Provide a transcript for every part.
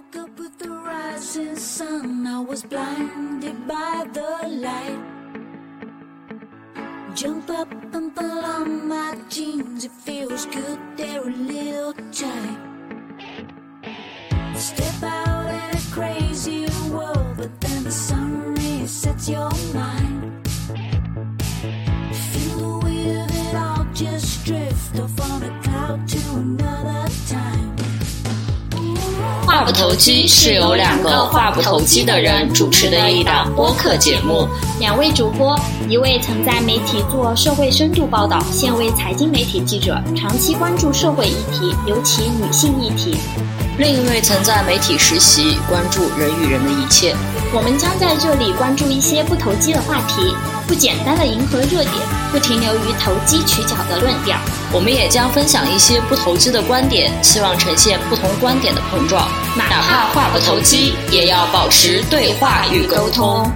woke up with the rising sun. I was blinded by the light. Jump up and pull on my jeans. It feels good, they're a little tight. Step out in a crazy world, but then the sun resets your mind. Feel the weight of it all just drift off on a cloud 不投机是由两个话不投机的人主持的一档播客节目。两位主播，一位曾在媒体做社会深度报道，现为财经媒体记者，长期关注社会议题，尤其女性议题。另一位曾在媒体实习，关注人与人的一切。我们将在这里关注一些不投机的话题，不简单的迎合热点，不停留于投机取巧的论调。我们也将分享一些不投机的观点，希望呈现不同观点的碰撞。哪怕话不投机，也要保持对话与沟通。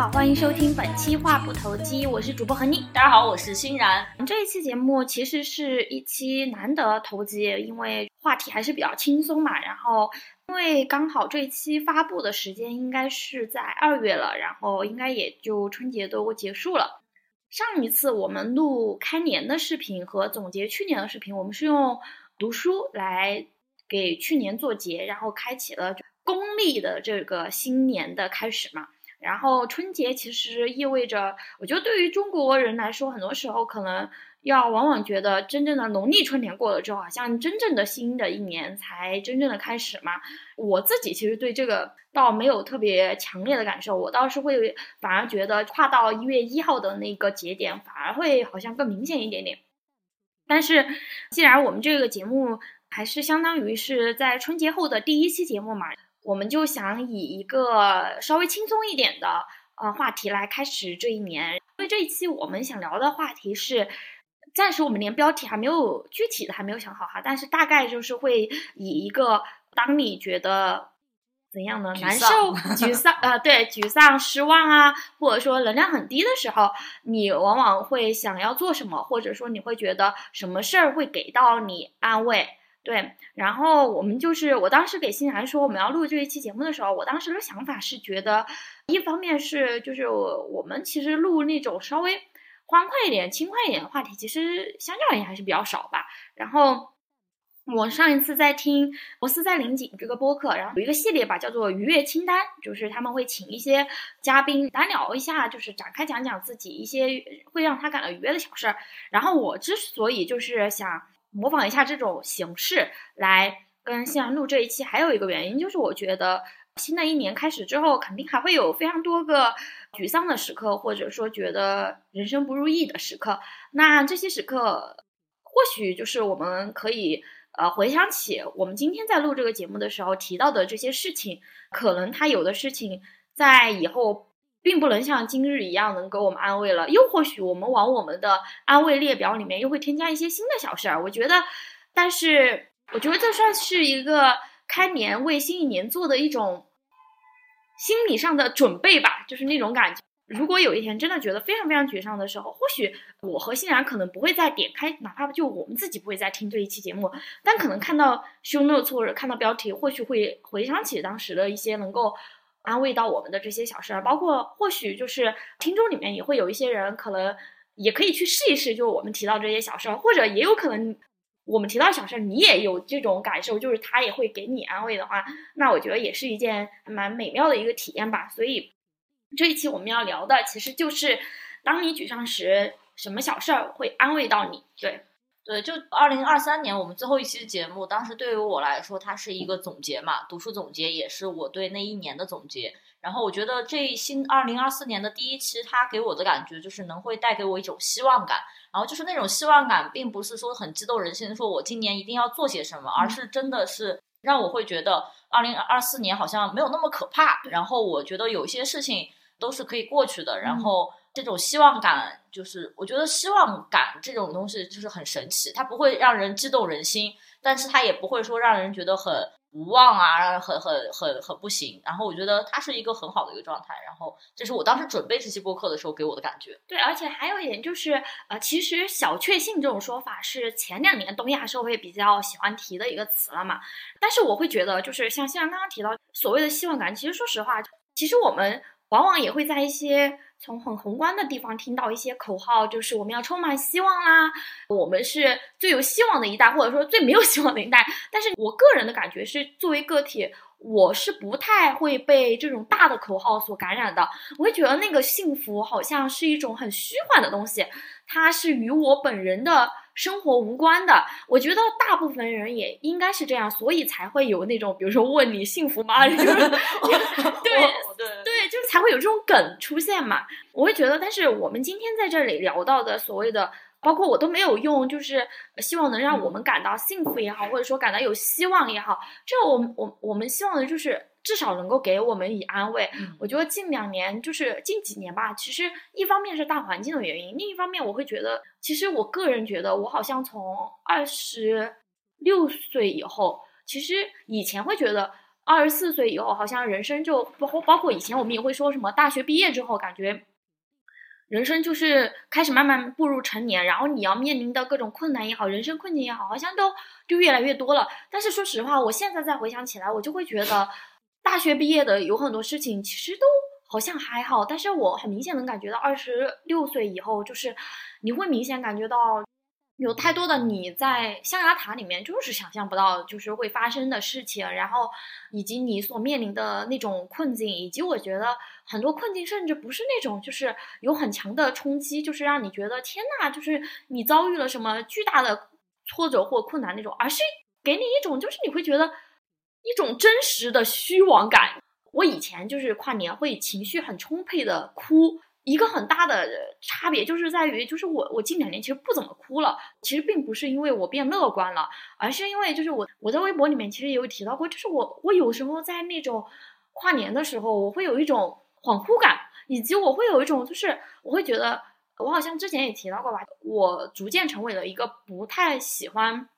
好，欢迎收听本期话不投机，我是主播何妮。大家好，我是欣然。这一期节目其实是一期难得投机，因为话题还是比较轻松嘛。然后，因为刚好这一期发布的时间应该是在二月了，然后应该也就春节都结束了。上一次我们录开年的视频和总结去年的视频，我们是用读书来给去年做结，然后开启了公历的这个新年的开始嘛。然后春节其实意味着，我觉得对于中国人来说，很多时候可能要往往觉得真正的农历春年过了之后，好像真正的新的一年才真正的开始嘛。我自己其实对这个倒没有特别强烈的感受，我倒是会反而觉得跨到一月一号的那个节点，反而会好像更明显一点点。但是既然我们这个节目还是相当于是在春节后的第一期节目嘛。我们就想以一个稍微轻松一点的呃话题来开始这一年。因为这一期我们想聊的话题是，暂时我们连标题还没有具体的还没有想好哈，但是大概就是会以一个当你觉得怎样呢？难受、沮丧呃，对，沮丧、失望啊，或者说能量很低的时候，你往往会想要做什么，或者说你会觉得什么事儿会给到你安慰。对，然后我们就是我当时给欣然说我们要录这一期节目的时候，我当时的想法是觉得，一方面是就是我们其实录那种稍微欢快一点、轻快一点的话题，其实相较而言还是比较少吧。然后我上一次在听博斯在林景这个播客，然后有一个系列吧，叫做愉悦清单，就是他们会请一些嘉宾单聊一下，就是展开讲讲自己一些会让他感到愉悦的小事儿。然后我之所以就是想。模仿一下这种形式来跟欣然录这一期，还有一个原因就是，我觉得新的一年开始之后，肯定还会有非常多个沮丧的时刻，或者说觉得人生不如意的时刻。那这些时刻，或许就是我们可以呃回想起我们今天在录这个节目的时候提到的这些事情，可能他有的事情在以后。并不能像今日一样能给我们安慰了，又或许我们往我们的安慰列表里面又会添加一些新的小事儿。我觉得，但是我觉得这算是一个开年为新一年做的一种心理上的准备吧，就是那种感觉。如果有一天真的觉得非常非常沮丧的时候，或许我和欣然可能不会再点开，哪怕就我们自己不会再听这一期节目，但可能看到 show notes 或者看到标题，或许会回想起当时的一些能够。安慰到我们的这些小事儿，包括或许就是听众里面也会有一些人，可能也可以去试一试，就是我们提到这些小事儿，或者也有可能我们提到小事儿，你也有这种感受，就是他也会给你安慰的话，那我觉得也是一件蛮美妙的一个体验吧。所以这一期我们要聊的，其实就是当你沮丧时，什么小事儿会安慰到你？对。对，就二零二三年我们最后一期节目，当时对于我来说，它是一个总结嘛，读书总结，也是我对那一年的总结。然后我觉得这新二零二四年的第一期，它给我的感觉就是能会带给我一种希望感。然后就是那种希望感，并不是说很激动人心，说我今年一定要做些什么，而是真的是让我会觉得二零二四年好像没有那么可怕。然后我觉得有些事情都是可以过去的。然后。这种希望感，就是我觉得希望感这种东西就是很神奇，它不会让人激动人心，但是它也不会说让人觉得很无望啊，让人很很很很不行。然后我觉得它是一个很好的一个状态。然后这是我当时准备这期播客的时候给我的感觉。对，而且还有一点就是，呃，其实小确幸这种说法是前两年东亚社会比较喜欢提的一个词了嘛。但是我会觉得，就是像像刚刚提到所谓的希望感，其实说实话，其实我们往往也会在一些从很宏观的地方听到一些口号，就是我们要充满希望啦，我们是最有希望的一代，或者说最没有希望的一代。但是我个人的感觉是，作为个体，我是不太会被这种大的口号所感染的。我会觉得那个幸福好像是一种很虚幻的东西，它是与我本人的生活无关的。我觉得大部分人也应该是这样，所以才会有那种，比如说问你幸福吗？就是对对对，就是才会有这种梗出现嘛。我会觉得，但是我们今天在这里聊到的所谓的，包括我都没有用，就是希望能让我们感到幸福也好，或者说感到有希望也好，这我们我我们希望的就是至少能够给我们以安慰。嗯我觉得近两年就是近几年吧，其实一方面是大环境的原因，另一方面我会觉得，其实我个人觉得，我好像从二十六岁以后，其实以前会觉得。二十四岁以后，好像人生就包括包括以前我们也会说什么大学毕业之后，感觉人生就是开始慢慢步入成年，然后你要面临的各种困难也好，人生困境也好，好像都就越来越多了。但是说实话，我现在再回想起来，我就会觉得大学毕业的有很多事情其实都好像还好，但是我很明显能感觉到二十六岁以后，就是你会明显感觉到。有太多的你在象牙塔里面就是想象不到，就是会发生的事情，然后以及你所面临的那种困境，以及我觉得很多困境甚至不是那种就是有很强的冲击，就是让你觉得天呐，就是你遭遇了什么巨大的挫折或困难那种，而是给你一种就是你会觉得一种真实的虚妄感。我以前就是跨年会情绪很充沛的哭。一个很大的差别就是在于，就是我我近两年其实不怎么哭了，其实并不是因为我变乐观了，而是因为就是我我在微博里面其实也有提到过，就是我我有时候在那种跨年的时候，我会有一种恍惚感，以及我会有一种就是我会觉得我好像之前也提到过吧，我逐渐成为了一个不太喜欢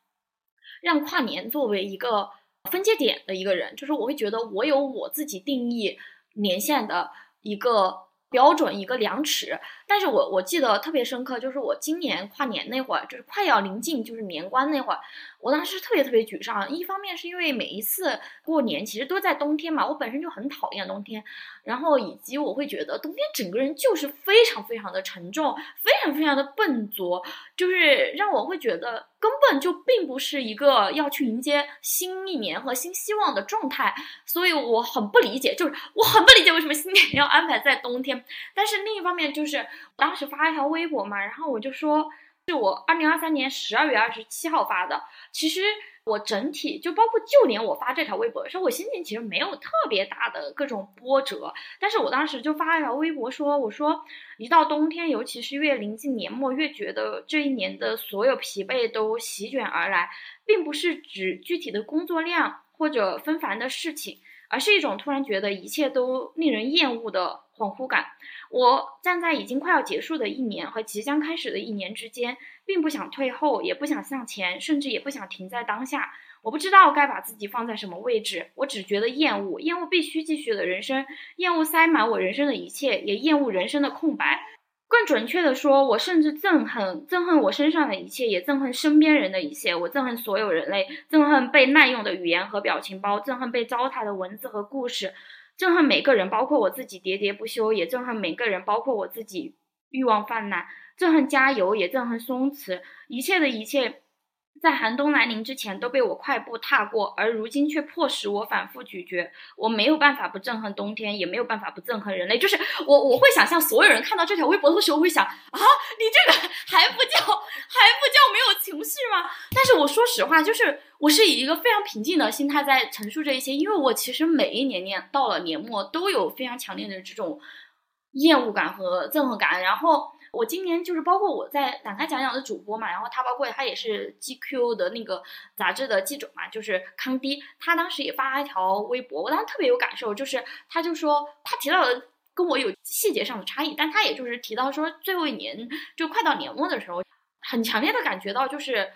让跨年作为一个分界点的一个人，就是我会觉得我有我自己定义年限的一个。标准一个量尺，但是我我记得特别深刻，就是我今年跨年那会儿，就是快要临近就是年关那会儿，我当时特别特别沮丧。一方面是因为每一次过年其实都在冬天嘛，我本身就很讨厌冬天，然后以及我会觉得冬天整个人就是非常非常的沉重，非常非常的笨拙，就是让我会觉得根本就并不是一个要去迎接新一年和新希望的状态，所以我很不理解，就是我很不理解为什么新年要安排在冬天。但是另一方面，就是当时发了一条微博嘛，然后我就说，是我二零二三年十二月二十七号发的。其实我整体就包括就连我发这条微博的时候，我心情其实没有特别大的各种波折。但是我当时就发了一条微博说，我说一到冬天，尤其是越临近年末，越觉得这一年的所有疲惫都席卷而来，并不是指具体的工作量或者纷繁的事情。而是一种突然觉得一切都令人厌恶的恍惚感。我站在已经快要结束的一年和即将开始的一年之间，并不想退后，也不想向前，甚至也不想停在当下。我不知道该把自己放在什么位置，我只觉得厌恶，厌恶必须继续的人生，厌恶塞满我人生的一切，也厌恶人生的空白。更准确的说，我甚至憎恨憎恨我身上的一切，也憎恨身边人的一切。我憎恨所有人类，憎恨被滥用的语言和表情包，憎恨被糟蹋的文字和故事，憎恨每个人，包括我自己喋喋不休，也憎恨每个人，包括我自己欲望泛滥，憎恨加油，也憎恨松弛，一切的一切。在寒冬来临之前都被我快步踏过，而如今却迫使我反复咀嚼。我没有办法不憎恨冬天，也没有办法不憎恨人类。就是我，我会想象所有人看到这条微博的时候会想啊，你这个还不叫还不叫没有情绪吗？但是我说实话，就是我是以一个非常平静的心态在陈述这一些，因为我其实每一年年到了年末都有非常强烈的这种厌恶感和憎恨感，然后。我今年就是包括我在展开讲讲的主播嘛，然后他包括他也是 GQ 的那个杂志的记者嘛，就是康迪，他当时也发了一条微博，我当时特别有感受，就是他就说他提到的跟我有细节上的差异，但他也就是提到说最后一年就快到年末的时候，很强烈的感觉到就是。呃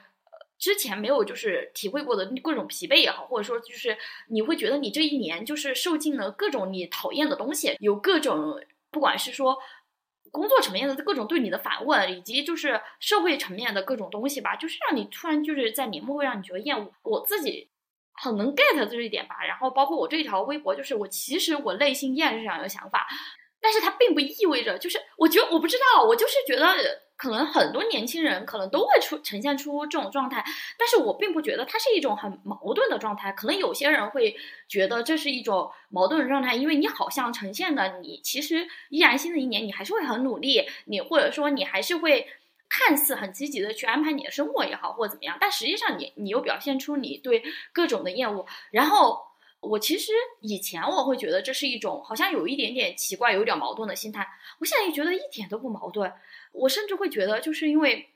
之前没有就是体会过的各种疲惫也好，或者说就是你会觉得你这一年就是受尽了各种你讨厌的东西，有各种不管是说工作层面的各种对你的反问，以及就是社会层面的各种东西吧，就是让你突然就是在年末会让你觉得厌恶。我自己很能 get 这一点吧，然后包括我这一条微博，就是我其实我内心依然是这样一个想法，但是它并不意味着就是我觉得我不知道，我就是觉得。可能很多年轻人可能都会出呈现出这种状态，但是我并不觉得它是一种很矛盾的状态。可能有些人会觉得这是一种矛盾的状态，因为你好像呈现的你其实依然新的一年你还是会很努力，你或者说你还是会看似很积极的去安排你的生活也好，或者怎么样，但实际上你你又表现出你对各种的厌恶。然后我其实以前我会觉得这是一种好像有一点点奇怪、有点矛盾的心态，我现在也觉得一点都不矛盾。我甚至会觉得，就是因为，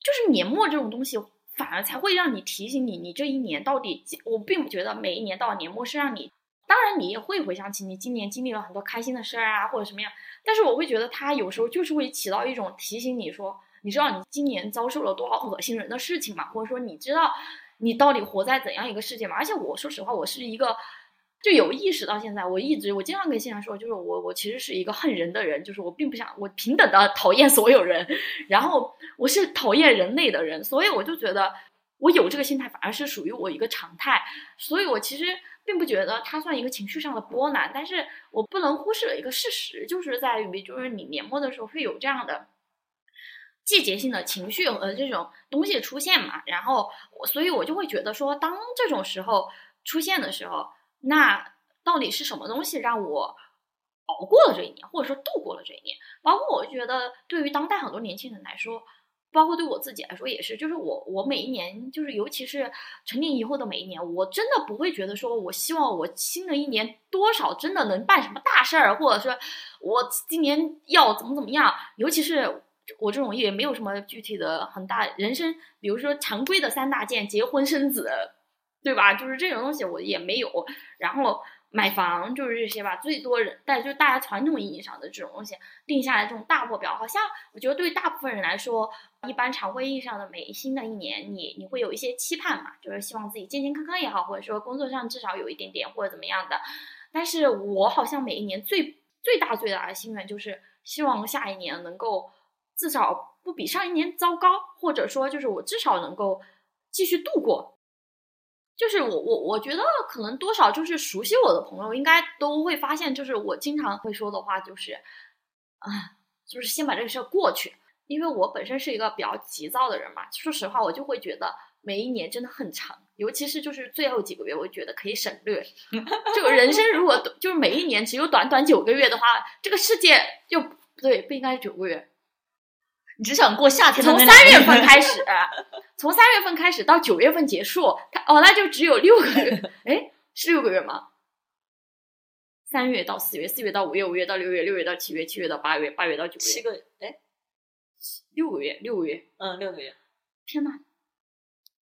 就是年末这种东西，反而才会让你提醒你，你这一年到底。我并不觉得每一年到年末是让你，当然你也会回想起你今年经历了很多开心的事儿啊，或者什么样。但是我会觉得，它有时候就是会起到一种提醒你说，你知道你今年遭受了多少恶心人的事情吗？或者说你知道你到底活在怎样一个世界吗？而且我说实话，我是一个。就有意识到现在，我一直我经常跟现场说，就是我我其实是一个恨人的人，就是我并不想我平等的讨厌所有人，然后我是讨厌人类的人，所以我就觉得我有这个心态反而是属于我一个常态，所以我其实并不觉得它算一个情绪上的波澜，但是我不能忽视了一个事实就是在于，就是你年末的时候会有这样的季节性的情绪和这种东西出现嘛，然后我所以我就会觉得说，当这种时候出现的时候。那到底是什么东西让我熬过了这一年，或者说度过了这一年？包括我觉得，对于当代很多年轻人来说，包括对我自己来说也是，就是我我每一年，就是尤其是成年以后的每一年，我真的不会觉得说我希望我新的一年多少真的能办什么大事儿，或者说我今年要怎么怎么样。尤其是我这种也没有什么具体的很大人生，比如说常规的三大件：结婚生子。对吧？就是这种东西我也没有，然后买房就是这些吧。最多人，但就大家传统意义上的这种东西定下来这种大目标，好像我觉得对大部分人来说，一般常规意义上的每新的一年，你你会有一些期盼嘛，就是希望自己健健康康也好，或者说工作上至少有一点点或者怎么样的。但是我好像每一年最最大最大的心愿就是希望下一年能够至少不比上一年糟糕，或者说就是我至少能够继续度过。就是我我我觉得可能多少就是熟悉我的朋友应该都会发现，就是我经常会说的话就是，啊，就是先把这个事儿过去。因为我本身是一个比较急躁的人嘛，说实话，我就会觉得每一年真的很长，尤其是就是最后几个月，我觉得可以省略。就人生如果就是每一年只有短短九个月的话，这个世界就不对不应该是九个月。你只想过夏天？从三月份开始，从三月份开始到九月份结束，它哦，那就只有六个月。哎，是六个月吗？三月到四月，四月到五月，五月到六月，六月到七月，七月到八月，八月到九月，七个哎，六个月，六个月，嗯，六个月。天呐，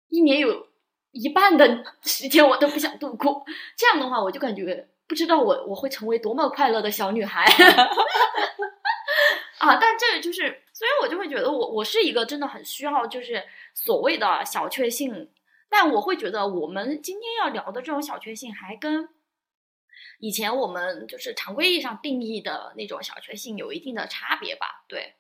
一年有一半的时间我都不想度过。这样的话，我就感觉不知道我我会成为多么快乐的小女孩。啊，但这就是，所以我就会觉得我我是一个真的很需要就是所谓的小确幸，但我会觉得我们今天要聊的这种小确幸，还跟以前我们就是常规意义上定义的那种小确幸有一定的差别吧，对。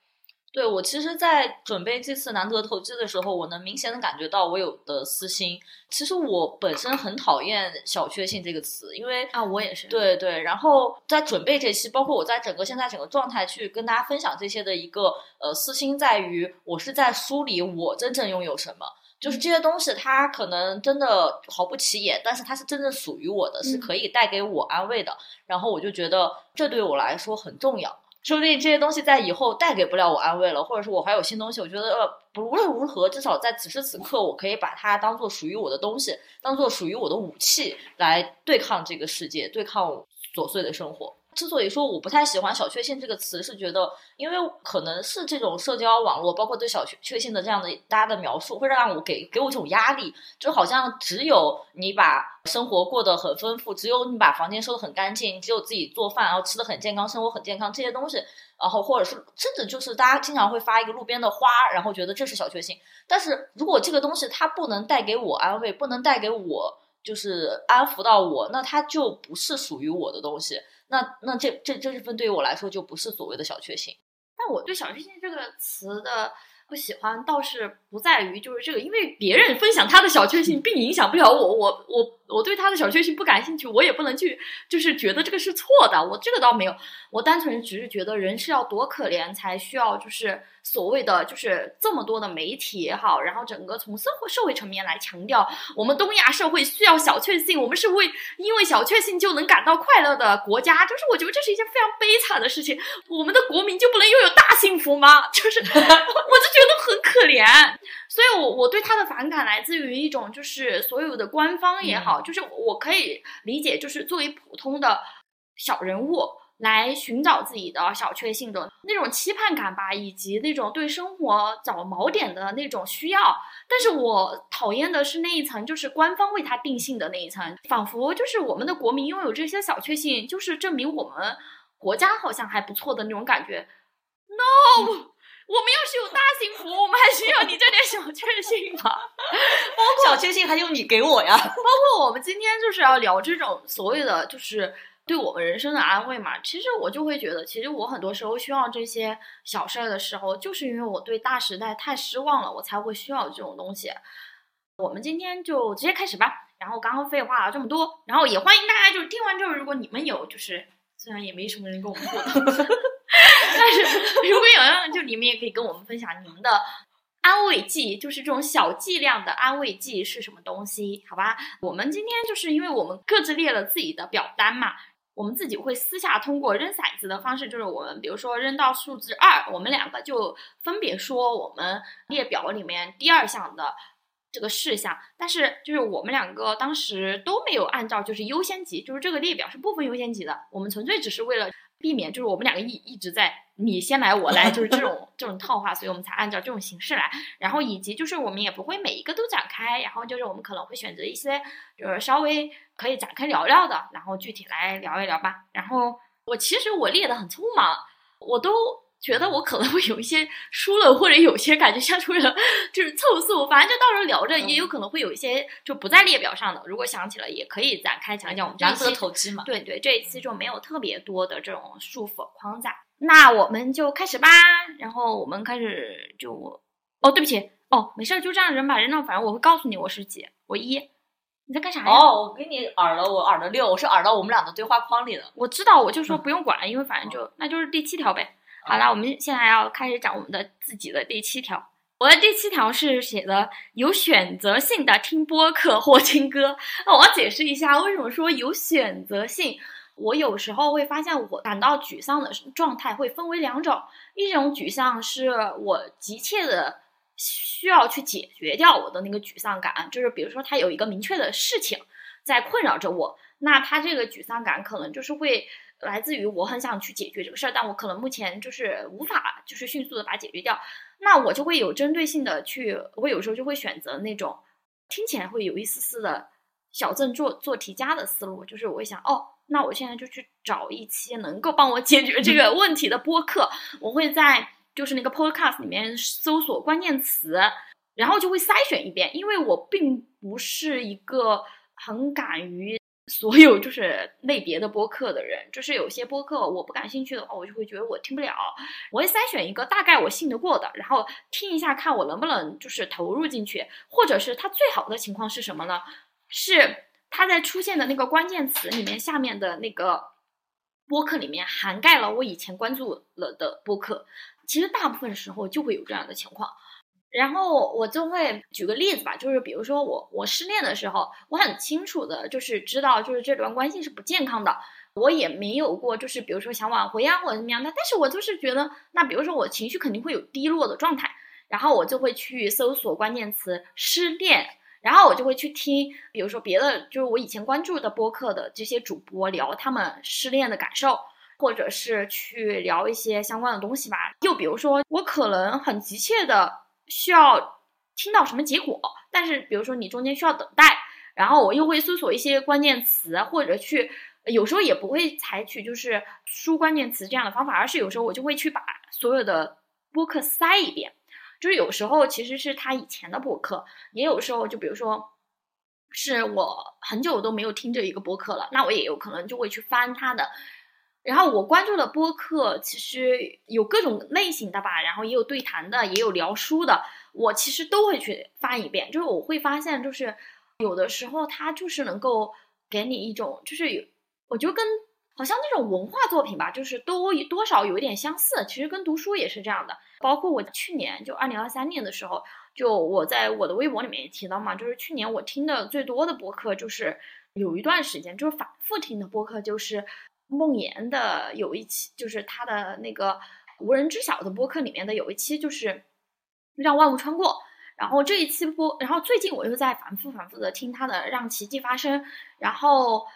对我其实，在准备这次难得投机的时候，我能明显的感觉到我有的私心。其实我本身很讨厌“小确幸”这个词，因为啊，我也是。对对，然后在准备这期，包括我在整个现在整个状态去跟大家分享这些的一个呃私心，在于我是在梳理我真正拥有什么，就是这些东西它可能真的毫不起眼，但是它是真正属于我的，是可以带给我安慰的。然后我就觉得这对我来说很重要。说不定这些东西在以后带给不了我安慰了，或者是我还有新东西，我觉得呃，不论如何，至少在此时此刻，我可以把它当做属于我的东西，当做属于我的武器来对抗这个世界，对抗琐碎的生活。之所以说我不太喜欢“小确幸”这个词，是觉得因为可能是这种社交网络，包括对小确确幸的这样的大家的描述，会让我给给我一种压力，就好像只有你把生活过得很丰富，只有你把房间收得很干净，只有自己做饭，然后吃的很健康，生活很健康这些东西，然后或者是甚至就是大家经常会发一个路边的花，然后觉得这是小确幸。但是如果这个东西它不能带给我安慰，不能带给我就是安抚到我，那它就不是属于我的东西。那那这这这份对于我来说就不是所谓的小确幸。但我对“小确幸”这个词的不喜欢，倒是不在于就是这个，因为别人分享他的小确幸，并影响不了我，我我我对他的小确幸不感兴趣，我也不能去就是觉得这个是错的，我这个倒没有，我单纯只是觉得人是要多可怜才需要就是所谓的就是这么多的媒体也好，然后整个从社会社会层面来强调我们东亚社会需要小确幸，我们是为因为小确幸就能感到快乐的国家，就是我觉得这是一件非常悲惨的事情，我们的国民就不能拥有大幸福吗？就是 我就觉得很可怜。所以我，我对他的反感来自于一种，就是所有的官方也好，就是我可以理解，就是作为普通的小人物来寻找自己的小确幸的那种期盼感吧，以及那种对生活找锚点的那种需要。但是我讨厌的是那一层，就是官方为他定性的那一层，仿佛就是我们的国民拥有这些小确幸，就是证明我们国家好像还不错的那种感觉。No。我们要是有大幸福，我们还需要你这点小确幸吗？小确幸还用你给我呀？包括我们今天就是要聊这种所谓的，就是对我们人生的安慰嘛。其实我就会觉得，其实我很多时候需要这些小事儿的时候，就是因为我对大时代太失望了，我才会需要这种东西。我们今天就直接开始吧。然后刚刚废话了这么多，然后也欢迎大家就是听完之后，如果你们有就是虽然也没什么人跟我们互动。但是如果有人，就你们也可以跟我们分享你们的安慰剂，就是这种小剂量的安慰剂是什么东西？好吧，我们今天就是因为我们各自列了自己的表单嘛，我们自己会私下通过扔骰子的方式，就是我们比如说扔到数字二，我们两个就分别说我们列表里面第二项的这个事项，但是就是我们两个当时都没有按照就是优先级，就是这个列表是不分优先级的，我们纯粹只是为了。避免就是我们两个一一直在你先来我来，就是这种 这种套话，所以我们才按照这种形式来。然后以及就是我们也不会每一个都展开，然后就是我们可能会选择一些就是稍微可以展开聊聊的，然后具体来聊一聊吧。然后我其实我列的很匆忙，我都。觉得我可能会有一些输了，或者有些感觉像是为了就是凑数，反正就到时候聊着，也有可能会有一些就不在列表上的。如果想起了，也可以展开讲讲。我们这一期投机嘛，对对，这一期就没有特别多的这种束缚框架。那我们就开始吧。然后我们开始就哦，对不起哦，没事，就这样扔吧扔到，反正我会告诉你我是几，我一。你在干啥呀？哦，我给你耳了，我耳了六，我是耳到我们俩的对话框里的。我知道，我就说不用管，因为反正就那就是第七条呗。好了，我们现在要开始讲我们的自己的第七条。我的第七条是写的有选择性的听播客或听歌。那我要解释一下，为什么说有选择性？我有时候会发现，我感到沮丧的状态会分为两种：一种沮丧是我急切的需要去解决掉我的那个沮丧感，就是比如说他有一个明确的事情在困扰着我，那他这个沮丧感可能就是会。来自于我很想去解决这个事儿，但我可能目前就是无法，就是迅速的把它解决掉。那我就会有针对性的去，我有时候就会选择那种听起来会有一丝丝的小镇做做题家的思路，就是我会想，哦，那我现在就去找一期能够帮我解决这个问题的播客。我会在就是那个 Podcast 里面搜索关键词，然后就会筛选一遍，因为我并不是一个很敢于。所有就是类别的播客的人，就是有些播客我不感兴趣的话，我就会觉得我听不了。我会筛选一个大概我信得过的，然后听一下，看我能不能就是投入进去。或者是它最好的情况是什么呢？是它在出现的那个关键词里面，下面的那个播客里面涵盖了我以前关注了的播客。其实大部分时候就会有这样的情况。然后我就会举个例子吧，就是比如说我我失恋的时候，我很清楚的就是知道就是这段关系是不健康的，我也没有过就是比如说想挽回啊或者怎么样的，但是我就是觉得那比如说我情绪肯定会有低落的状态，然后我就会去搜索关键词失恋，然后我就会去听比如说别的就是我以前关注的播客的这些主播聊他们失恋的感受。或者是去聊一些相关的东西吧。又比如说，我可能很急切的需要听到什么结果，但是比如说你中间需要等待，然后我又会搜索一些关键词，或者去有时候也不会采取就是输关键词这样的方法，而是有时候我就会去把所有的播客塞一遍。就是有时候其实是他以前的播客，也有时候就比如说。是我很久都没有听这一个播客了，那我也有可能就会去翻他的。然后我关注的播客其实有各种类型的吧，然后也有对谈的，也有聊书的，我其实都会去翻一遍。就是我会发现，就是有的时候它就是能够给你一种，就是有，我觉得跟好像那种文化作品吧，就是都多少有一点相似。其实跟读书也是这样的。包括我去年就二零二三年的时候，就我在我的微博里面也提到嘛，就是去年我听的最多的播客，就是有一段时间就是反复听的播客，就是梦妍的有一期，就是他的那个无人知晓的播客里面的有一期，就是让万物穿过。然后这一期播，然后最近我又在反复反复的听他的让奇迹发生，然后。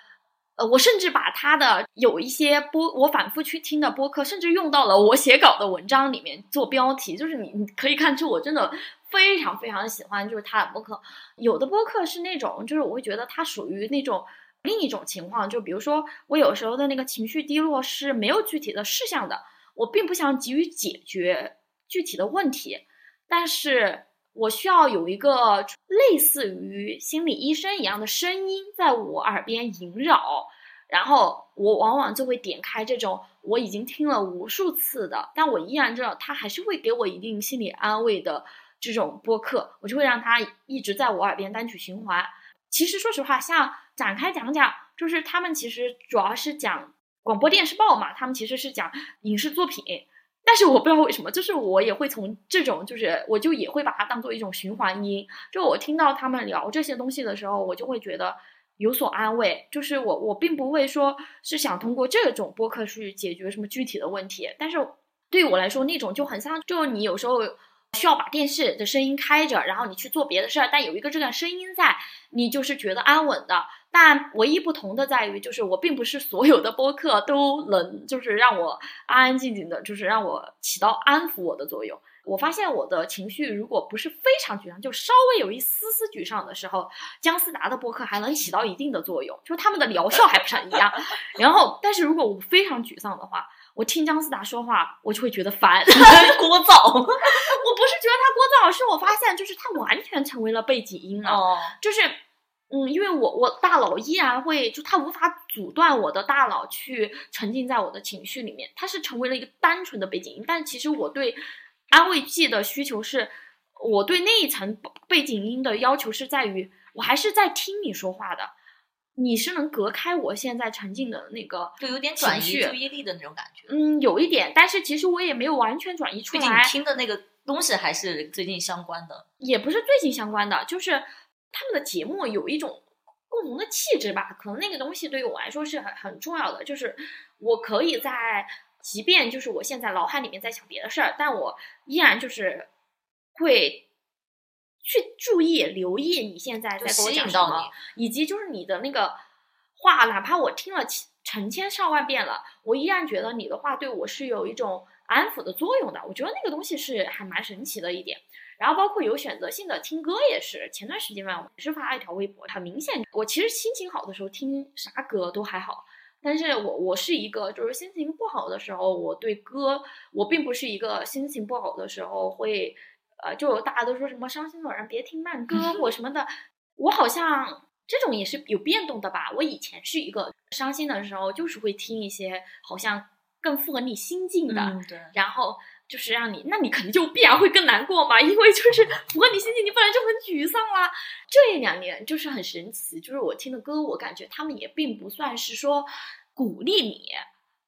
呃，我甚至把他的有一些播，我反复去听的播客，甚至用到了我写稿的文章里面做标题。就是你，你可以看出我真的非常非常喜欢，就是他的播客。有的播客是那种，就是我会觉得它属于那种另一种情况。就比如说，我有时候的那个情绪低落是没有具体的事项的，我并不想急于解决具体的问题，但是。我需要有一个类似于心理医生一样的声音在我耳边萦绕，然后我往往就会点开这种我已经听了无数次的，但我依然知道它还是会给我一定心理安慰的这种播客，我就会让它一直在我耳边单曲循环。其实说实话，像展开讲讲，就是他们其实主要是讲广播电视报嘛，他们其实是讲影视作品。但是我不知道为什么，就是我也会从这种，就是我就也会把它当做一种循环音。就我听到他们聊这些东西的时候，我就会觉得有所安慰。就是我我并不会说是想通过这种播客去解决什么具体的问题，但是对我来说，那种就很像，就你有时候。需要把电视的声音开着，然后你去做别的事儿，但有一个这个声音在，你就是觉得安稳的。但唯一不同的在于，就是我并不是所有的播客都能，就是让我安安静静的，就是让我起到安抚我的作用。我发现我的情绪如果不是非常沮丧，就稍微有一丝丝沮丧的时候，姜思达的播客还能起到一定的作用，就是他们的疗效还不是很一样。然后，但是如果我非常沮丧的话，我听姜思达说话，我就会觉得烦、聒噪。我不是觉得他聒噪，是我发现就是他完全成为了背景音了。哦，就是嗯，因为我我大脑依然会，就它无法阻断我的大脑去沉浸在我的情绪里面，它是成为了一个单纯的背景音。但其实我对安慰剂的需求是，我对那一层背景音的要求是在于，我还是在听你说话的。你是能隔开我现在沉浸的那个，就有点转移注意力的那种感觉。嗯，有一点，但是其实我也没有完全转移出来。毕竟你听的那个东西还是最近相关的，也不是最近相关的，就是他们的节目有一种共同的气质吧。可能那个东西对于我来说是很很重要的，就是我可以在，即便就是我现在脑海里面在想别的事儿，但我依然就是会。去注意、留意你现在在给我讲什么，以及就是你的那个话，哪怕我听了成千上万遍了，我依然觉得你的话对我是有一种安抚的作用的。我觉得那个东西是还蛮神奇的一点。然后包括有选择性的听歌也是，前段时间嘛，也是发了一条微博，很明显，我其实心情好的时候听啥歌都还好，但是我我是一个就是心情不好的时候，我对歌我并不是一个心情不好的时候会。呃，就大家都说什么伤心的人别听慢歌 或什么的，我好像这种也是有变动的吧。我以前是一个伤心的时候，就是会听一些好像更符合你心境的，对，然后就是让你，那你肯定就必然会更难过嘛，因为就是符合你心情，你本来就很沮丧啦。这两年就是很神奇，就是我听的歌，我感觉他们也并不算是说鼓励你。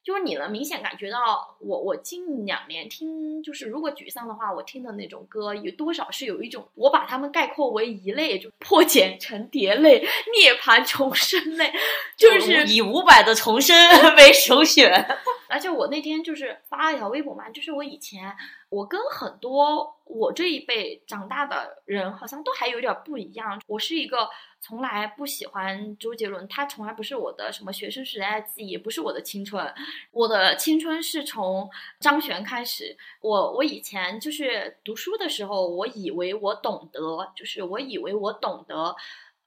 就是你能明显感觉到，我我近两年听，就是如果沮丧的话，我听的那种歌，有多少是有一种，我把它们概括为一类，就破茧成蝶类、涅槃重生类，就是以伍佰的重生 为首选。而且我那天就是发了一条微博嘛，就是我以前我跟很多我这一辈长大的人好像都还有点不一样，我是一个从来不喜欢周杰伦，他从来不是我的什么学生时代记忆，也不是我的青春。我的青春是从张悬开始。我我以前就是读书的时候，我以为我懂得，就是我以为我懂得。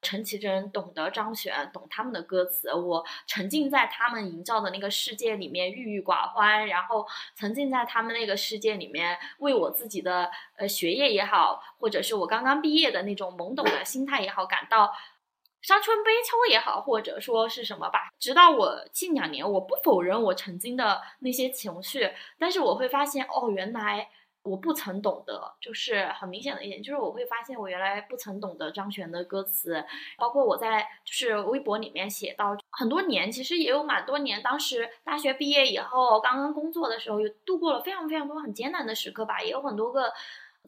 陈绮贞懂得张悬，懂他们的歌词，我沉浸在他们营造的那个世界里面，郁郁寡欢，然后沉浸在他们那个世界里面，为我自己的呃学业也好，或者是我刚刚毕业的那种懵懂的心态也好，感到伤春悲秋也好，或者说是什么吧。直到我近两年，我不否认我曾经的那些情绪，但是我会发现，哦，原来。我不曾懂得，就是很明显的一点，就是我会发现我原来不曾懂得张悬的歌词，包括我在就是微博里面写到很多年，其实也有蛮多年。当时大学毕业以后，刚刚工作的时候，有度过了非常非常多很艰难的时刻吧，也有很多个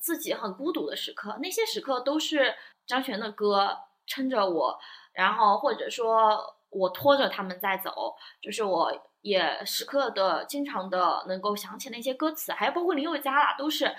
自己很孤独的时刻。那些时刻都是张悬的歌撑着我，然后或者说我拖着他们在走，就是我。也时刻的、经常的能够想起那些歌词，还有包括林宥嘉啦，都是。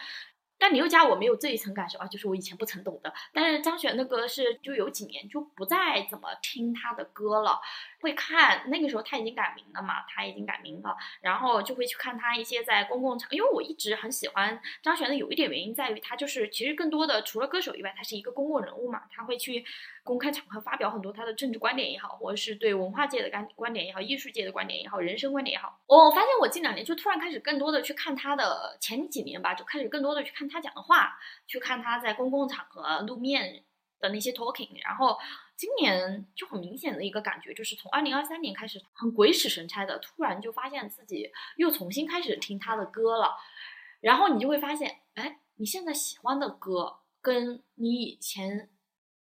但林宥嘉我没有这一层感受啊，就是我以前不曾懂的。但是张悬的歌是就有几年就不再怎么听他的歌了，会看那个时候他已经改名了嘛，他已经改名了，然后就会去看他一些在公共场，因为我一直很喜欢张悬的，有一点原因在于他就是其实更多的除了歌手以外，他是一个公共人物嘛，他会去公开场合发表很多他的政治观点也好，或者是对文化界的观观点也好，艺术界的观点也好，人生观点也好。我发现我近两年就突然开始更多的去看他的前几年吧，就开始更多的去看。他讲的话，去看他在公共场合露面的那些 talking，然后今年就很明显的一个感觉，就是从二零二三年开始，很鬼使神差的，突然就发现自己又重新开始听他的歌了，然后你就会发现，哎，你现在喜欢的歌，跟你以前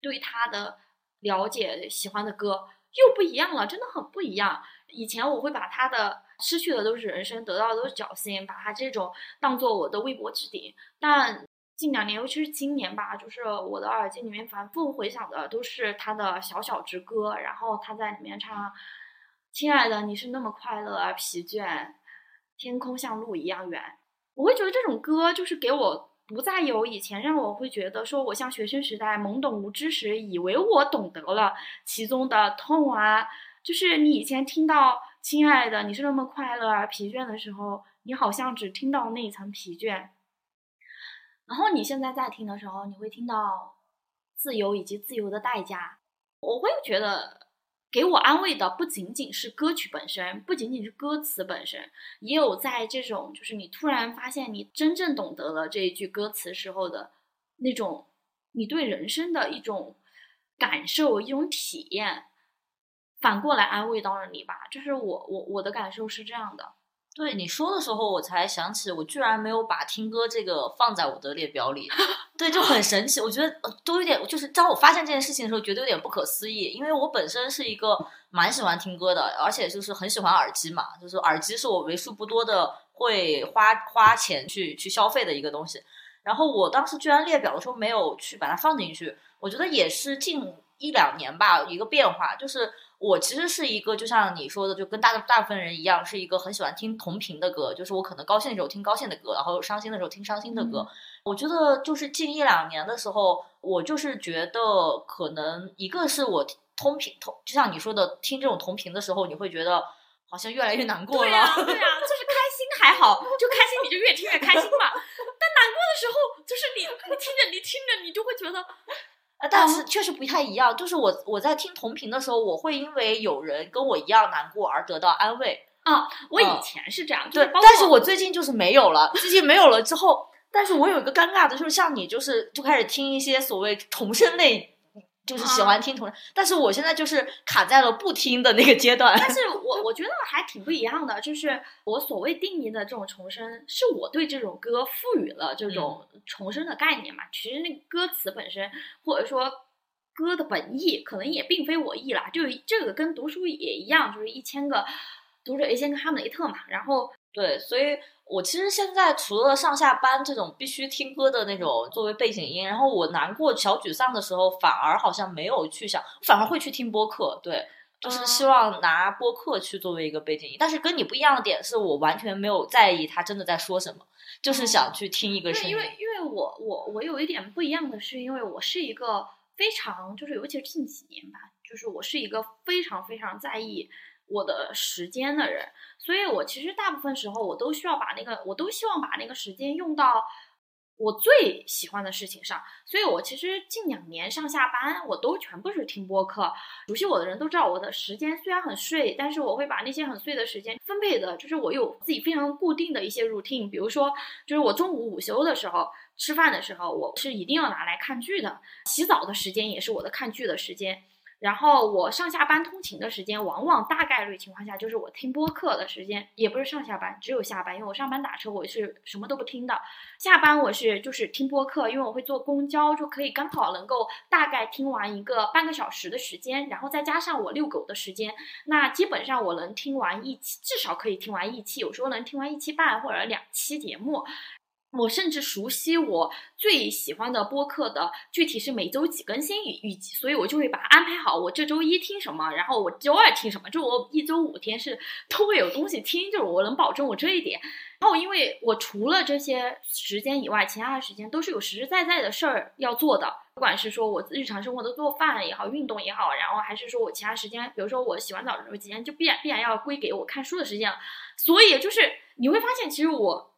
对他的了解、喜欢的歌又不一样了，真的很不一样。以前我会把他的。失去的都是人生，得到的都是侥幸，把他这种当做我的微薄之顶。但近两年，尤其是今年吧，就是我的耳机里面反复回响的都是他的小小之歌，然后他在里面唱：“亲爱的，你是那么快乐而疲倦，天空像路一样远。”我会觉得这种歌就是给我不再有以前让我会觉得说我像学生时代懵懂无知时，以为我懂得了其中的痛啊，就是你以前听到。亲爱的，你是那么快乐而疲倦的时候，你好像只听到那一层疲倦。然后你现在在听的时候，你会听到自由以及自由的代价。我会觉得给我安慰的不仅仅是歌曲本身，不仅仅是歌词本身，也有在这种就是你突然发现你真正懂得了这一句歌词时候的那种你对人生的一种感受、一种体验。反过来安慰到了你吧，就是我我我的感受是这样的。对你说的时候，我才想起我居然没有把听歌这个放在我的列表里。对，就很神奇。我觉得都有点，就是当我发现这件事情的时候，觉得有点不可思议。因为我本身是一个蛮喜欢听歌的，而且就是很喜欢耳机嘛，就是耳机是我为数不多的会花花钱去去消费的一个东西。然后我当时居然列表的时候没有去把它放进去，我觉得也是近一两年吧一个变化，就是。我其实是一个，就像你说的，就跟大大部分人一样，是一个很喜欢听同频的歌。就是我可能高兴的时候听高兴的歌，然后伤心的时候听伤心的歌。我觉得就是近一两年的时候，我就是觉得可能一个是我通频同，就像你说的，听这种同频的时候，你会觉得好像越来越难过了。对呀，对呀，就是开心还好，就开心你就越听越开心嘛。但难过的时候，就是你你听着你听着你就会觉得。但是确实不太一样，就是我我在听同频的时候，我会因为有人跟我一样难过而得到安慰啊。我以前是这样，对，但是我最近就是没有了。最近没有了之后，但是我有一个尴尬的，就是像你，就是就开始听一些所谓重生类。就是喜欢听重生，但是我现在就是卡在了不听的那个阶段。但 是我我觉得还挺不一样的，就是我所谓定义的这种重生，是我对这种歌赋予了这种重生的概念嘛。其实那歌词本身，或者说歌的本意，可能也并非我意啦。就这个跟读书也一样，就是一千个读者一千个哈姆雷特嘛。然后对，所以。我其实现在除了上下班这种必须听歌的那种作为背景音，然后我难过、小沮丧的时候，反而好像没有去想，反而会去听播客。对，就是希望拿播客去作为一个背景音。但是跟你不一样的点是我完全没有在意他真的在说什么，就是想去听一个声音。因为因为我我我有一点不一样的是，因为我是一个非常就是尤其是近几年吧，就是我是一个非常非常在意我的时间的人，所以我其实大部分时候我都需要把那个，我都希望把那个时间用到我最喜欢的事情上。所以我其实近两年上下班我都全部是听播客。熟悉我的人都知道，我的时间虽然很碎，但是我会把那些很碎的时间分配的，就是我有自己非常固定的一些 routine，比如说就是我中午午休的时候。吃饭的时候，我是一定要拿来看剧的。洗澡的时间也是我的看剧的时间。然后我上下班通勤的时间，往往大概率情况下就是我听播客的时间，也不是上下班，只有下班，因为我上班打车我是什么都不听的。下班我是就是听播客，因为我会坐公交，就可以刚好能够大概听完一个半个小时的时间，然后再加上我遛狗的时间，那基本上我能听完一期，至少可以听完一期，有时候能听完一期半或者两期节目。我甚至熟悉我最喜欢的播客的具体是每周几更新预预计，所以我就会把它安排好。我这周一听什么，然后我周二听什么，就我一周五天是都会有东西听，就是我能保证我这一点。然后，因为我除了这些时间以外，其他的时间都是有实实在在的事儿要做的，不管是说我日常生活的做饭也好，运动也好，然后还是说我其他时间，比如说我洗完澡的时候，时间就必然必然要归给我看书的时间了。所以就是你会发现，其实我。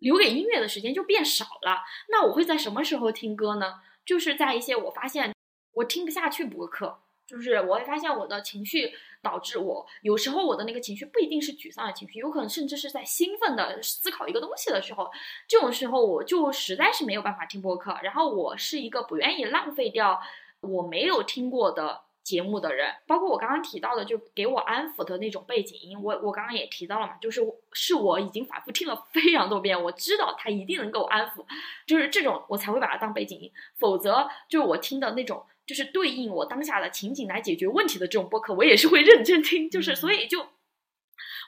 留给音乐的时间就变少了。那我会在什么时候听歌呢？就是在一些我发现我听不下去播客，就是我会发现我的情绪导致我有时候我的那个情绪不一定是沮丧的情绪，有可能甚至是在兴奋的思考一个东西的时候，这种时候我就实在是没有办法听播客。然后我是一个不愿意浪费掉我没有听过的。节目的人，包括我刚刚提到的，就给我安抚的那种背景音，我我刚刚也提到了嘛，就是是我已经反复听了非常多遍，我知道它一定能够安抚，就是这种我才会把它当背景音，否则就是我听的那种，就是对应我当下的情景来解决问题的这种播客，我也是会认真听，就是所以就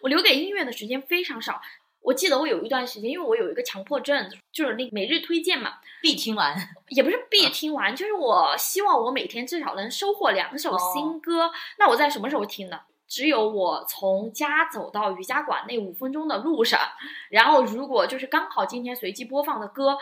我留给音乐的时间非常少。我记得我有一段时间，因为我有一个强迫症，就是那每日推荐嘛，必听完，也不是必听完，就是我希望我每天至少能收获两首新歌。那我在什么时候听呢？只有我从家走到瑜伽馆那五分钟的路上，然后如果就是刚好今天随机播放的歌，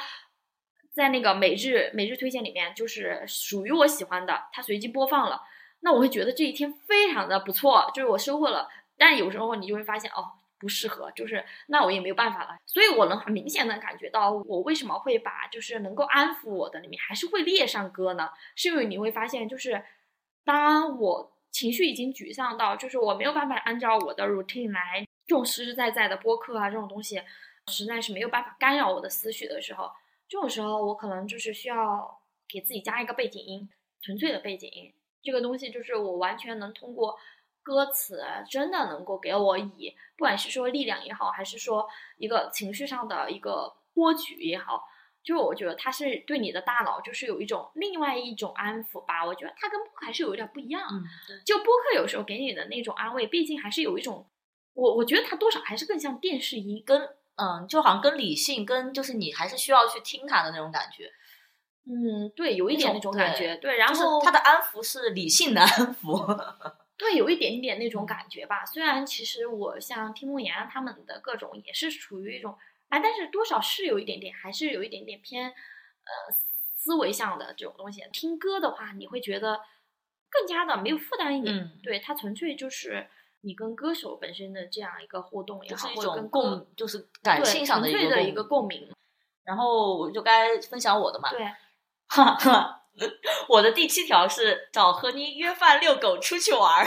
在那个每日每日推荐里面就是属于我喜欢的，它随机播放了，那我会觉得这一天非常的不错，就是我收获了。但有时候你就会发现哦。不适合，就是那我也没有办法了，所以我能很明显的感觉到，我为什么会把就是能够安抚我的里面还是会列上歌呢？是因为你会发现，就是当我情绪已经沮丧到，就是我没有办法按照我的 routine 来，这种实实在在的播客啊这种东西，实在是没有办法干扰我的思绪的时候，这种时候我可能就是需要给自己加一个背景音，纯粹的背景音，这个东西就是我完全能通过。歌词真的能够给我以，不管是说力量也好，还是说一个情绪上的一个托举也好，就我觉得它是对你的大脑就是有一种另外一种安抚吧。我觉得它跟播客还是有一点不一样。嗯，就播客有时候给你的那种安慰，毕竟还是有一种，我我觉得它多少还是更像电视音，跟嗯，就好像跟理性，跟就是你还是需要去听它的那种感觉。嗯，对，有一点那种感觉。对，然后它的安抚是理性的安抚。对，有一点点那种感觉吧。虽然其实我像听梦妍他们的各种也是处于一种哎，但是多少是有一点点，还是有一点点偏呃思维上的这种东西。听歌的话，你会觉得更加的没有负担一点。嗯，对，它纯粹就是你跟歌手本身的这样一个互动也好，一或者跟共，就是感性上的一个共鸣。然后我就该分享我的嘛。对，哈哈。我的第七条是找何妮约饭遛狗出去玩儿，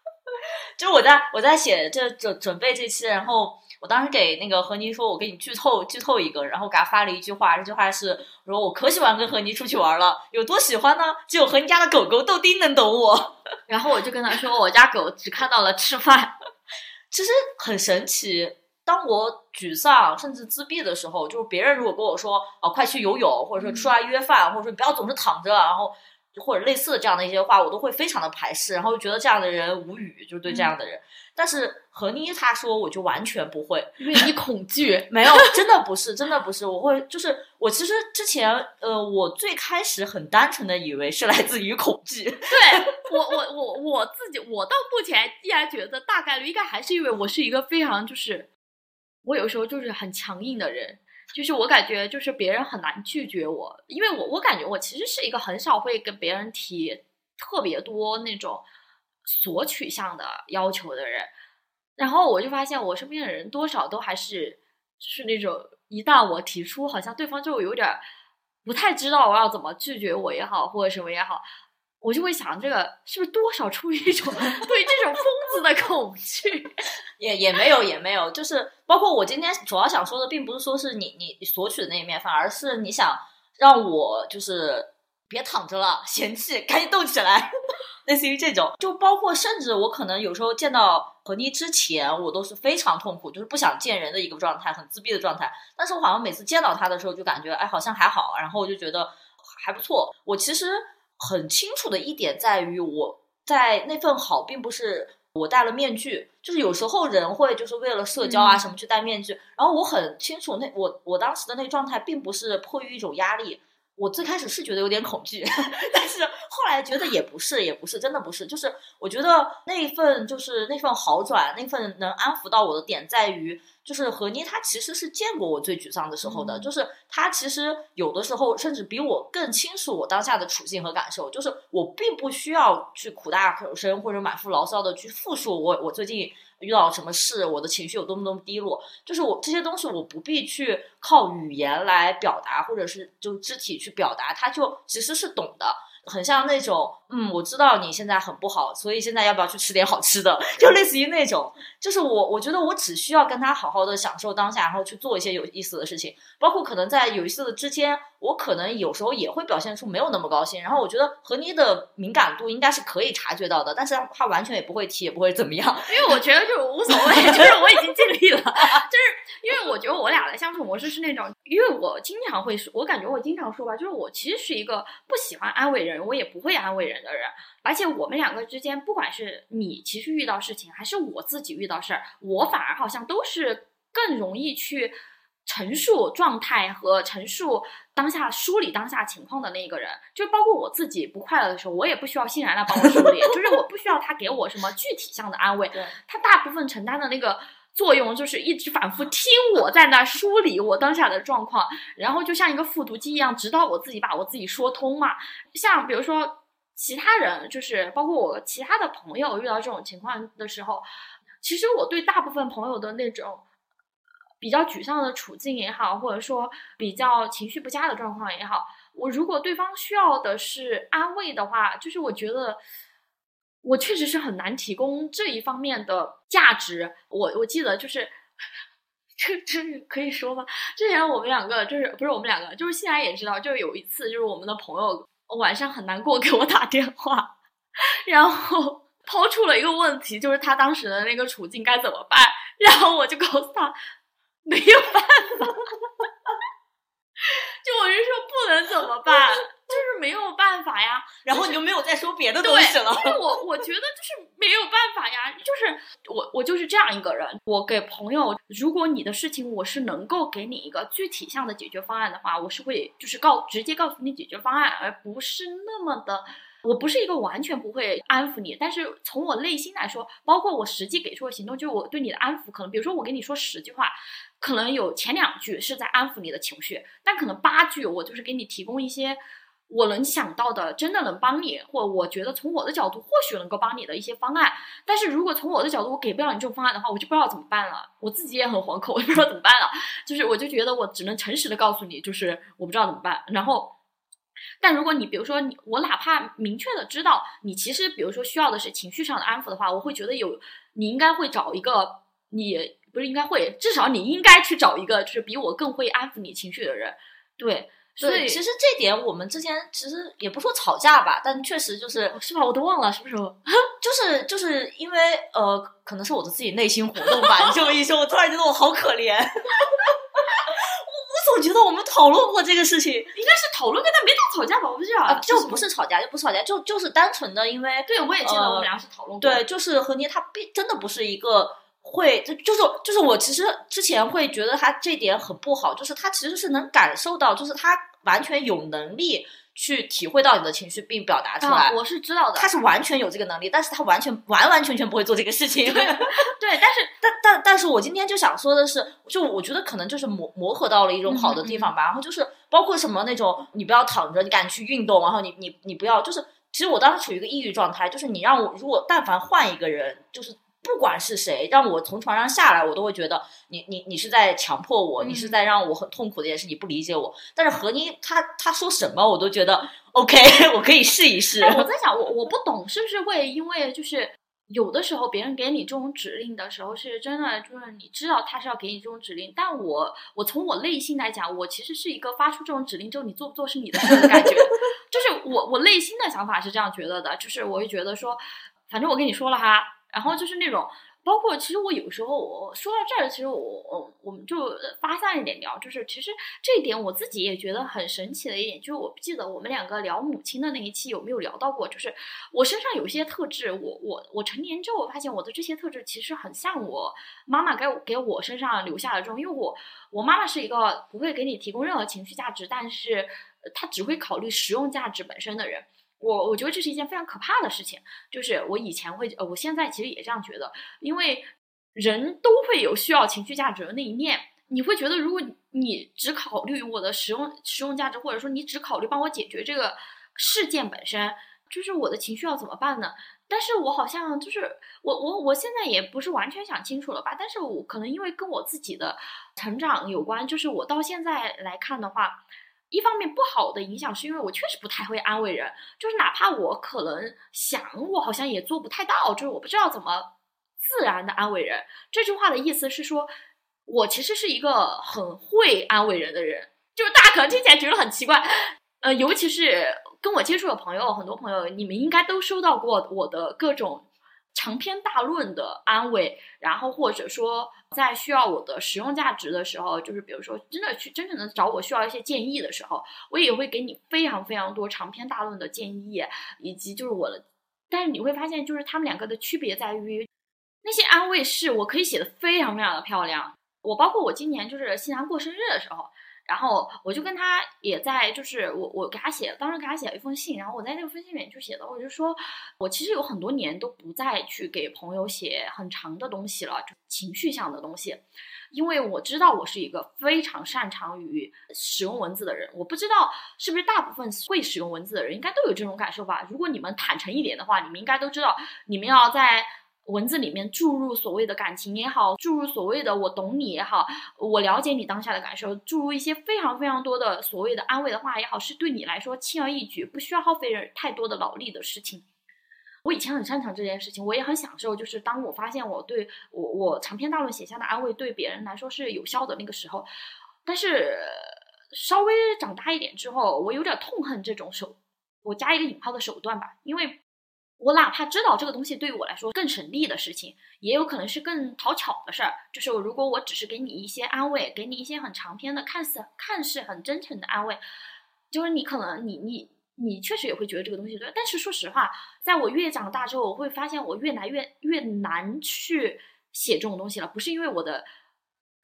就我在我在写这准准备这期，然后我当时给那个何妮说，我给你剧透剧透一个，然后给他发了一句话，这句话是我说我可喜欢跟何妮出去玩了，有多喜欢呢？只有何妮家的狗狗豆丁能懂我。然后我就跟他说，我家狗只看到了吃饭，其实很神奇。当我沮丧甚至自闭的时候，就是别人如果跟我说“啊，快去游泳”，或者说出来约饭，或者说你不要总是躺着，然后或者类似的这样的一些话，我都会非常的排斥，然后觉得这样的人无语，就是对这样的人。但是何妮她说，我就完全不会，因为你恐惧。没有，真的不是，真的不是。我会就是我其实之前呃，我最开始很单纯的以为是来自于恐惧。对我我我我自己，我到目前依然觉得大概率应该还是因为我是一个非常就是。我有时候就是很强硬的人，就是我感觉就是别人很难拒绝我，因为我我感觉我其实是一个很少会跟别人提特别多那种索取向的要求的人，然后我就发现我身边的人多少都还是就是那种一旦我提出，好像对方就有点不太知道我要怎么拒绝我也好，或者什么也好。我就会想，这个是不是多少出于一种对这种疯子的恐惧？也也没有也没有，就是包括我今天主要想说的，并不是说是你你索取的那一面，反而是你想让我就是别躺着了，嫌弃，赶紧动起来，类似于这种。就包括甚至我可能有时候见到何妮之前，我都是非常痛苦，就是不想见人的一个状态，很自闭的状态。但是我好像每次见到他的时候，就感觉哎好像还好，然后我就觉得还不错。我其实。很清楚的一点在于，我在那份好，并不是我戴了面具，就是有时候人会就是为了社交啊什么去戴面具。然后我很清楚，那我我当时的那状态，并不是迫于一种压力。我最开始是觉得有点恐惧，但是后来觉得也不是，也不是，真的不是。就是我觉得那份就是那份好转，那份能安抚到我的点在于。就是何妮，她其实是见过我最沮丧的时候的。就是她其实有的时候甚至比我更清楚我当下的处境和感受。就是我并不需要去苦大仇深或者满腹牢骚的去复述我我最近遇到什么事，我的情绪有多么多么低落。就是我这些东西我不必去靠语言来表达，或者是就肢体去表达，他就其实是懂的。很像那种，嗯，我知道你现在很不好，所以现在要不要去吃点好吃的？就类似于那种，就是我，我觉得我只需要跟他好好的享受当下，然后去做一些有意思的事情，包括可能在有意思的之间。我可能有时候也会表现出没有那么高兴，然后我觉得何妮的敏感度应该是可以察觉到的，但是他完全也不会提，也不会怎么样，因为我觉得就是无所谓，就是我已经尽力了，就是因为我觉得我俩的相处模式是那种，因为我经常会说，我感觉我经常说吧，就是我其实是一个不喜欢安慰人，我也不会安慰人的人，而且我们两个之间，不管是你其实遇到事情，还是我自己遇到事儿，我反而好像都是更容易去。陈述状态和陈述当下梳理当下情况的那一个人，就包括我自己不快乐的时候，我也不需要欣然来帮我梳理，就是我不需要他给我什么具体项的安慰，他大部分承担的那个作用就是一直反复听我在那梳理我当下的状况，然后就像一个复读机一样，直到我自己把我自己说通嘛。像比如说其他人，就是包括我其他的朋友遇到这种情况的时候，其实我对大部分朋友的那种。比较沮丧的处境也好，或者说比较情绪不佳的状况也好，我如果对方需要的是安慰的话，就是我觉得我确实是很难提供这一方面的价值。我我记得就是 这这可以说吗？之前我们两个就是不是我们两个，就是现在也知道，就是有一次就是我们的朋友晚上很难过给我打电话，然后抛出了一个问题，就是他当时的那个处境该怎么办，然后我就告诉他。没有办法，就我是说不能怎么办，就是没有办法呀。然后你就没有再说别的东西了。因为我我觉得就是没有办法呀，就是我我就是这样一个人。我给朋友，如果你的事情我是能够给你一个具体项的解决方案的话，我是会就是告直接告诉你解决方案，而不是那么的。我不是一个完全不会安抚你，但是从我内心来说，包括我实际给出的行动，就是我对你的安抚，可能比如说我跟你说十句话，可能有前两句是在安抚你的情绪，但可能八句我就是给你提供一些我能想到的，真的能帮你，或我觉得从我的角度或许能够帮你的一些方案。但是如果从我的角度我给不了你这种方案的话，我就不知道怎么办了。我自己也很惶恐，我不知道怎么办了。就是我就觉得我只能诚实的告诉你，就是我不知道怎么办，然后。但如果你比如说你我哪怕明确的知道你其实比如说需要的是情绪上的安抚的话，我会觉得有你应该会找一个你不是应该会至少你应该去找一个就是比我更会安抚你情绪的人，对，所以其实这点我们之前其实也不说吵架吧，但确实就是是吧？我都忘了什么时候，就是就是因为呃可能是我的自己内心活动吧，你这么一说，我突然觉得我好可怜。我觉得我们讨论过这个事情，应该是讨论过，但没到吵架吧？我不知道，就不是吵架，就不是吵架，就就是单纯的，因为对我也记得我们俩是讨论过。对，就是何妮，她并真的不是一个会就就是就是我其实之前会觉得他这点很不好，就是他其实是能感受到，就是他完全有能力去体会到你的情绪并表达出来。啊，我是知道的，他是完全有这个能力，但是他完全完完全全不会做这个事情。对，但是 但但但是我今天就想说的是，就我觉得可能就是磨磨合到了一种好的地方吧。然后就是包括什么那种，你不要躺着，你赶紧去运动，然后你你你不要就是，其实我当时处于一个抑郁状态，就是你让我如果但凡换一个人，就是不管是谁，让我从床上下来，我都会觉得你你你是在强迫我，你是在让我很痛苦的也是，你不理解我。但是何妮他他说什么我都觉得 OK，我可以试一试。哎，我在想，我我不懂是不是会因为就是有的时候别人给你这种指令的时候，是真的就是你知道他是要给你这种指令，但我我从我内心来讲，我其实是一个发出这种指令之后你做不做是你的事的感觉，就是我我内心的想法是这样觉得的，就是我会觉得说，反正我跟你说了哈，然后就是那种。包括其实我有时候我说到这儿，其实我我我们就发散一点聊，就是其实这一点我自己也觉得很神奇的一点，就是我不记得我们两个聊母亲的那一期有没有聊到过，就是我身上有些特质，我我我成年之后我发现我的这些特质其实很像我妈妈给给我身上留下的这种，因为我我妈妈是一个不会给你提供任何情绪价值，但是她只会考虑实用价值本身的人。我我觉得这是一件非常可怕的事情，就是我以前会，呃，我现在其实也这样觉得，因为人都会有需要情绪价值的那一面。你会觉得，如果你只考虑我的实用实用价值，或者说你只考虑帮我解决这个事件本身，就是我的情绪要怎么办呢？但是我好像就是我我我现在也不是完全想清楚了吧，但是我可能因为跟我自己的成长有关，就是我到现在来看的话。一方面不好的影响是因为我确实不太会安慰人，就是哪怕我可能想，我好像也做不太到，就是我不知道怎么自然的安慰人。这句话的意思是说，我其实是一个很会安慰人的人，就是大家可能听起来觉得很奇怪，呃，尤其是跟我接触的朋友，很多朋友你们应该都收到过我的各种。长篇大论的安慰，然后或者说在需要我的实用价值的时候，就是比如说真的去真正的找我需要一些建议的时候，我也会给你非常非常多长篇大论的建议，以及就是我的，但是你会发现，就是他们两个的区别在于，那些安慰是我可以写的非常非常的漂亮，我包括我今年就是新娘过生日的时候。然后我就跟他也在，就是我我给他写，当时给他写了一封信，然后我在那个封信里面就写的，我就说，我其实有很多年都不再去给朋友写很长的东西了，就情绪向的东西，因为我知道我是一个非常擅长于使用文字的人，我不知道是不是大部分会使用文字的人应该都有这种感受吧？如果你们坦诚一点的话，你们应该都知道，你们要在。文字里面注入所谓的感情也好，注入所谓的我懂你也好，我了解你当下的感受，注入一些非常非常多的所谓的安慰的话也好，是对你来说轻而易举，不需要耗费太多的脑力的事情。我以前很擅长这件事情，我也很享受，就是当我发现我对我我长篇大论写下的安慰对别人来说是有效的那个时候，但是稍微长大一点之后，我有点痛恨这种手，我加一个引号的手段吧，因为。我哪怕知道这个东西对于我来说更省力的事情，也有可能是更讨巧的事儿。就是如果我只是给你一些安慰，给你一些很长篇的、看似看似很真诚的安慰，就是你可能你你你确实也会觉得这个东西对。但是说实话，在我越长大之后，我会发现我越来越越难去写这种东西了。不是因为我的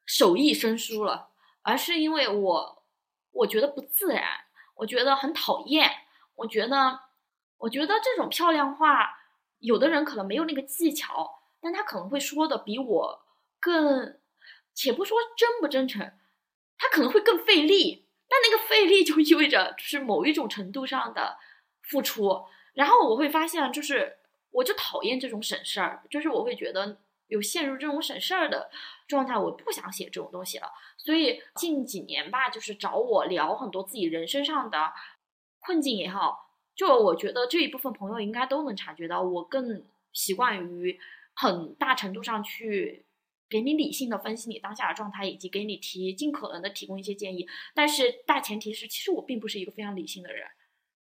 手艺生疏了，而是因为我我觉得不自然，我觉得很讨厌，我觉得。我觉得这种漂亮话，有的人可能没有那个技巧，但他可能会说的比我更，且不说真不真诚，他可能会更费力。但那个费力就意味着就是某一种程度上的付出。然后我会发现，就是我就讨厌这种省事儿，就是我会觉得有陷入这种省事儿的状态，我不想写这种东西了。所以近几年吧，就是找我聊很多自己人生上的困境也好。就我觉得这一部分朋友应该都能察觉到，我更习惯于很大程度上去给你理性的分析你当下的状态，以及给你提尽可能的提供一些建议。但是大前提是，其实我并不是一个非常理性的人，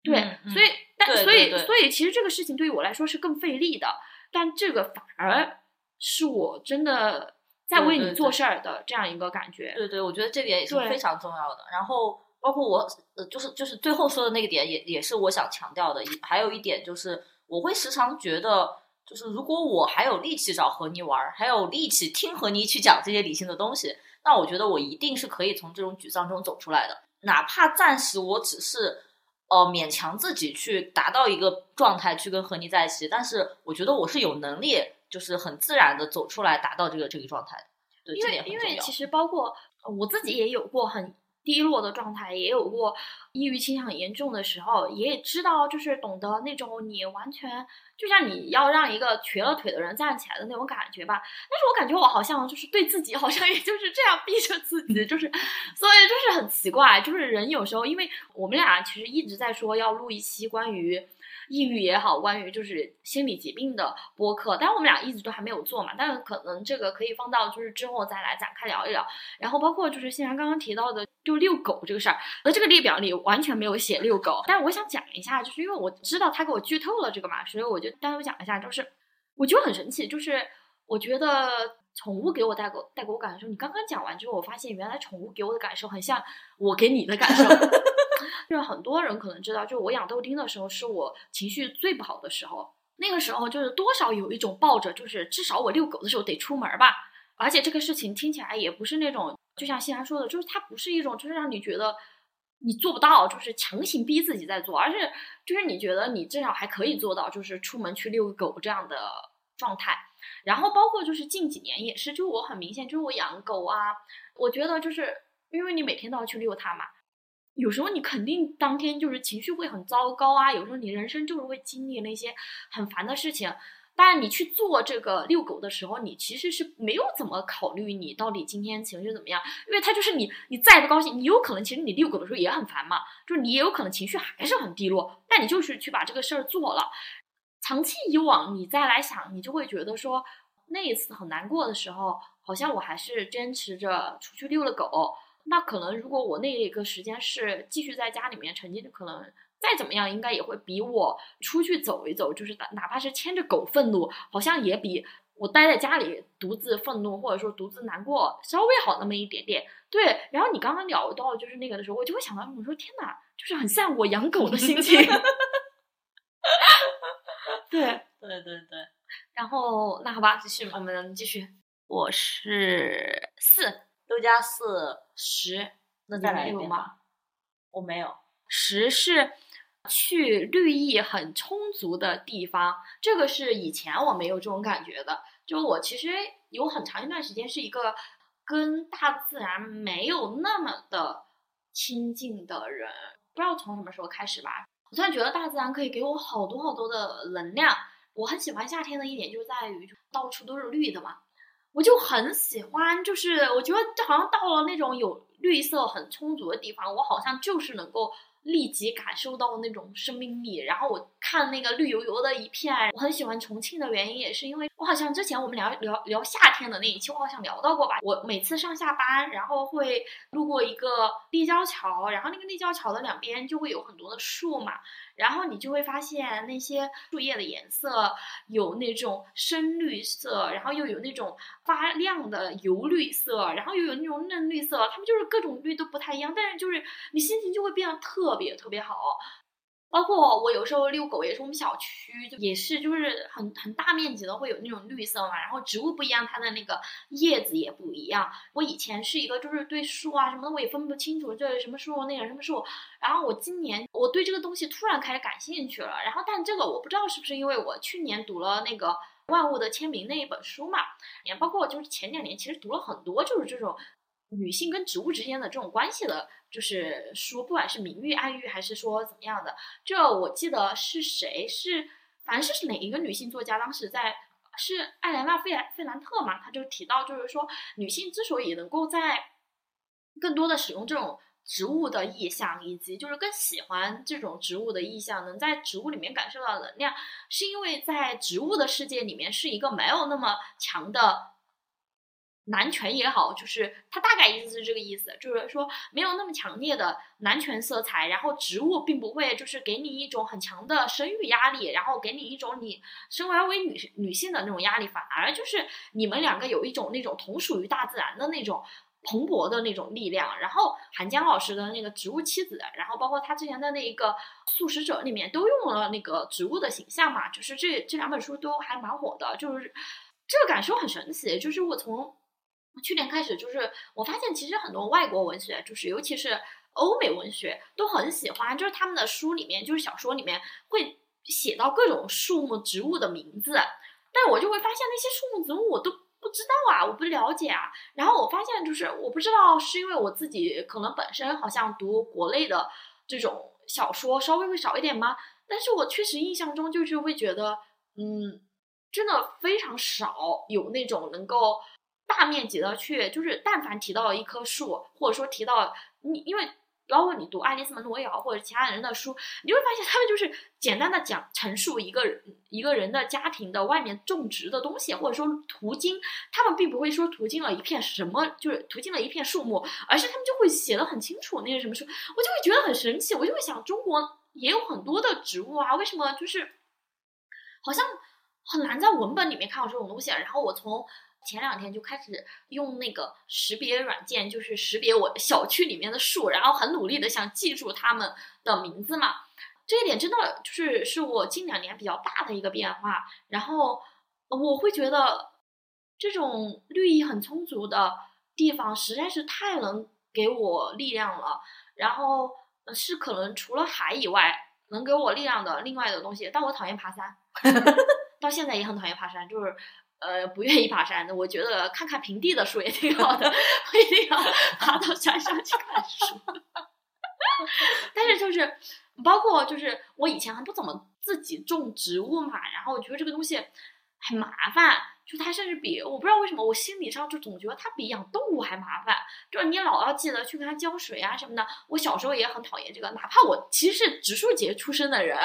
对，所以但所以所以其实这个事情对于我来说是更费力的，但这个反而是我真的在为你做事儿的这样一个感觉。对对，我觉得这点也是非常重要的。然后。包括我，呃，就是就是最后说的那个点，也也是我想强调的。还有一点就是，我会时常觉得，就是如果我还有力气找和妮玩儿，还有力气听和妮去讲这些理性的东西，那我觉得我一定是可以从这种沮丧中走出来的。哪怕暂时我只是呃勉强自己去达到一个状态去跟和妮在一起，但是我觉得我是有能力，就是很自然的走出来，达到这个这个状态的。对，因这为因为。其实包括呃我自己也有过很低落的状态，也有过抑郁倾向严重的时候，也知道就是懂得那种你完全就像你要让一个瘸了腿的人站起来的那种感觉吧。但是我感觉我好像就是对自己好像也就是这样逼着自己，就是 所以就是很奇怪，就是人有时候因为我们俩其实一直在说要录一期关于。抑郁也好，关于就是心理疾病的播客，但是我们俩一直都还没有做嘛，但是可能这个可以放到就是之后再来展开聊一聊。然后包括就是欣然刚刚提到的，就遛狗这个事儿，我这个列表里完全没有写遛狗，但是我想讲一下，就是因为我知道他给我剧透了这个嘛，所以我就单独讲一下，就是我觉得很神奇，就是我觉得宠物给我带给带给我感受，你刚刚讲完之后，我发现原来宠物给我的感受很像我给你的感受。就是很多人可能知道，就我养豆丁的时候，是我情绪最不好的时候。那个时候就是多少有一种抱着，就是至少我遛狗的时候得出门吧。而且这个事情听起来也不是那种，就像欣然说的，就是它不是一种，就是让你觉得你做不到，就是强行逼自己在做，而是就是你觉得你至少还可以做到，就是出门去遛狗这样的状态。然后包括就是近几年也是，就我很明显，就是我养狗啊，我觉得就是因为你每天都要去遛它嘛，有时候你肯定当天就是情绪会很糟糕啊，有时候你人生就是会经历那些很烦的事情。但你去做这个遛狗的时候，你其实是没有怎么考虑你到底今天情绪怎么样，因为它就是你，你再不高兴，你有可能其实你遛狗的时候也很烦嘛，就是你也有可能情绪还是很低落，但你就是去把这个事儿做了。长期以往，你再来想，你就会觉得说，那一次很难过的时候，好像我还是坚持着出去遛了狗。那可能如果我那个时间是继续在家里面沉浸，可能再怎么样，应该也会比我出去走一走，就是哪哪怕是牵着狗愤怒，好像也比我待在家里独自愤怒或者说独自难过稍微好那么一点点。对，然后你刚刚聊到就是那个的时候，我就会想到，我说天哪，就是很像我养狗的心情。对，对对对，然后那好吧，继续，我们继续。我是四六加四，十，那再来一遍吧？我没有。十是去绿意很充足的地方，这个是以前我没有这种感觉的。就我其实有很长一段时间是一个跟大自然没有那么的亲近的人，不知道从什么时候开始吧。我突然觉得大自然可以给我好多好多的能量。我很喜欢夏天的一点就在于，到处都是绿的嘛。我就很喜欢，就是我觉得这好像到了那种有绿色很充足的地方，我好像就是能够立即感受到那种生命力。然后我看那个绿油油的一片，我很喜欢重庆的原因也是因为我好像之前我们聊聊聊夏天的那一期，我好像聊到过吧。我每次上下班，然后会路过一个立交桥，然后那个立交桥的两边就会有很多的树嘛。然后你就会发现那些树叶的颜色有那种深绿色，然后又有那种发亮的油绿色，然后又有那种嫩绿色，它们就是各种绿都不太一样，但是就是你心情就会变得特别特别好。包括我有时候遛狗也是我们小区，就也是就是很很大面积的会有那种绿色嘛，然后植物不一样，它的那个叶子也不一样。我以前是一个就是对树啊什么的我也分不清楚，这是什么树那个什么树，然后我今年我对这个东西突然开始感兴趣了，然后但这个我不知道是不是因为我去年读了那个《万物的签名》那一本书嘛，也包括就是前两年其实读了很多就是这种女性跟植物之间的这种关系的，就是书，不管是明喻暗喻还是说怎么样的，这我记得是谁是，反正是哪一个女性作家当时在。是艾莲娜·费兰费兰特嘛？她就提到，就是说女性之所以能够在更多的使用这种植物的意象，以及就是更喜欢这种植物的意象，能在植物里面感受到能量，是因为在植物的世界里面是一个没有那么强的男权也好，就是它大概意思是这个意思，就是说没有那么强烈的男权色彩，然后植物并不会就是给你一种很强的生育压力，然后给你一种你身为为女女性的那种压力，反而就是你们两个有一种那种同属于大自然的那种。蓬勃的那种力量。然后韩江老师的那个植物妻子，然后包括他之前的那一个素食者里面都用了那个植物的形象嘛，就是这这两本书都还蛮火的，就是这个感受很神奇。就是我从去年开始，就是我发现其实很多外国文学，就是尤其是欧美文学都很喜欢，就是他们的书里面，就是小说里面会写到各种树木、植物的名字，但我就会发现那些树木、植物我都不知道啊，我不了解啊。然后我发现就是我不知道是因为我自己可能本身好像读国内的这种小说稍微会少一点吗？但是我确实印象中就是会觉得，嗯，真的非常少有那种能够。大面积的去，就是但凡提到一棵树，或者说提到你，因为包括你读爱丽丝·门罗瑶或者其他人的书，你会发现他们就是简单的讲陈述一个一个人的家庭的外面种植的东西，或者说途经，他们并不会说途经了一片什么，就是途经了一片树木，而是他们就会写的很清楚那是什么树，我就会觉得很神奇，我就会想中国也有很多的植物啊，为什么就是好像很难在文本里面看到这种东西，然后我从。前两天就开始用那个识别软件，就是识别我小区里面的树，然后很努力的想记住它们的名字嘛。这一点真的就是是我近两年比较大的一个变化。然后我会觉得这种绿意很充足的地方实在是太能给我力量了。然后是可能除了海以外能给我力量的另外的东西。但我讨厌爬山，到现在也很讨厌爬山，就是。呃，不愿意爬山的，我觉得看看平地的树也挺好的，不一定要爬到山上去看书。但是就是，包括就是我以前还不怎么自己种植物嘛，然后我觉得这个东西很麻烦，就它甚至比我不知道为什么，我心理上就总觉得它比养动物还麻烦，就是你老要记得去给它浇水啊什么的。我小时候也很讨厌这个，哪怕我其实是植树节出生的人。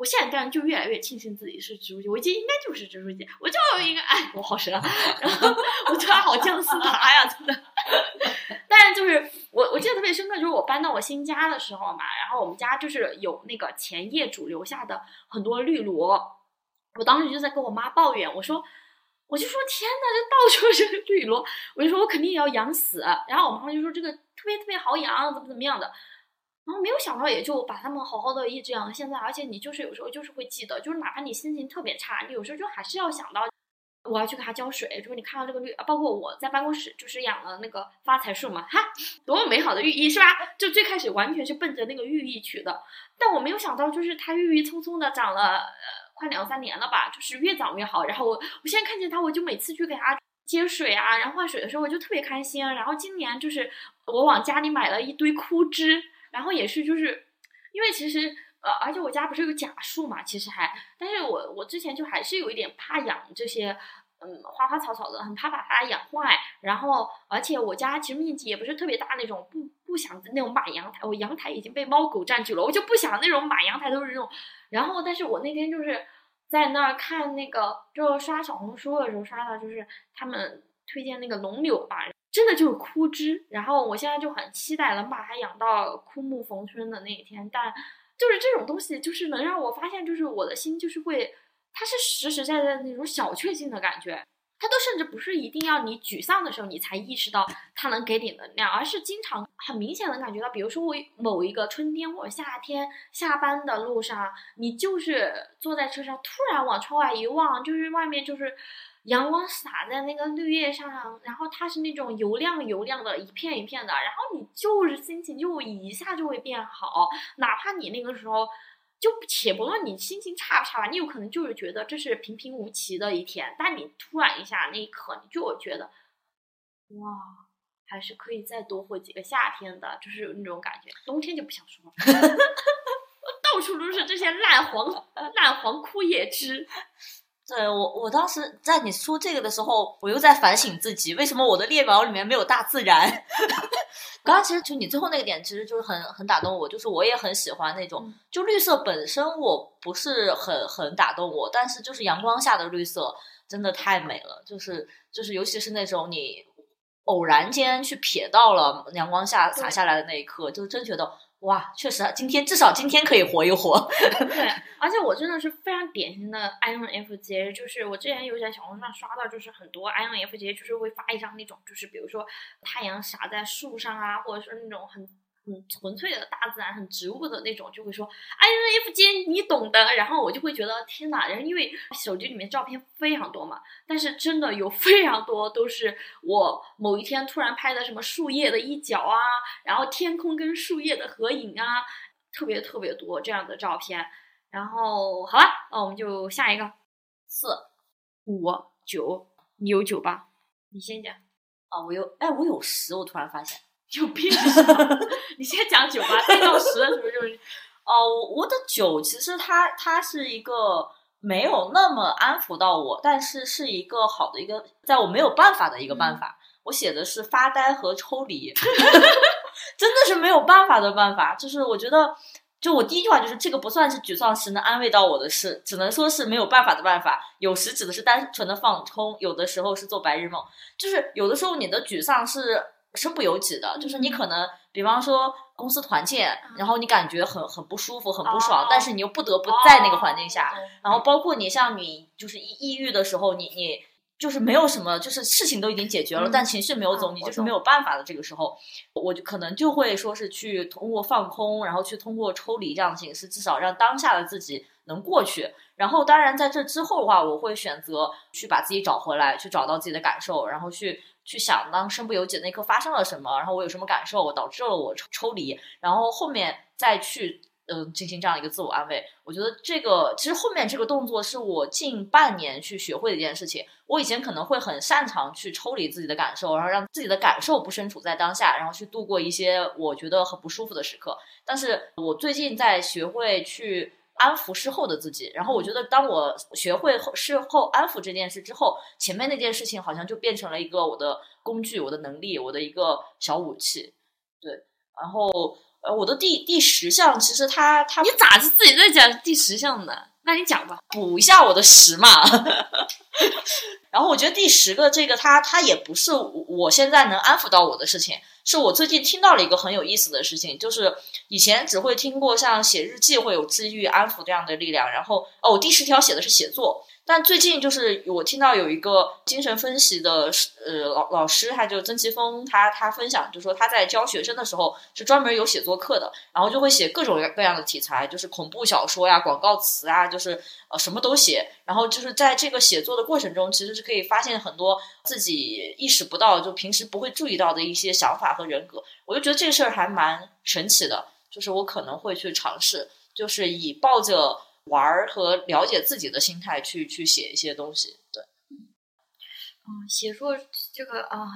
我现在当然就越来越庆幸自己是植物姐，我记得应该就是植物姐，我就应该哎，我好神啊！然后我突然好姜思达呀，真的。但是就是我我记得特别深刻，就是我搬到我新家的时候嘛，然后我们家就是有那个前业主留下的很多绿萝，我当时就在跟我妈抱怨，我说我就说天呐，这到处是绿萝，我就说我肯定也要养死。然后我妈就说这个特别特别好养，怎么怎么样的。然后没有想到，也就把他们好好的一直养到现在。而且你就是有时候就是会记得，就是哪怕你心情特别差，你有时候就还是要想到我要去给它浇水。如果你看到这个绿，包括我在办公室就是养了那个发财树嘛，哈，多么美好的寓意是吧？就最开始完全是奔着那个寓意去的。但我没有想到，就是它郁郁葱葱的长了呃快两三年了吧，就是越长越好。然后我我现在看见它，我就每次去给它接水啊，然后换水的时候，我就特别开心。然后今年就是我往家里买了一堆枯枝。然后也是，就是因为其实呃，而且我家不是有假树嘛，其实还，但是我我之前就还是有一点怕养这些嗯花花草草的，很怕把它养坏。然后而且我家其实面积也不是特别大那种，不不想那种满阳台，我阳台已经被猫狗占据了，我就不想那种满阳台都是那种。然后，但是我那天就是在那儿看那个，就刷小红书的时候刷到，就是他们推荐那个龙柳吧。真的就是枯枝，然后我现在就很期待能把它养到枯木逢春的那一天。但就是这种东西，就是能让我发现，就是我的心就是会，它是实实在在的那种小确幸的感觉。它都甚至不是一定要你沮丧的时候你才意识到它能给你能量，而是经常很明显的感觉到，比如说我某一个春天或者夏天下班的路上，你就是坐在车上，突然往窗外一望，就是外面就是。阳光洒在那个绿叶上，然后它是那种油亮油亮的，一片一片的，然后你就是心情就一下就会变好，哪怕你那个时候就且不论你心情差不差吧，你有可能就是觉得这是平平无奇的一天，但你突然一下那一刻，你就觉得，哇，还是可以再多活几个夏天的，就是那种感觉。冬天就不想说了，到处都是这些烂黄烂黄枯叶枝。对我，我当时在你说这个的时候，我又在反省自己，为什么我的列表里面没有大自然？刚刚其实就你最后那个点，其实就是很很打动我，就是我也很喜欢那种，就绿色本身我不是很很打动我，但是就是阳光下的绿色真的太美了，就是就是尤其是那种你偶然间去瞥到了阳光下洒下来的那一刻，就真觉得哇，确实，今天至少今天可以活一活。对，而且我真的是非常典型的 INFJ，就是我之前有在小红书上刷到，就是很多 INFJ 就是会发一张那种，就是比如说太阳洒在树上啊，或者是那种很很纯粹的大自然、很植物的那种，就会说 INFJ 你懂的。然后我就会觉得天哪，然后因为手机里面照片非常多嘛，但是真的有非常多都是我某一天突然拍的什么树叶的一角啊，然后天空跟树叶的合影啊，特别特别多这样的照片。然后好了，那我们就下一个四五九，你有九吧？你先讲。啊，我有，哎，我有十，我突然发现。有病是吧？你先讲酒吧，再到十的时候就是哦，我我的酒其实它它是一个没有那么安抚到我，但是是一个好的一个，在我没有办法的一个办法。我写的是发呆和抽离，真的是没有办法的办法。就是我觉得，就我第一句话就是这个不算是沮丧时能安慰到我的事，只能说是没有办法的办法。有时指的是单纯的放空，有的时候是做白日梦。就是有的时候你的沮丧是。身不由己的，就是你可能，比方说公司团建，然后你感觉很很不舒服，很不爽，但是你又不得不在那个环境下。然后包括你像你就是抑抑郁的时候，你你就是没有什么，就是事情都已经解决了，但情绪没有走，你就是没有办法的。这个时候，我就可能就会说是去通过放空，然后去通过抽离这样的形式，至少让当下的自己能过去。然后当然在这之后的话，我会选择去把自己找回来，去找到自己的感受，然后去。去想当身不由己的那一刻发生了什么，然后我有什么感受，导致了我抽离，然后后面再去嗯进行这样一个自我安慰。我觉得这个其实后面这个动作是我近半年去学会的一件事情。我以前可能会很擅长去抽离自己的感受，然后让自己的感受不身处在当下，然后去度过一些我觉得很不舒服的时刻。但是我最近在学会去。安抚事后的自己，然后我觉得，当我学会后事后安抚这件事之后，前面那件事情好像就变成了一个我的工具、我的能力、我的一个小武器。对，然后呃，我的第第十项其实他他你咋是自己在讲第十项呢？那你讲吧，补一下我的十嘛。然后我觉得第十个这个，它它也不是我现在能安抚到我的事情。是我最近听到了一个很有意思的事情，就是以前只会听过像写日记会有治愈、安抚这样的力量，然后哦，我第十条写的是写作。但最近就是我听到有一个精神分析的呃老老师，他就曾奇峰，他他分享就说他在教学生的时候是专门有写作课的，然后就会写各种各样的题材，就是恐怖小说呀、广告词啊，就是呃什么都写。然后就是在这个写作的过程中，其实是可以发现很多自己意识不到、就平时不会注意到的一些想法和人格。我就觉得这事儿还蛮神奇的，就是我可能会去尝试，就是以抱着。玩儿和了解自己的心态去去写一些东西，对，嗯，写作这个啊，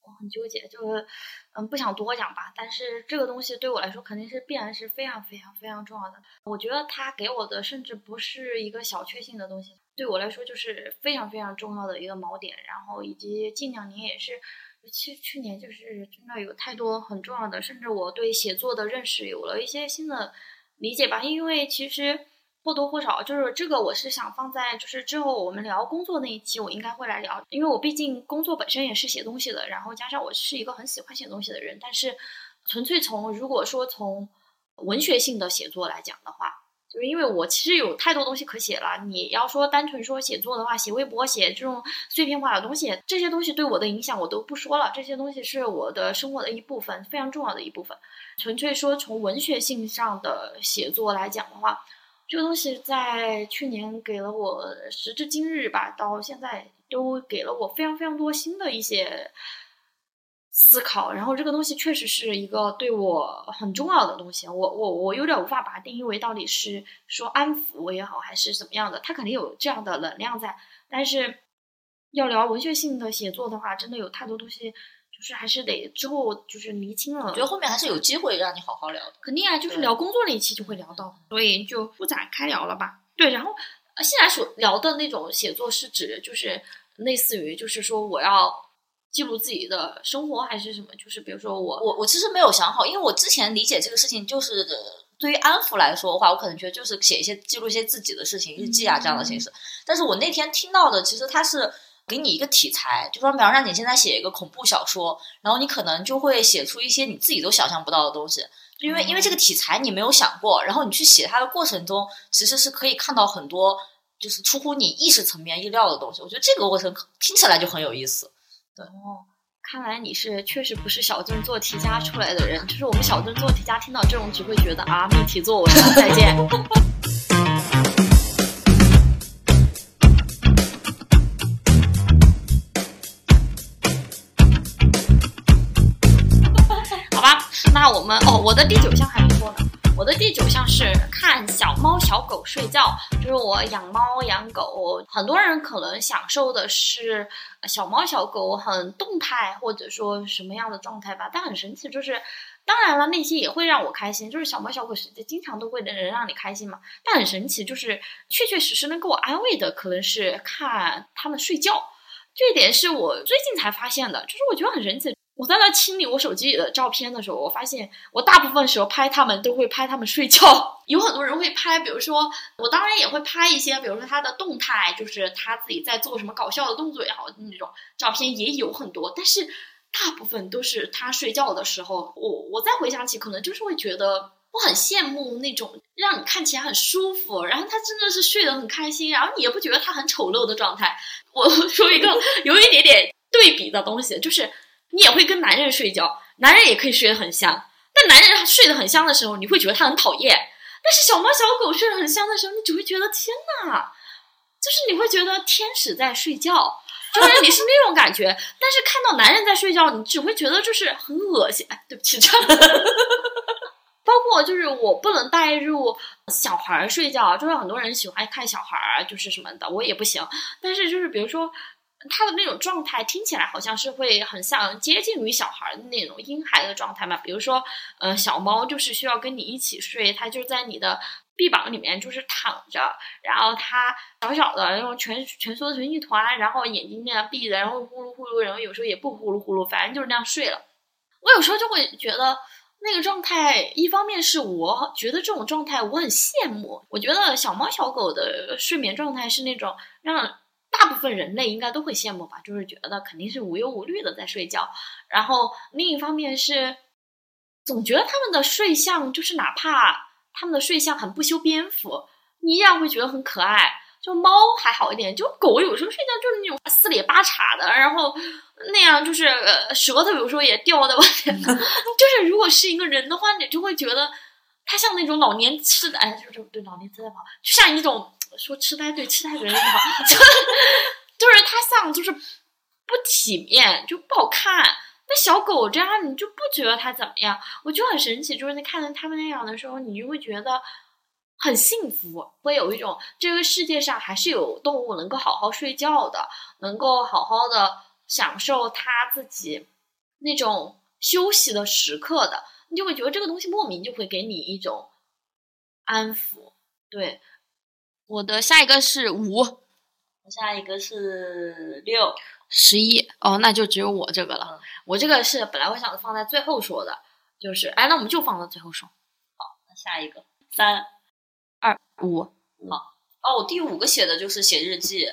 我很纠结，就是嗯不想多讲吧，但是这个东西对我来说肯定是必然是非常非常非常重要的。我觉得它给我的甚至不是一个小确幸的东西，对我来说就是非常非常重要的一个锚点。然后以及近两年也是，去去年就是真的有太多很重要的，甚至我对写作的认识有了一些新的。理解吧，因为其实或多或少就是这个，我是想放在就是之后我们聊工作那一期，我应该会来聊，因为我毕竟工作本身也是写东西的，然后加上我是一个很喜欢写东西的人，但是纯粹从如果说从文学性的写作来讲的话，就是因为我其实有太多东西可写了，你要说单纯说写作的话，写微博写这种碎片化的东西，这些东西对我的影响我都不说了，这些东西是我的生活的一部分，非常重要的一部分。纯粹说从文学性上的写作来讲的话，这个东西在去年给了我时至今日吧，到现在都给了我非常非常多新的一些思考。然后这个东西确实是一个对我很重要的东西。我我我有点无法把它定义为到底是说安抚我也好，还是怎么样的。它肯定有这样的能量在，但是要聊文学性的写作的话，真的有太多东西。就是还是得之后就是厘清了，我觉得后面还是有机会让你好好聊的。肯定啊，就是聊工作那一期就会聊到，所以就不展开聊了吧。对，然后现在所聊的那种写作是指就是类似于就是说我要记录自己的生活还是什么？就是比如说我我我其实没有想好，因为我之前理解这个事情就是对于安抚来说的话，我可能觉得就是写一些记录一些自己的事情日记啊这样的形式。但是我那天听到的其实它是。给你一个题材，就说比方让你现在写一个恐怖小说，然后你可能就会写出一些你自己都想象不到的东西。因为因为这个题材你没有想过，然后你去写它的过程中，其实是可以看到很多就是出乎你意识层面意料的东西。我觉得这个过程听起来就很有意思。对哦，看来你是确实不是小镇做题家出来的人，就是我们小镇做题家听到这种只会觉得啊，命题作文，再见。我们哦，我的第九项还没说呢。我的第九项是看小猫小狗睡觉，就是我养猫养狗，很多人可能享受的是小猫小狗很动态，或者说什么样的状态吧。但很神奇，就是当然了，那些也会让我开心，就是小猫小狗是经常都会能让你开心嘛。但很神奇，就是确确实实能给我安慰的，可能是看它们睡觉。这一点是我最近才发现的，就是我觉得很神奇。我在那清理我手机里的照片的时候，我发现我大部分时候拍他们都会拍他们睡觉。有很多人会拍，比如说我当然也会拍一些，比如说他的动态，就是他自己在做什么搞笑的动作也好，那种照片也有很多。但是大部分都是他睡觉的时候。我我再回想起，可能就是会觉得我很羡慕那种让你看起来很舒服，然后他真的是睡得很开心，然后你也不觉得他很丑陋的状态。我 说一个有一点点对比的东西，就是。你也会跟男人睡觉，男人也可以睡得很香。但男人睡得很香的时候，你会觉得他很讨厌；但是小猫小狗睡得很香的时候，你只会觉得天哪，就是你会觉得天使在睡觉，就是你是那种感觉。但是看到男人在睡觉，你只会觉得就是很恶心。哎，对不起，这样 包括就是我不能带入小孩睡觉，就是很多人喜欢看小孩，就是什么的，我也不行。但是就是比如说。他的那种状态听起来好像是会很像接近于小孩的那种婴孩的状态嘛？比如说，呃，小猫就是需要跟你一起睡，它就在你的臂膀里面就是躺着，然后它小小的，然后蜷蜷缩成一团，然后眼睛那样闭着，然后呼噜呼噜，然后有时候也不呼噜呼噜，反正就是那样睡了。我有时候就会觉得那个状态，一方面是我觉得这种状态我很羡慕，我觉得小猫小狗的睡眠状态是那种让。大部分人类应该都会羡慕吧，就是觉得肯定是无忧无虑的在睡觉。然后另一方面是，总觉得他们的睡相就是哪怕他们的睡相很不修边幅，你依然会觉得很可爱。就猫还好一点，就狗有时候睡觉就是那种四里八叉的，然后那样就是呃舌头有时候也掉在外面。就是如果是一个人的话，你就会觉得他像那种老年痴呆，就是对老年痴呆吧，就像一种。说痴呆对痴呆的人好，就是他像就是不体面就不好看。那小狗这样你就不觉得它怎么样？我就很神奇，就是你看到他们那样的时候，你就会觉得很幸福，会有一种这个世界上还是有动物能够好好睡觉的，能够好好的享受它自己那种休息的时刻的，你就会觉得这个东西莫名就会给你一种安抚，对。我的下一个是五，下一个是六十一哦，那就只有我这个了。我这个是本来我想放在最后说的，就是哎，那我们就放到最后说。好，那下一个三二五好哦，我第五个写的就是写日记，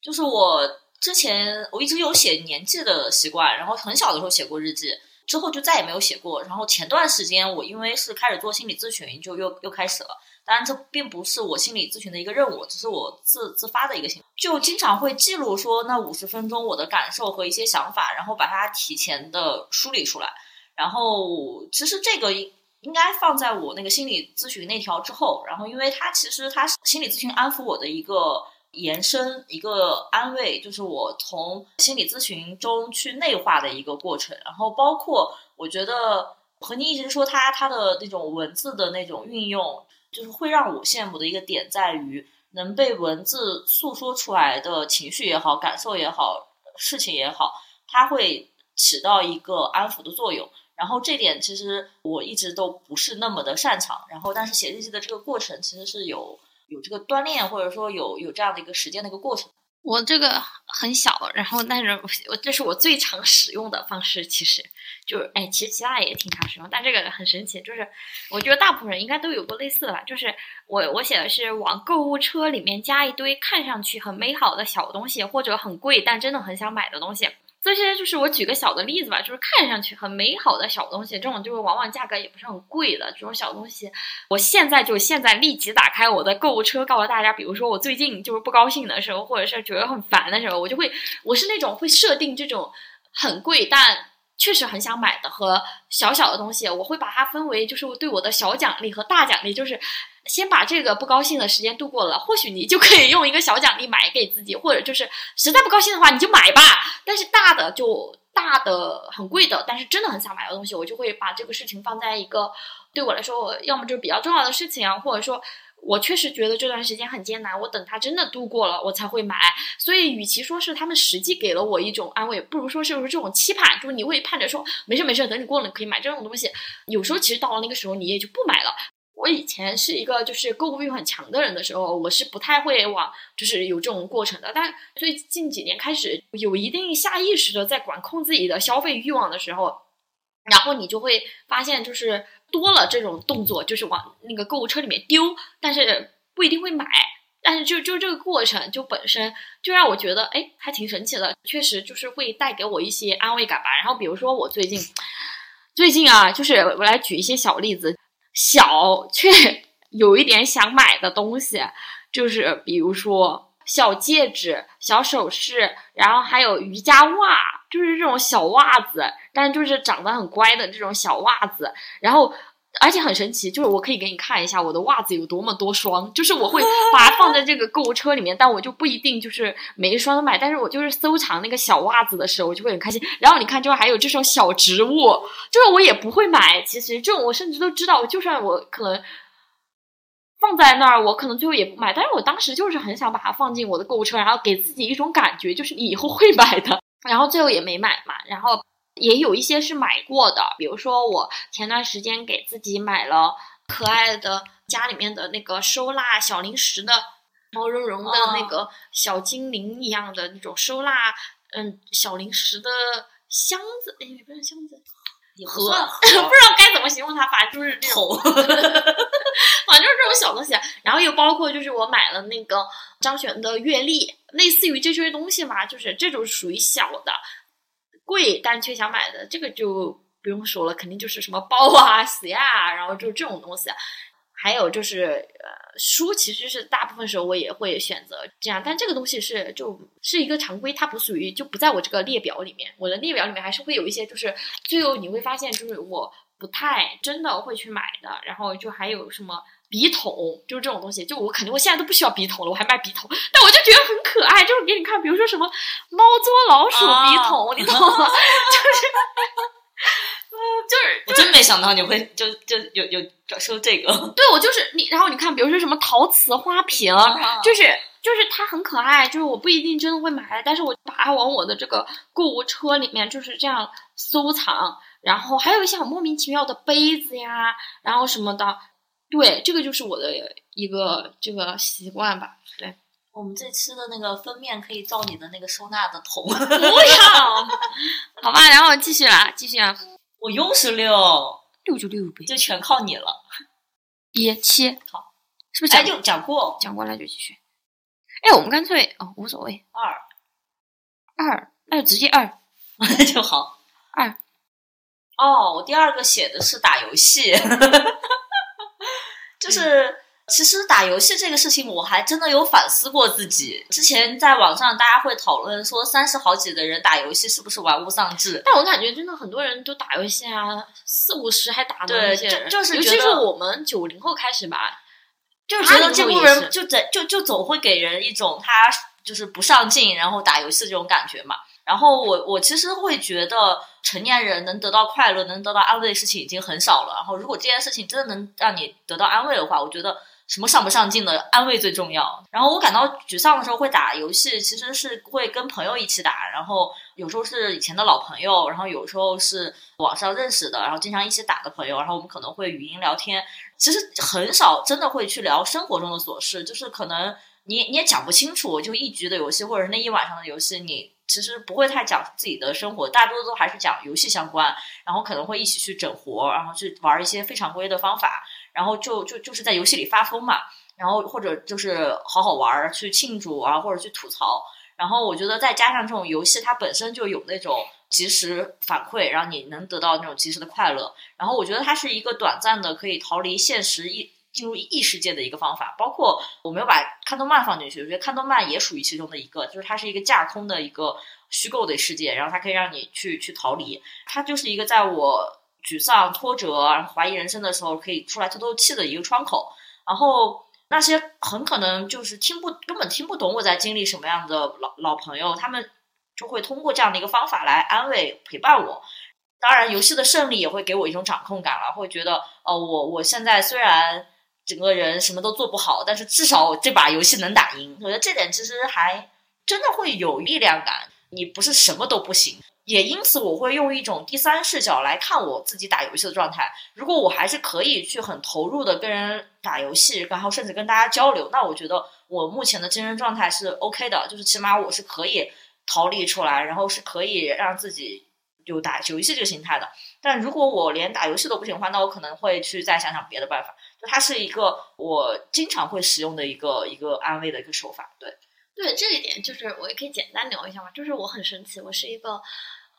就是我之前我一直有写年纪的习惯，然后很小的时候写过日记，之后就再也没有写过。然后前段时间我因为是开始做心理咨询，就又又开始了。当然，这并不是我心理咨询的一个任务，只是我自自发的一个行为。就经常会记录说那五十分钟我的感受和一些想法，然后把它提前的梳理出来。然后其实这个应该放在我那个心理咨询那条之后。然后因为它其实它是心理咨询安抚我的一个延伸，一个安慰，就是我从心理咨询中去内化的一个过程。然后包括我觉得和你一直说它它的那种文字的那种运用。就是会让我羡慕的一个点在于，能被文字诉说出来的情绪也好、感受也好、事情也好，它会起到一个安抚的作用。然后这点其实我一直都不是那么的擅长。然后但是写日记的这个过程其实是有有这个锻炼，或者说有有这样的一个实践的一个过程。我这个很小，然后但是我这是我最常使用的方式，其实就是哎，其实其他也挺常使用，但这个很神奇，就是我觉得大部分人应该都有过类似的吧，就是我我写的是往购物车里面加一堆看上去很美好的小东西，或者很贵但真的很想买的东西，这些就是我举个小的例子吧，就是看上去很美好的小东西，这种就是往往价格也不是很贵的这种小东西。我现在就现在立即打开我的购物车，告诉大家，比如说我最近就是不高兴的时候，或者是觉得很烦的时候，我就会，我是那种会设定这种很贵但确实很想买的和小小的东西，我会把它分为就是对我的小奖励和大奖励，就是先把这个不高兴的时间度过了，或许你就可以用一个小奖励买给自己，或者就是实在不高兴的话，你就买吧。但是大的就大的很贵的，但是真的很想买的东西，我就会把这个事情放在一个对我来说，要么就是比较重要的事情啊，或者说。我确实觉得这段时间很艰难，我等它真的度过了，我才会买。所以，与其说是他们实际给了我一种安慰，不如说是这种期盼，就是你会盼着说没事没事，等你过了你可以买这种东西。有时候其实到了那个时候，你也就不买了。我以前是一个就是购物欲很强的人的时候，我是不太会往就是有这种过程的。但最近几年开始有一定下意识的在管控自己的消费欲望的时候，然后你就会发现就是多了这种动作，就是往那个购物车里面丢，但是不一定会买。但是就就这个过程就本身就让我觉得哎还挺神奇的，确实就是会带给我一些安慰感吧。然后比如说我最近最近啊，就是我来举一些小例子。小却 有一点想买的东西，就是比如说小戒指、小首饰，然后还有瑜伽袜，就是这种小袜子，但就是长得很乖的这种小袜子，然后。而且很神奇，就是我可以给你看一下我的袜子有多么多双，就是我会 把它放在这个购物车里面，但我就不一定就是每一双都买，但是我就是收藏那个小袜子的时候，我就会很开心。然后你看，就还有这种小植物，就是我也不会买，其实这种我甚至都知道，就算我可能放在那儿，我可能最后也不买，但是我当时就是很想把它放进我的购物车，然后给自己一种感觉，就是你以后会买的，然后最后也没买嘛，然后。也有一些是买过的，比如说我前段时间给自己买了可爱的家里面的那个收纳小零食的毛茸茸的那个小精灵一样的那种收纳嗯小零食的箱子，哎，不是箱子，盒，不知道该怎么形容它，反正就是这种，反正就是这种小东西。然后又包括就是我买了那个张悬的月历，类似于这些东西嘛，就是这种属于小的。贵但却想买的这个就不用说了，肯定就是什么包啊、鞋啊，然后就这种东西。还有就是呃，书其实是大部分时候我也会选择这样，但这个东西是就是一个常规，它不属于就不在我这个列表里面。我的列表里面还是会有一些，就是最后你会发现，就是我不太真的会去买的。然后就还有什么。笔筒就是这种东西，就我肯定我现在都不需要笔筒了，我还卖笔筒，但我就觉得很可爱，就是给你看，比如说什么猫捉老鼠笔筒，你懂吗？就是，就是，我真没想到你会就就有有说这个，对我就是你，然后你看，比如说什么陶瓷花瓶，就是就是它很可爱，就是我不一定真的会买，但是我把它往我的这个购物车里面就是这样收藏，然后还有一些很莫名其妙的杯子呀，然后什么的。对，这个就是我的一个这个习惯吧。对，我们这期的那个封面可以照你的那个收纳的桶。不要，好吧，然后继续啦，继续啊。我又是六，六就六呗，就全靠你了。一七，好，是不是讲就讲过？讲过了就继续。哎，我们干脆哦，无所谓。二，二，那就直接二 就好。二。哦，我第二个写的是打游戏。就是，其实打游戏这个事情，我还真的有反思过自己。之前在网上大家会讨论说，三十好几的人打游戏是不是玩物丧志？但我感觉真的很多人都打游戏啊，四五十还打的那些人，就是尤其是我们九零后开始吧，就觉得这部人就在就就总会给人一种他就是不上进，然后打游戏这种感觉嘛。然后我我其实会觉得，成年人能得到快乐、能得到安慰的事情已经很少了。然后，如果这件事情真的能让你得到安慰的话，我觉得什么上不上进的，安慰最重要。然后，我感到沮丧的时候会打游戏，其实是会跟朋友一起打。然后有时候是以前的老朋友，然后有时候是网上认识的，然后经常一起打的朋友。然后我们可能会语音聊天，其实很少真的会去聊生活中的琐事，就是可能你你也讲不清楚，就一局的游戏或者是那一晚上的游戏，你。其实不会太讲自己的生活，大多都还是讲游戏相关，然后可能会一起去整活，然后去玩一些非常规的方法，然后就就就是在游戏里发疯嘛，然后或者就是好好玩去庆祝啊，或者去吐槽，然后我觉得再加上这种游戏，它本身就有那种及时反馈，让你能得到那种及时的快乐。然后我觉得它是一个短暂的可以逃离现实一进入异世界的一个方法。包括我没有把看动漫放进去，我觉得看动漫也属于其中的一个，就是它是一个架空的一个虚构的世界，然后它可以让你去去逃离。它就是一个在我沮丧、挫折、怀疑人生的时候可以出来透透气的一个窗口。然后。那些很可能就是听不根本听不懂我在经历什么样的老老朋友，他们就会通过这样的一个方法来安慰陪伴我。当然，游戏的胜利也会给我一种掌控感了，会觉得呃，我我现在虽然整个人什么都做不好，但是至少这把游戏能打赢。我觉得这点其实还真的会有力量感。你不是什么都不行。也因此，我会用一种第三视角来看我自己打游戏的状态。如果我还是可以去很投入的跟人打游戏，然后甚至跟大家交流，那我觉得我目前的精神状态是 OK 的，就是起码我是可以逃离出来，然后是可以让自己有打游戏这个心态的。但如果我连打游戏都不行的话，那我可能会去再想想别的办法。它是一个我经常会使用的一个一个安慰的一个手法。对，对这一点，就是我也可以简单聊一下嘛。就是我很神奇，我是一个。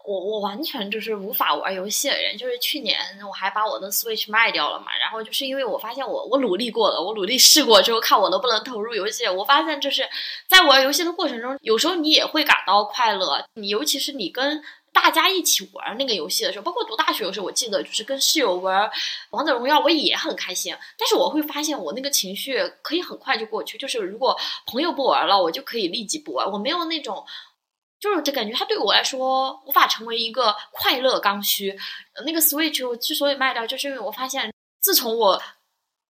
我我完全就是无法玩游戏的人，就是去年我还把我的 Switch 卖掉了嘛，然后就是因为我发现我我努力过了，我努力试过之后，看我能不能投入游戏，我发现就是在玩游戏的过程中，有时候你也会感到快乐，你尤其是你跟大家一起玩那个游戏的时候，包括读大学的时候，我记得就是跟室友玩王者荣耀，我也很开心，但是我会发现我那个情绪可以很快就过去，就是如果朋友不玩了，我就可以立即不玩，我没有那种。就是这感觉，它对我来说无法成为一个快乐刚需。那个 Switch 我之所以卖掉，就是因为我发现，自从我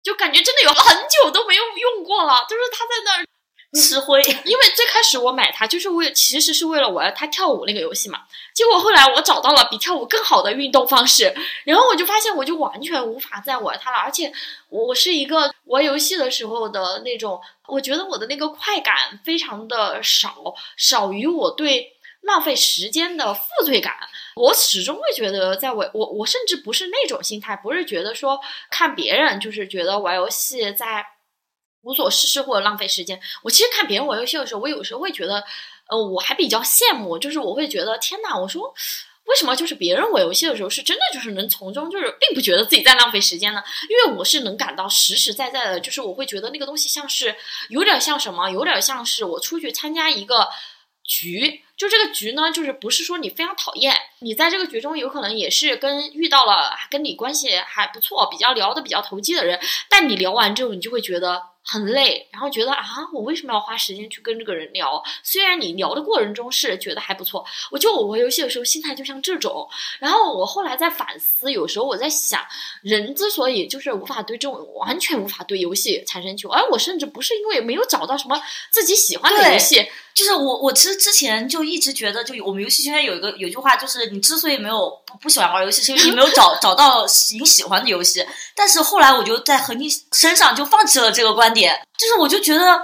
就感觉真的有很久都没有用过了，就是它在那儿。吃灰，因为最开始我买它就是为，其实是为了玩它跳舞那个游戏嘛。结果后来我找到了比跳舞更好的运动方式，然后我就发现我就完全无法再玩它了。而且我是一个玩游戏的时候的那种，我觉得我的那个快感非常的少，少于我对浪费时间的负罪感。我始终会觉得，在我我我甚至不是那种心态，不是觉得说看别人就是觉得玩游戏在。无所事事或者浪费时间。我其实看别人玩游戏的时候，我有时候会觉得，呃，我还比较羡慕，就是我会觉得，天呐，我说为什么就是别人玩游戏的时候是真的就是能从中就是并不觉得自己在浪费时间呢？因为我是能感到实实在在的，就是我会觉得那个东西像是有点像什么，有点像是我出去参加一个局，就这个局呢，就是不是说你非常讨厌，你在这个局中有可能也是跟遇到了跟你关系还不错、比较聊的比较投机的人，但你聊完之后，你就会觉得。很累，然后觉得啊，我为什么要花时间去跟这个人聊？虽然你聊的过程中是觉得还不错，我就我玩游戏的时候心态就像这种。然后我后来在反思，有时候我在想，人之所以就是无法对这种完全无法对游戏产生求，而我甚至不是因为没有找到什么自己喜欢的游戏。就是我，我其实之前就一直觉得，就我们游戏圈有一个有句话，就是你之所以没有不不喜欢玩游戏，是因为你没有找 找到你喜欢的游戏。但是后来我就在和你身上就放弃了这个观点，就是我就觉得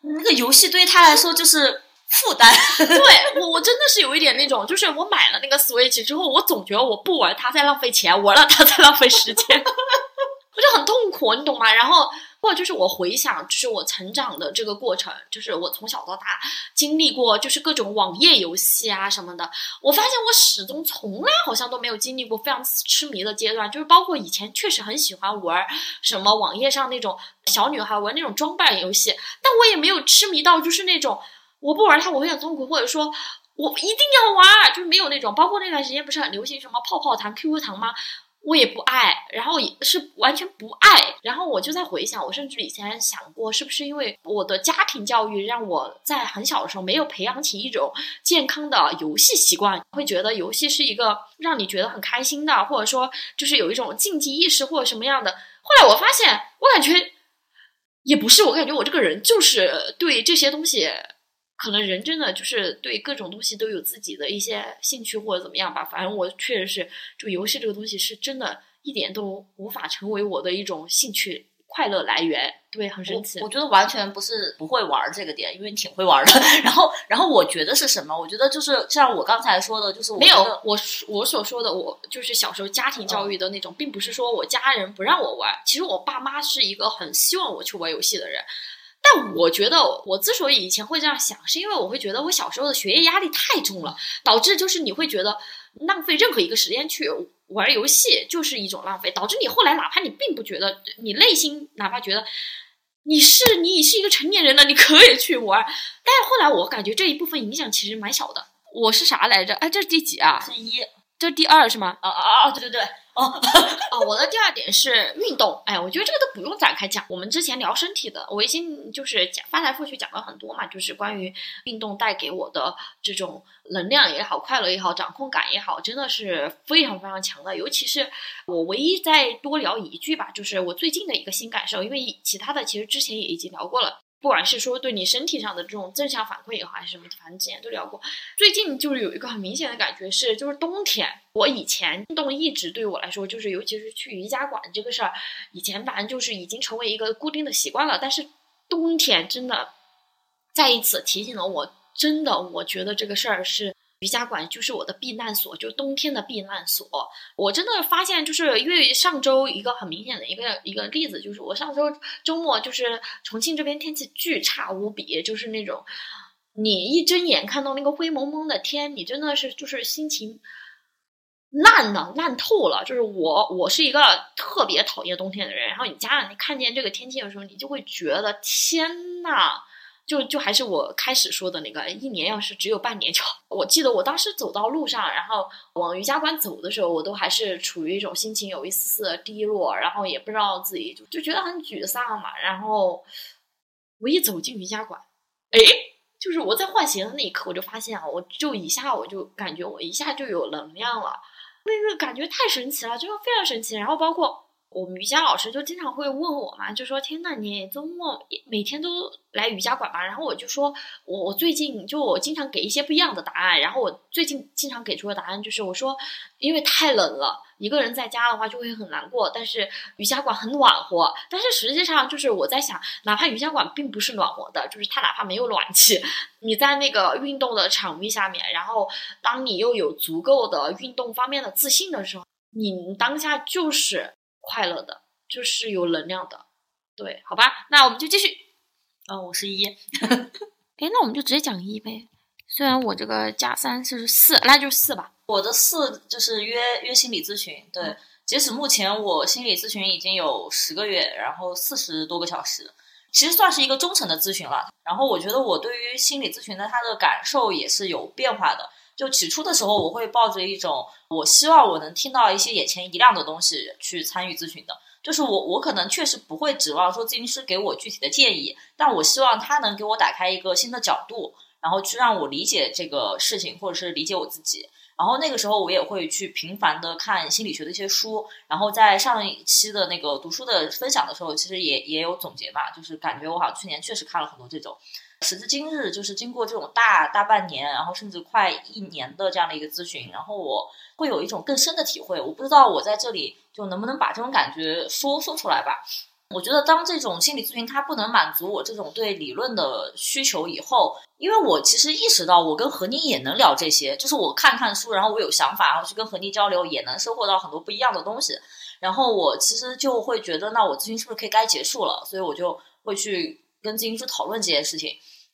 那个游戏对于他来说就是负担。对我，我真的是有一点那种，就是我买了那个 Switch 之后，我总觉得我不玩它在浪费钱，玩了它在浪费时间，我就很痛苦，你懂吗？然后。或者就是我回想，就是我成长的这个过程，就是我从小到大经历过，就是各种网页游戏啊什么的。我发现我始终从来好像都没有经历过非常痴迷的阶段，就是包括以前确实很喜欢玩什么网页上那种小女孩玩那种装扮游戏，但我也没有痴迷到就是那种我不玩它我会很痛苦，或者说我一定要玩，就是没有那种。包括那段时间不是很流行什么泡泡糖、QQ 糖吗？我也不爱，然后也是完全不爱，然后我就在回想，我甚至以前想过，是不是因为我的家庭教育让我在很小的时候没有培养起一种健康的游戏习惯，会觉得游戏是一个让你觉得很开心的，或者说就是有一种竞技意识或者什么样的。后来我发现，我感觉也不是，我感觉我这个人就是对这些东西。可能人真的就是对各种东西都有自己的一些兴趣或者怎么样吧，反正我确实是，就游戏这个东西是真的一点都无法成为我的一种兴趣快乐来源，对，很神奇。我觉得完全不是不会玩这个点，因为你挺会玩的。然后，然后我觉得是什么？我觉得就是像我刚才说的，就是没有我我所说的，我就是小时候家庭教育的那种，并不是说我家人不让我玩，其实我爸妈是一个很希望我去玩游戏的人。但我觉得我之所以以前会这样想，是因为我会觉得我小时候的学业压力太重了，导致就是你会觉得浪费任何一个时间去玩游戏就是一种浪费，导致你后来哪怕你并不觉得，你内心哪怕觉得你是你已是一个成年人了，你可以去玩，但是后来我感觉这一部分影响其实蛮小的。我是啥来着？哎，这是第几啊？是一这是第二是吗？啊啊啊！对对对，哦，哦，我的第二点是运动。哎，我觉得这个都不用展开讲。我们之前聊身体的，我已经就是讲翻来覆去讲了很多嘛，就是关于运动带给我的这种能量也好、快乐也好、掌控感也好，真的是非常非常强的。尤其是我唯一再多聊一句吧，就是我最近的一个新感受，因为其他的其实之前也已经聊过了。不管是说对你身体上的这种正向反馈也好，还是什么，反正之前都聊过。最近就是有一个很明显的感觉是，就是冬天，我以前运动一直对我来说，就是尤其是去瑜伽馆这个事儿，以前反正就是已经成为一个固定的习惯了。但是冬天真的再一次提醒了我，真的，我觉得这个事儿是。瑜伽馆就是我的避难所，就冬天的避难所。我真的发现，就是因为上周一个很明显的一个一个例子，就是我上周周末就是重庆这边天气巨差无比，就是那种你一睁眼看到那个灰蒙蒙的天，你真的是就是心情烂了烂透了。就是我我是一个特别讨厌冬天的人，然后你加上你看见这个天气的时候，你就会觉得天呐！就就还是我开始说的那个，一年要是只有半年就好。我记得我当时走到路上，然后往瑜伽馆走的时候，我都还是处于一种心情有一丝丝的低落，然后也不知道自己就就觉得很沮丧嘛。然后我一走进瑜伽馆，哎，就是我在换鞋的那一刻，我就发现啊，我就一下我就感觉我一下就有能量了，那个感觉太神奇了，真的非常神奇。然后包括。我们瑜伽老师就经常会问我嘛，就说：“天呐，你周末每天都来瑜伽馆吗？”然后我就说：“我我最近就我经常给一些不一样的答案。然后我最近经常给出的答案就是我说，因为太冷了，一个人在家的话就会很难过。但是瑜伽馆很暖和。但是实际上就是我在想，哪怕瑜伽馆并不是暖和的，就是它哪怕没有暖气，你在那个运动的场域下面，然后当你又有足够的运动方面的自信的时候，你当下就是。”快乐的，就是有能量的，对，好吧，那我们就继续。嗯，我是一，哎，那我们就直接讲一呗。虽然我这个加三是四，那就四吧。我的四就是约约心理咨询，对，截止目前我心理咨询已经有十个月，然后四十多个小时，其实算是一个忠诚的咨询了。然后我觉得我对于心理咨询的他的感受也是有变化的。就起初的时候，我会抱着一种我希望我能听到一些眼前一亮的东西去参与咨询的。就是我我可能确实不会指望说咨询师给我具体的建议，但我希望他能给我打开一个新的角度，然后去让我理解这个事情，或者是理解我自己。然后那个时候我也会去频繁的看心理学的一些书。然后在上一期的那个读书的分享的时候，其实也也有总结嘛，就是感觉我好像去年确实看了很多这种。时至今日，就是经过这种大大半年，然后甚至快一年的这样的一个咨询，然后我会有一种更深的体会。我不知道我在这里就能不能把这种感觉说说出来吧。我觉得当这种心理咨询它不能满足我这种对理论的需求以后，因为我其实意识到我跟何妮也能聊这些，就是我看看书，然后我有想法，然后去跟何妮交流，也能收获到很多不一样的东西。然后我其实就会觉得，那我咨询是不是可以该结束了？所以我就会去跟咨询师讨论这件事情。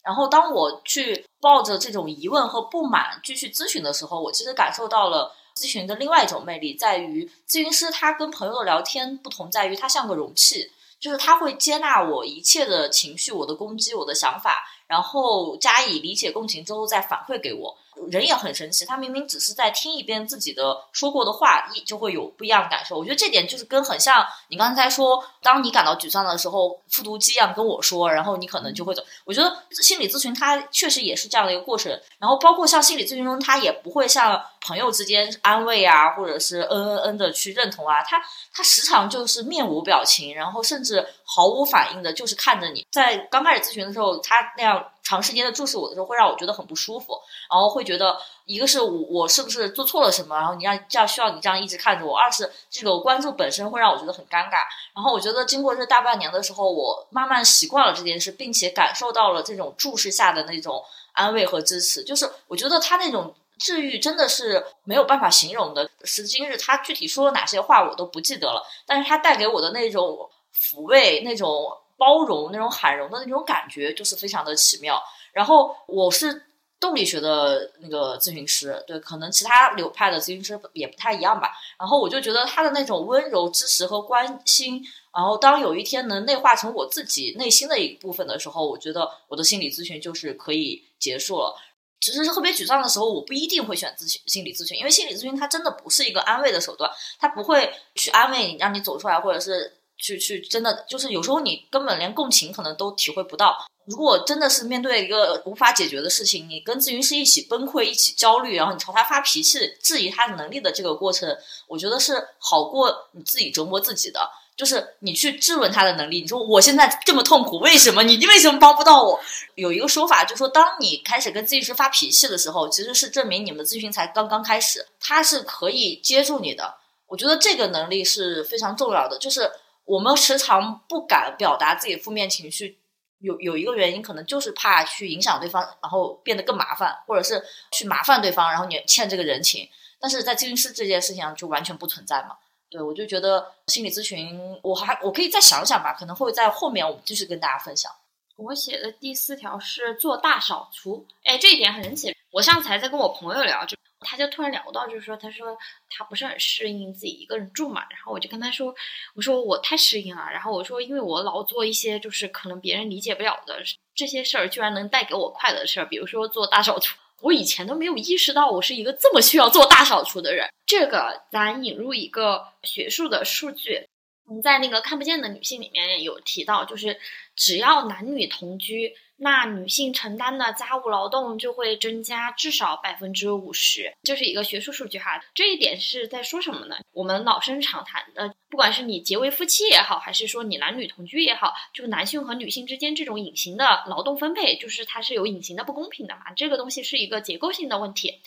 然后，当我去抱着这种疑问和不满继续咨询的时候，我其实感受到了咨询的另外一种魅力，在于咨询师他跟朋友的聊天不同，在于他像个容器，就是他会接纳我一切的情绪、我的攻击、我的想法，然后加以理解、共情之后再反馈给我。人也很神奇，他明明只是在听一遍自己的说过的话，一就会有不一样的感受。我觉得这点就是跟很像你刚才说，当你感到沮丧的时候，复读机一样跟我说，然后你可能就会走。我觉得心理咨询它确实也是这样的一个过程。然后包括像心理咨询中，他也不会像朋友之间安慰啊，或者是嗯嗯嗯的去认同啊，他他时常就是面无表情，然后甚至毫无反应的，就是看着你。在刚开始咨询的时候，他那样。长时间的注视我的时候，会让我觉得很不舒服，然后会觉得一个是我我是不是做错了什么，然后你让这样需要你这样一直看着我；二是这个关注本身会让我觉得很尴尬。然后我觉得经过这大半年的时候，我慢慢习惯了这件事，并且感受到了这种注视下的那种安慰和支持。就是我觉得他那种治愈真的是没有办法形容的。时至今日，他具体说了哪些话我都不记得了，但是他带给我的那种抚慰，那种。包容、那种喊容的那种感觉，就是非常的奇妙。然后我是动力学的那个咨询师，对，可能其他流派的咨询师也不太一样吧。然后我就觉得他的那种温柔、支持和关心，然后当有一天能内化成我自己内心的一部分的时候，我觉得我的心理咨询就是可以结束了。其实是特别沮丧的时候，我不一定会选咨询心理咨询，因为心理咨询它真的不是一个安慰的手段，它不会去安慰你，让你走出来，或者是去去真的就是有时候你根本连共情可能都体会不到。如果真的是面对一个无法解决的事情，你跟咨询师一起崩溃、一起焦虑，然后你朝他发脾气、质疑他的能力的这个过程，我觉得是好过你自己折磨自己的。就是你去质问他的能力，你说我现在这么痛苦，为什么你你为什么帮不到我？有一个说法就是说，当你开始跟咨询师发脾气的时候，其实是证明你们咨询才刚刚开始，他是可以接住你的。我觉得这个能力是非常重要的。就是我们时常不敢表达自己负面情绪，有有一个原因，可能就是怕去影响对方，然后变得更麻烦，或者是去麻烦对方，然后你欠这个人情。但是在咨询师这件事情上就完全不存在嘛。对，我就觉得心理咨询，我还我可以再想想吧，可能会在后面我们继续跟大家分享。我写的第四条是做大扫除，哎，这一点很神奇。我上次还在跟我朋友聊，就他就突然聊到，就是说，他说他不是很适应自己一个人住嘛，然后我就跟他说，我说我太适应了，然后我说，因为我老做一些就是可能别人理解不了的这些事儿，居然能带给我快乐的事儿，比如说做大扫除。我以前都没有意识到我是一个这么需要做大扫除的人。这个咱引入一个学术的数据，我们在那个看不见的女性里面有提到，就是只要男女同居。那女性承担的家务劳动就会增加至少百分之五十，这是一个学术数据哈。这一点是在说什么呢？我们老生常谈的，不管是你结为夫妻也好，还是说你男女同居也好，就男性和女性之间这种隐形的劳动分配，就是它是有隐形的不公平的嘛。这个东西是一个结构性的问题。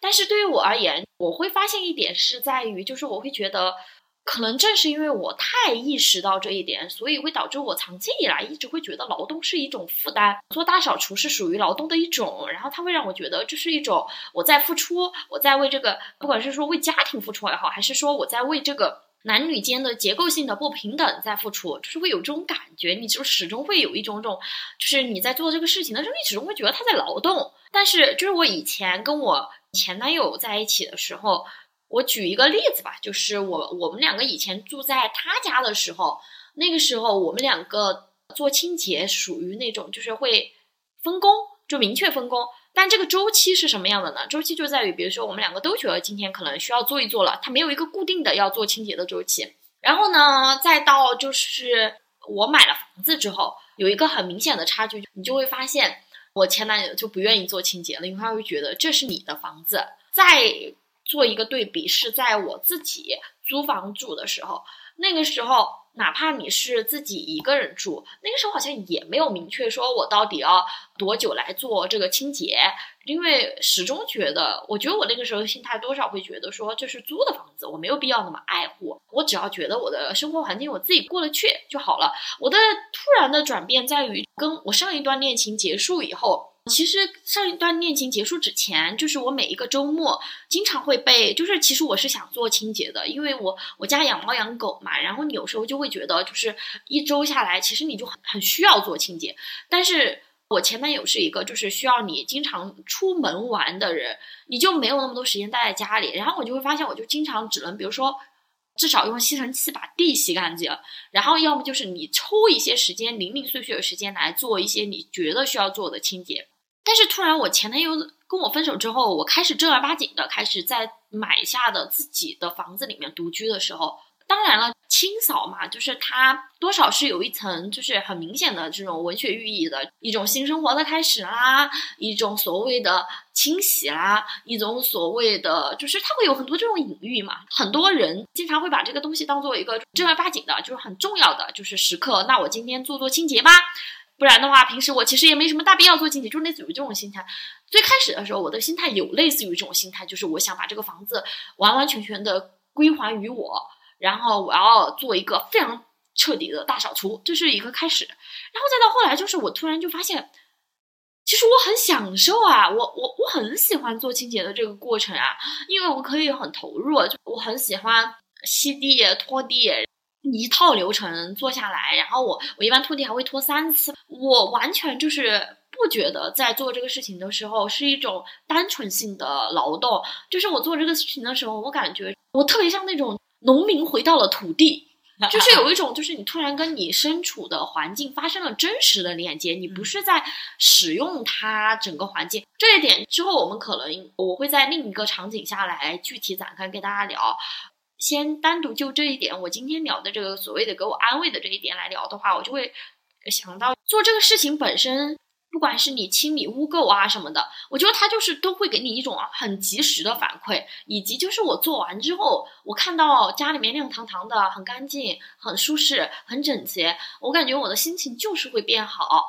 但是对于我而言，我会发现一点是在于，就是我会觉得。可能正是因为我太意识到这一点，所以会导致我长期以来一直会觉得劳动是一种负担。做大扫除是属于劳动的一种，然后它会让我觉得这是一种我在付出，我在为这个，不管是说为家庭付出也好，还是说我在为这个男女间的结构性的不平等在付出，就是会有这种感觉。你就始终会有一种种，就是你在做这个事情的时候，你始终会觉得他在劳动。但是就是我以前跟我前男友在一起的时候。我举一个例子吧，就是我我们两个以前住在他家的时候，那个时候我们两个做清洁属于那种就是会分工，就明确分工。但这个周期是什么样的呢？周期就在于，比如说我们两个都觉得今天可能需要做一做了，它没有一个固定的要做清洁的周期。然后呢，再到就是我买了房子之后，有一个很明显的差距，你就会发现我前男友就不愿意做清洁了，因为他会觉得这是你的房子，在。做一个对比，是在我自己租房住的时候，那个时候哪怕你是自己一个人住，那个时候好像也没有明确说我到底要多久来做这个清洁，因为始终觉得，我觉得我那个时候心态多少会觉得说这是租的房子，我没有必要那么爱护，我只要觉得我的生活环境我自己过得去就好了。我的突然的转变在于，跟我上一段恋情结束以后。其实上一段恋情结束之前，就是我每一个周末经常会被，就是其实我是想做清洁的，因为我我家养猫养狗嘛，然后你有时候就会觉得，就是一周下来，其实你就很很需要做清洁。但是我前男友是一个就是需要你经常出门玩的人，你就没有那么多时间待在家里，然后我就会发现，我就经常只能比如说至少用吸尘器把地吸干净，然后要么就是你抽一些时间零零碎碎的时间来做一些你觉得需要做的清洁。但是突然，我前男友跟我分手之后，我开始正儿八经的开始在买下的自己的房子里面独居的时候，当然了，清扫嘛，就是它多少是有一层，就是很明显的这种文学寓意的一种新生活的开始啦，一种所谓的清洗啦，一种所谓的就是它会有很多这种隐喻嘛。很多人经常会把这个东西当做一个正儿八经的，就是很重要的就是时刻。那我今天做做清洁吧。不然的话，平时我其实也没什么大必要做清洁，就类似于这种心态。最开始的时候，我的心态有类似于这种心态，就是我想把这个房子完完全全的归还于我，然后我要做一个非常彻底的大扫除，这是一个开始。然后再到后来，就是我突然就发现，其实我很享受啊，我我我很喜欢做清洁的这个过程啊，因为我可以很投入，就我很喜欢吸地拖地。一套流程做下来，然后我我一般拖地还会拖三次，我完全就是不觉得在做这个事情的时候是一种单纯性的劳动，就是我做这个事情的时候，我感觉我特别像那种农民回到了土地。就是有一种，就是你突然跟你身处的环境发生了真实的链接，你不是在使用它整个环境。这一点之后，我们可能我会在另一个场景下来具体展开跟大家聊。先单独就这一点，我今天聊的这个所谓的给我安慰的这一点来聊的话，我就会想到做这个事情本身。不管是你清理污垢啊什么的，我觉得它就是都会给你一种很及时的反馈，以及就是我做完之后，我看到家里面亮堂堂的，很干净、很舒适、很整洁，我感觉我的心情就是会变好。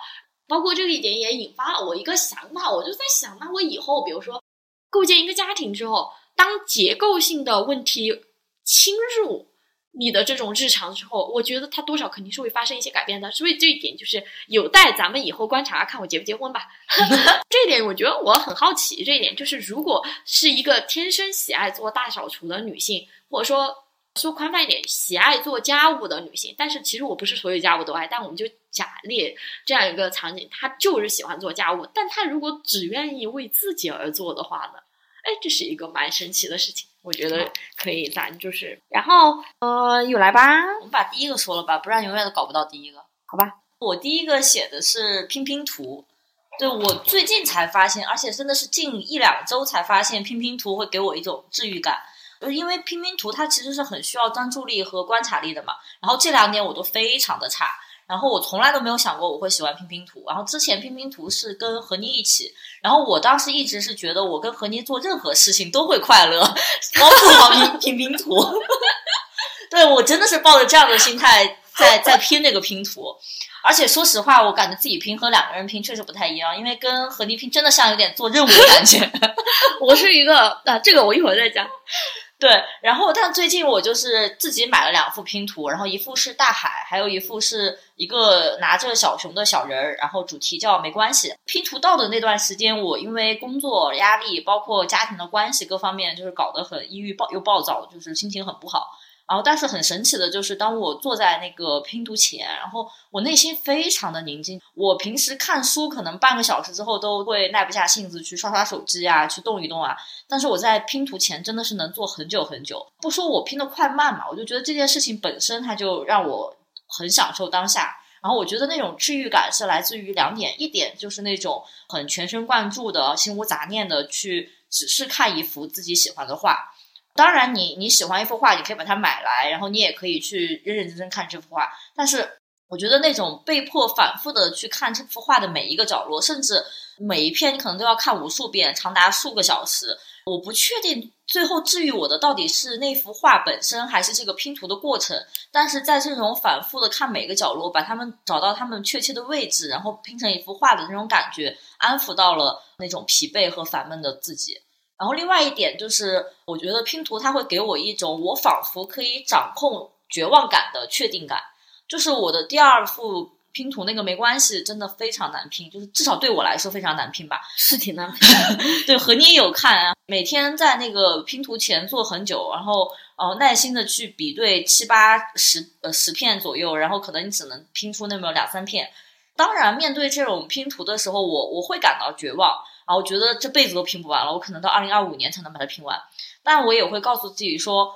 包括这个一点也引发了我一个想法，我就在想，那我以后比如说构建一个家庭之后，当结构性的问题侵入。你的这种日常之后，我觉得它多少肯定是会发生一些改变的，所以这一点就是有待咱们以后观察，看我结不结婚吧。这一点我觉得我很好奇，这一点就是如果是一个天生喜爱做大扫除的女性，或者说说宽泛一点，喜爱做家务的女性，但是其实我不是所有家务都爱，但我们就假列这样一个场景，她就是喜欢做家务，但她如果只愿意为自己而做的话呢？哎，这是一个蛮神奇的事情。我觉得可以，咱就是，然后呃，有来吧，我们把第一个说了吧，不然永远都搞不到第一个，好吧？我第一个写的是拼拼图，对我最近才发现，而且真的是近一两周才发现，拼拼图会给我一种治愈感，就是因为拼拼图它其实是很需要专注力和观察力的嘛，然后这两点我都非常的差。然后我从来都没有想过我会喜欢拼拼图。然后之前拼拼图是跟何妮一起，然后我当时一直是觉得我跟何妮做任何事情都会快乐，包括拼拼拼图。对我真的是抱着这样的心态在在拼那个拼图。而且说实话，我感觉自己拼和两个人拼确实不太一样，因为跟何妮拼真的像有点做任务的感觉。我是一个啊，这个我一会儿再讲。对，然后但最近我就是自己买了两副拼图，然后一副是大海，还有一副是一个拿着小熊的小人儿，然后主题叫没关系。拼图到的那段时间，我因为工作压力，包括家庭的关系各方面，就是搞得很抑郁暴又暴躁，就是心情很不好。然后，但是很神奇的就是，当我坐在那个拼图前，然后我内心非常的宁静。我平时看书可能半个小时之后都会耐不下性子去刷刷手机啊，去动一动啊。但是我在拼图前真的是能坐很久很久。不说我拼的快慢嘛，我就觉得这件事情本身它就让我很享受当下。然后我觉得那种治愈感是来自于两点，一点就是那种很全神贯注的、心无杂念的去只是看一幅自己喜欢的画。当然，你你喜欢一幅画，你可以把它买来，然后你也可以去认认真真看这幅画。但是，我觉得那种被迫反复的去看这幅画的每一个角落，甚至每一片，你可能都要看无数遍，长达数个小时。我不确定最后治愈我的到底是那幅画本身，还是这个拼图的过程。但是在这种反复的看每个角落，把它们找到它们确切的位置，然后拼成一幅画的那种感觉，安抚到了那种疲惫和烦闷的自己。然后另外一点就是，我觉得拼图它会给我一种我仿佛可以掌控绝望感的确定感。就是我的第二幅拼图那个没关系，真的非常难拼，就是至少对我来说非常难拼吧。是挺难拼。对，和你也有看啊，每天在那个拼图前坐很久，然后呃耐心的去比对七八十呃十片左右，然后可能你只能拼出那么两三片。当然，面对这种拼图的时候，我我会感到绝望。啊，我觉得这辈子都拼不完了，我可能到二零二五年才能把它拼完。但我也会告诉自己说，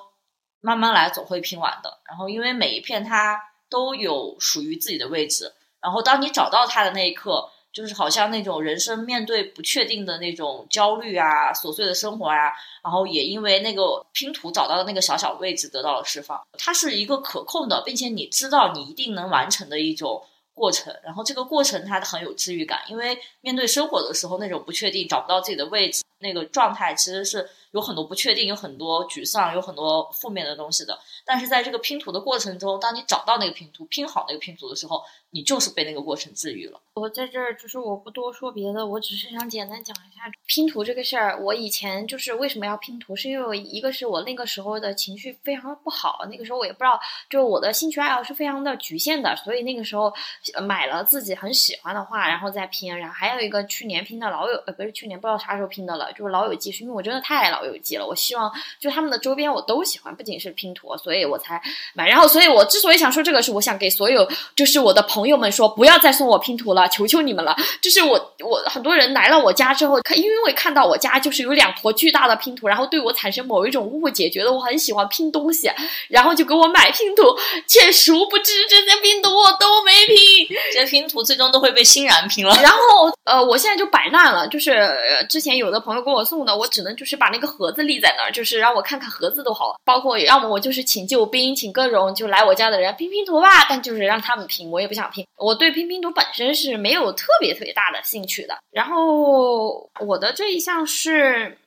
慢慢来，总会拼完的。然后，因为每一片它都有属于自己的位置。然后，当你找到它的那一刻，就是好像那种人生面对不确定的那种焦虑啊、琐碎的生活啊，然后也因为那个拼图找到的那个小小位置得到了释放。它是一个可控的，并且你知道你一定能完成的一种。过程，然后这个过程它很有治愈感，因为面对生活的时候那种不确定，找不到自己的位置，那个状态其实是有很多不确定，有很多沮丧，有很多负面的东西的。但是在这个拼图的过程中，当你找到那个拼图，拼好那个拼图的时候，你就是被那个过程治愈了。我在这儿就是我不多说别的，我只是想简单讲一下拼图这个事儿。我以前就是为什么要拼图，是因为一个是我那个时候的情绪非常不好，那个时候我也不知道，就我的兴趣爱好是非常的局限的，所以那个时候买了自己很喜欢的画，然后再拼。然后还有一个去年拼的老有，呃不是去年不知道啥时候拼的了，的，就是《老友记》，是因为我真的太爱《老友记》了。我希望就他们的周边我都喜欢，不仅是拼图，所以我才买。然后，所以我之所以想说这个，是我想给所有就是我的朋友们说，不要再送我拼图了，求求你们了。就是我我很多人来了我家之后，看因为看到我家就是有两坨巨大的拼图，然后对我产生某一种误解，觉得我很喜欢拼东西，然后就给我买拼图，却殊不知这些拼图我都没拼。这些拼图最终都会被欣然拼了。然后呃，我现在就摆烂了，就是、呃之前有的朋友给我送的，我只能就是把那个盒子立在那儿，就是让我看看盒子都好，包括要么我就是请救兵，请各种就来我家的人拼拼图吧，但就是让他们拼，我也不想拼。我对拼拼图本身是没有特别特别大的兴趣的。然后我的这一项是。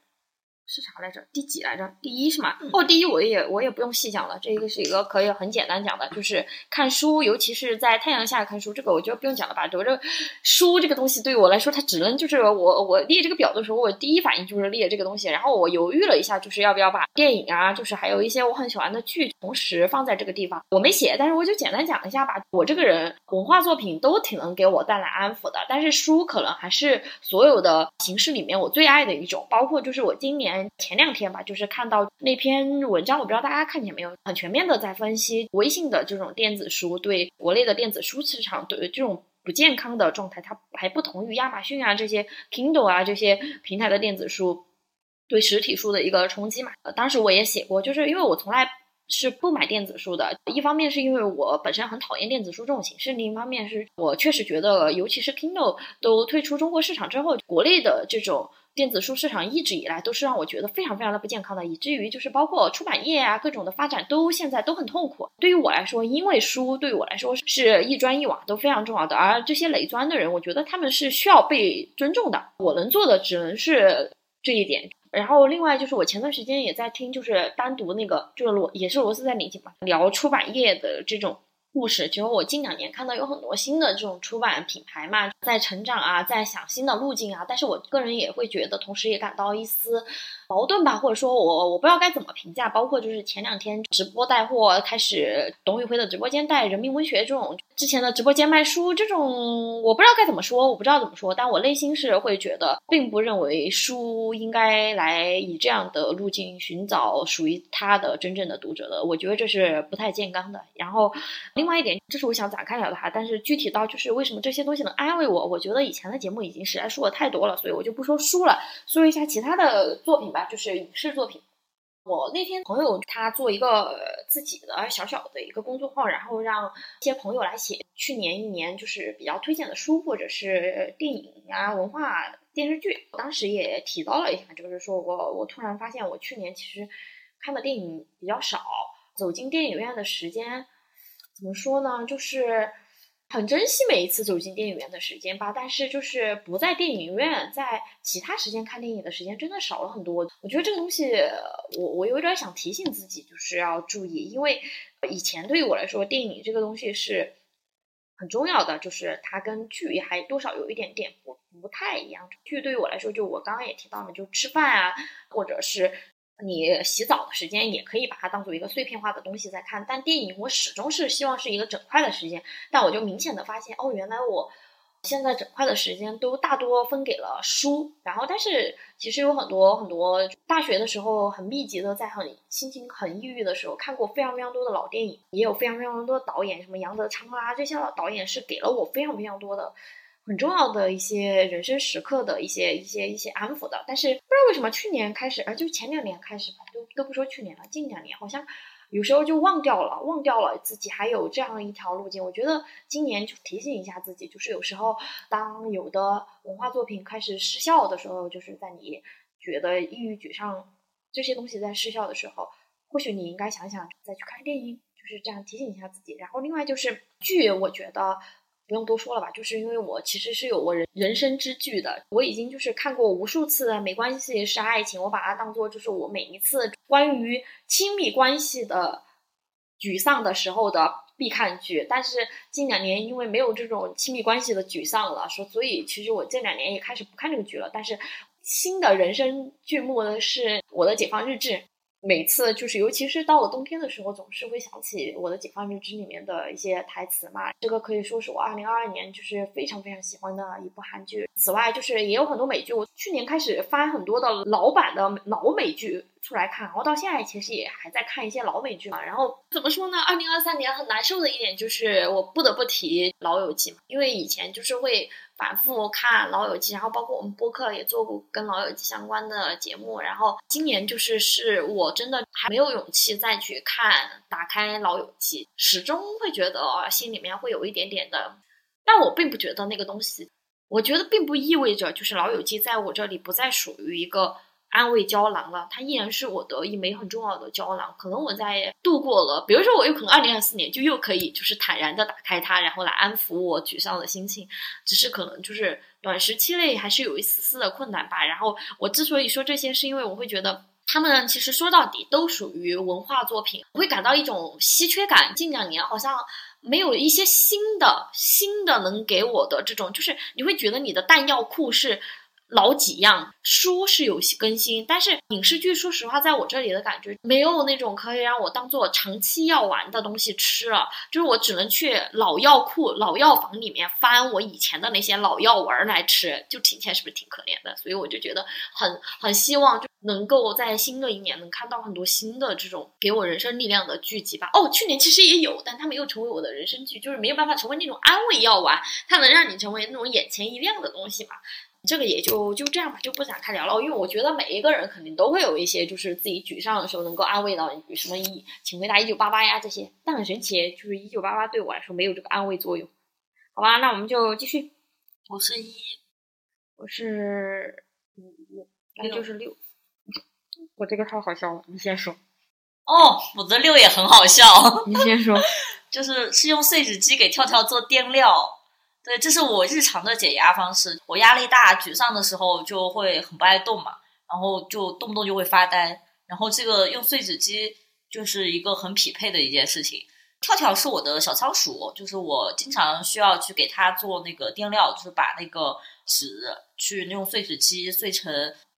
是啥来着？第几来着？第一是吗？哦，第一我也我也不用细讲了，这个是一个可以很简单讲的，就是看书，尤其是在太阳下看书，这个我觉得不用讲了吧？我这书这个东西对于我来说，它只能就是我我列这个表的时候，我第一反应就是列这个东西，然后我犹豫了一下，就是要不要把电影啊，就是还有一些我很喜欢的剧，同时放在这个地方。我没写，但是我就简单讲一下吧。我这个人文化作品都挺能给我带来安抚的，但是书可能还是所有的形式里面我最爱的一种，包括就是我今年。前两天吧，就是看到那篇文章，我不知道大家看见没有，很全面的在分析微信的这种电子书对国内的电子书市场对这种不健康的状态，它还不同于亚马逊啊这些 Kindle 啊这些平台的电子书对实体书的一个冲击嘛。呃，当时我也写过，就是因为我从来。是不买电子书的，一方面是因为我本身很讨厌电子书这种形式，另一方面是我确实觉得，尤其是 Kindle 都退出中国市场之后，国内的这种电子书市场一直以来都是让我觉得非常非常的不健康的，以至于就是包括出版业啊各种的发展都现在都很痛苦。对于我来说，因为书对于我来说是一砖一瓦都非常重要的，而这些垒砖的人，我觉得他们是需要被尊重的。我能做的只能是这一点。然后另外就是我前段时间也在听，就是单独那个就是罗也是罗斯在领景嘛，聊出版业的这种故事。其实我近两年看到有很多新的这种出版品牌嘛，在成长啊，在想新的路径啊。但是我个人也会觉得，同时也感到一丝矛盾吧，或者说我我不知道该怎么评价。包括就是前两天直播带货开始，董宇辉的直播间带人民文学这种，之前的直播间卖书这种，我不知道该怎么说，我不知道怎么说，但我内心是会觉得，并不认为书应该来以这样的路径寻找属于他的真正的读者的，我觉得这是不太健康的。然后另外一点，这是我想展开聊的哈，但是具体到就是为什么这些东西能安慰我，我觉得以前的节目已经实在说的太多了，所以我就不说书了，说一下其他的作品吧，就是影视作品。我那天朋友他做一个自己的小小的一个公众号，然后让一些朋友来写去年一年就是比较推荐的书或者是电影啊、文化电视剧。当时也提到了一下，就是说我我突然发现我去年其实看的电影比较少，走进电影院的时间怎么说呢？就是很珍惜每一次走进电影院的时间吧，但是就是不在电影院，在其他时间看电影的时间真的少了很多。我觉得这个东西，我我有点想提醒自己，就是要注意，因为以前对于我来说，电影这个东西是很重要的，就是它跟剧还多少有一点点不不太一样。剧对于我来说，就我刚刚也提到了，就吃饭啊，或者是。你洗澡的时间也可以把它当做一个碎片化的东西在看，但电影我始终是希望是一个整块的时间。但我就明显的发现，哦，原来我现在整块的时间都大多分给了书。然后，但是其实有很多很多大学的时候很密集的，在很心情很抑郁的时候，看过非常非常多的老电影，也有非常非常多的导演，什么杨德昌啊这些老导演是给了我非常非常多的。很重要的一些人生时刻的一些一些一些安抚的，但是不知道为什么去年开始，啊，就前两年开始吧，都都不说去年了，近两年好像有时候就忘掉了，忘掉了自己还有这样一条路径。我觉得今年就提醒一下自己，就是有时候当有的文化作品开始失效的时候，就是在你觉得抑郁沮丧这些东西在失效的时候，或许你应该想想再去看电影，就是这样提醒一下自己。然后另外就是剧，我觉得。不用多说了吧，就是因为我其实是有我人人生之剧的，我已经就是看过无数次的，没关系是爱情，我把它当做就是我每一次关于亲密关系的沮丧的时候的必看剧。但是近两年因为没有这种亲密关系的沮丧了，说所以其实我这两年也开始不看这个剧了。但是新的人生剧目呢是我的解放日志。每次就是，尤其是到了冬天的时候，总是会想起我的《解放日志》里面的一些台词嘛。这个可以说是我二零二二年就是非常非常喜欢的一部韩剧。此外，就是也有很多美剧，我去年开始翻很多的老版的老美剧出来看，然后到现在其实也还在看一些老美剧嘛。然后怎么说呢？二零二三年很难受的一点就是，我不得不提《老友记》嘛，因为以前就是会反复看《老友记》，然后包括我们播客也做过跟《老友记》相关的节目，然后今年就是是我真的还没有勇气再去看，打开《老友记》，始终会觉得心里面会有一点点的，但我并不觉得那个东西，我觉得并不意味着就是《老友记》在我这里不再属于一个。安慰胶囊了，它依然是我的一枚很重要的胶囊。可能我在度过了，比如说我有可能二零二四年就又可以就是坦然的打开它，然后来安抚我沮丧的心情。只是可能就是短时期内还是有一丝丝的困难吧。然后我之所以说这些，是因为我会觉得。他们其实说到底都属于文化作品，我会感到一种稀缺感。近两年好像没有一些新的、新的能给我的这种，就是你会觉得你的弹药库是老几样。书是有更新，但是影视剧，说实话，在我这里的感觉没有那种可以让我当做长期药丸的东西吃了，就是我只能去老药库、老药房里面翻我以前的那些老药丸来吃，就听起来是不是挺可怜的？所以我就觉得很很希望就能够在新的一年能看到很多新的这种给我人生力量的剧集吧。哦，去年其实也有，但它没有成为我的人生剧，就是没有办法成为那种安慰药丸，它能让你成为那种眼前一亮的东西嘛。这个也就就这样吧，就不展开聊了。因为我觉得每一个人肯定都会有一些，就是自己沮丧的时候能够安慰到你，什么一请回答一九八八呀这些。但很神奇，就是一九八八对我来说没有这个安慰作用。好吧，那我们就继续。我是一，我是五，那就是六。我这个太好笑了，你先说。哦，我的六也很好笑，你先说。就是是用碎纸机给跳跳做垫料。对，这是我日常的解压方式。我压力大、沮丧的时候就会很不爱动嘛，然后就动不动就会发呆。然后这个用碎纸机就是一个很匹配的一件事情。跳跳是我的小仓鼠，就是我经常需要去给它做那个垫料，就是把那个纸去用碎纸机碎成，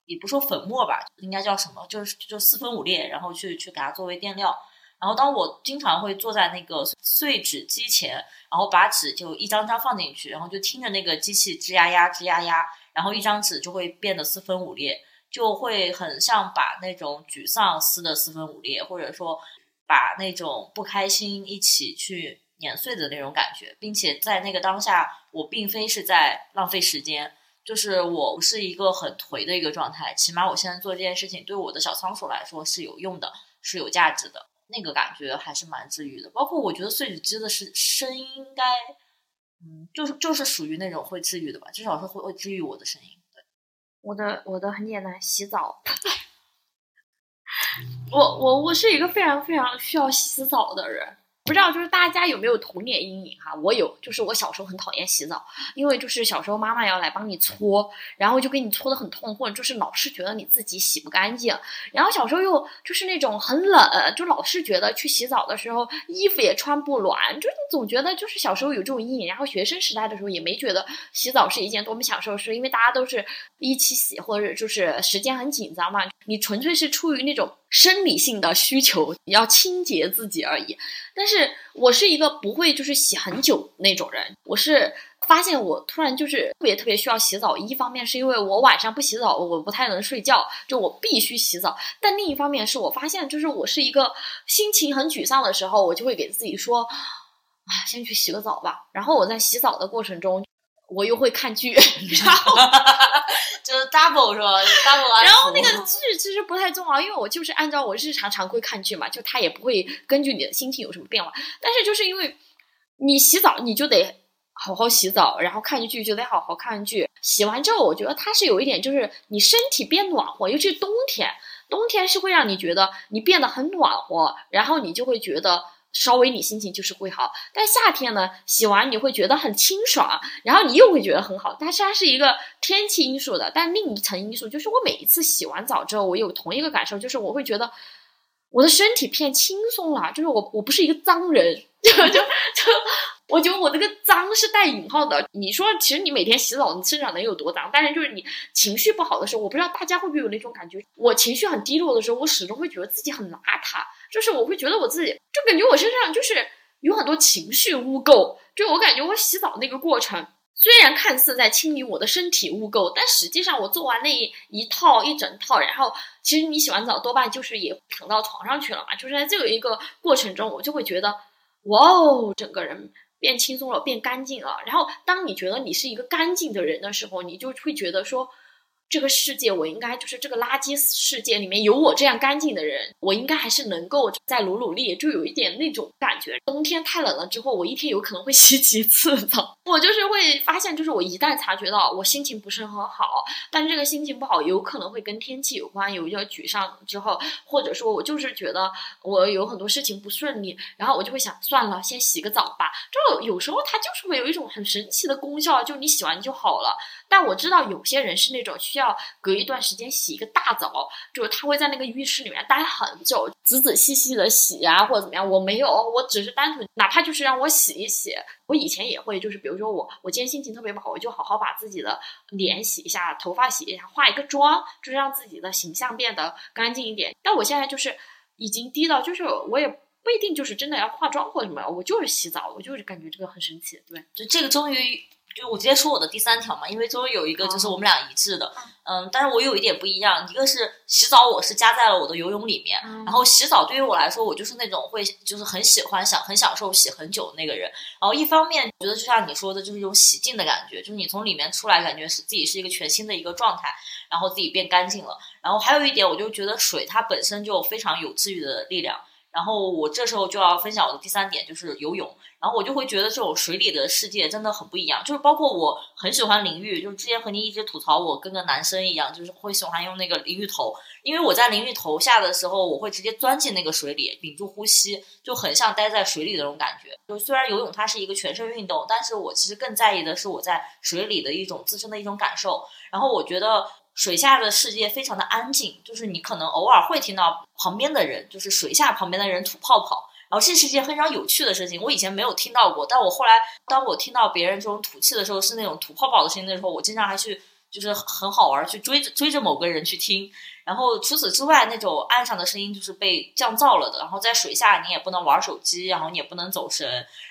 也不说粉末吧，应该叫什么，就是就四分五裂，然后去去给它作为垫料。然后当我经常会坐在那个碎纸机前，然后把纸就一张张放进去，然后就听着那个机器吱呀呀吱呀呀，然后一张纸就会变得四分五裂，就会很像把那种沮丧撕的四分五裂，或者说把那种不开心一起去碾碎的那种感觉，并且在那个当下，我并非是在浪费时间。就是我是一个很颓的一个状态，起码我现在做这件事情对我的小仓鼠来说是有用的，是有价值的。那个感觉还是蛮治愈的，包括我觉得碎纸机的是声音应该，嗯，就是就是属于那种会治愈的吧，至少是会会治愈我的声音。对，我的我的很简单，洗澡。我我我是一个非常非常需要洗澡的人。不知道就是大家有没有童年阴影哈？我有，就是我小时候很讨厌洗澡，因为就是小时候妈妈要来帮你搓，然后就给你搓的很痛，或者就是老是觉得你自己洗不干净，然后小时候又就是那种很冷，就老是觉得去洗澡的时候衣服也穿不暖，就是你总觉得就是小时候有这种阴影。然后学生时代的时候也没觉得洗澡是一件多么享受的事，因为大家都是一起洗，或者就是时间很紧张嘛，你纯粹是出于那种。生理性的需求，你要清洁自己而已。但是我是一个不会就是洗很久那种人。我是发现我突然就是特别特别需要洗澡。一方面是因为我晚上不洗澡我不太能睡觉，就我必须洗澡。但另一方面是我发现，就是我是一个心情很沮丧的时候，我就会给自己说，啊，先去洗个澡吧。然后我在洗澡的过程中。我又会看剧，然后 就是 double 是吧？double。然后那个剧其实不太重要，因为我就是按照我日常常规看剧嘛，就它也不会根据你的心情有什么变化。但是就是因为你洗澡，你就得好好洗澡，然后看剧就得好好看剧。洗完之后，我觉得它是有一点，就是你身体变暖和，尤其是冬天，冬天是会让你觉得你变得很暖和，然后你就会觉得。稍微你心情就是会好，但夏天呢，洗完你会觉得很清爽，然后你又会觉得很好。但是它是一个天气因素的，但另一层因素就是我每一次洗完澡之后，我有同一个感受，就是我会觉得我的身体变轻松了，就是我我不是一个脏人，就就就我觉得我那个脏是带引号的。你说，其实你每天洗澡，你身上能有多脏？但是就是你情绪不好的时候，我不知道大家会不会有那种感觉。我情绪很低落的时候，我始终会觉得自己很邋遢，就是我会觉得我自己，就感觉我身上就是有很多情绪污垢。就我感觉我洗澡那个过程，虽然看似在清理我的身体污垢，但实际上我做完那一一套一整套，然后其实你洗完澡多半就是也躺到床上去了嘛。就是在这个一个过程中，我就会觉得，哇哦，整个人。变轻松了，变干净了。然后，当你觉得你是一个干净的人的时候，你就会觉得说。这个世界，我应该就是这个垃圾世界里面有我这样干净的人，我应该还是能够再努努力，就有一点那种感觉。冬天太冷了之后，我一天有可能会 洗几次澡。我就是会发现，就是我一旦察觉到我心情不是很好，但是这个心情不好有可能会跟天气有关，有一点沮丧之后，或者说我就是觉得我有很多事情不顺利，然后我就会想，算了，先洗个澡吧。就有时候它就是会有一种很神奇的功效，就你洗完就好了。但我知道有些人是那种要隔一段时间洗一个大澡，就是他会在那个浴室里面待很久，仔仔细细的洗啊，或者怎么样。我没有，我只是单纯，哪怕就是让我洗一洗，我以前也会，就是比如说我我今天心情特别不好，我就好好把自己的脸洗一下，头发洗一下，化一个妆，就是让自己的形象变得干净一点。但我现在就是已经低到，就是我也不一定就是真的要化妆或者什么，我就是洗澡，我就是感觉这个很神奇，对，就这个终于。就我直接说我的第三条嘛，因为终于有一个就是我们俩一致的，嗯，但是我有一点不一样，一个是洗澡我是加在了我的游泳里面，然后洗澡对于我来说，我就是那种会就是很喜欢想很享受洗很久的那个人，然后一方面觉得就像你说的，就是一种洗净的感觉，就是你从里面出来，感觉是自己是一个全新的一个状态，然后自己变干净了，然后还有一点，我就觉得水它本身就非常有治愈的力量。然后我这时候就要分享我的第三点，就是游泳。然后我就会觉得这种水里的世界真的很不一样，就是包括我很喜欢淋浴，就是之前和你一直吐槽我跟个男生一样，就是会喜欢用那个淋浴头，因为我在淋浴头下的时候，我会直接钻进那个水里，屏住呼吸，就很像待在水里的那种感觉。就虽然游泳它是一个全身运动，但是我其实更在意的是我在水里的一种自身的一种感受。然后我觉得。水下的世界非常的安静，就是你可能偶尔会听到旁边的人，就是水下旁边的人吐泡泡，然后这是一件非常有趣的事情。我以前没有听到过，但我后来当我听到别人这种吐气的时候，是那种吐泡泡的声音的时候，我经常还去就是很好玩，去追着追着某个人去听。然后除此之外，那种岸上的声音就是被降噪了的。然后在水下你也不能玩手机，然后你也不能走神，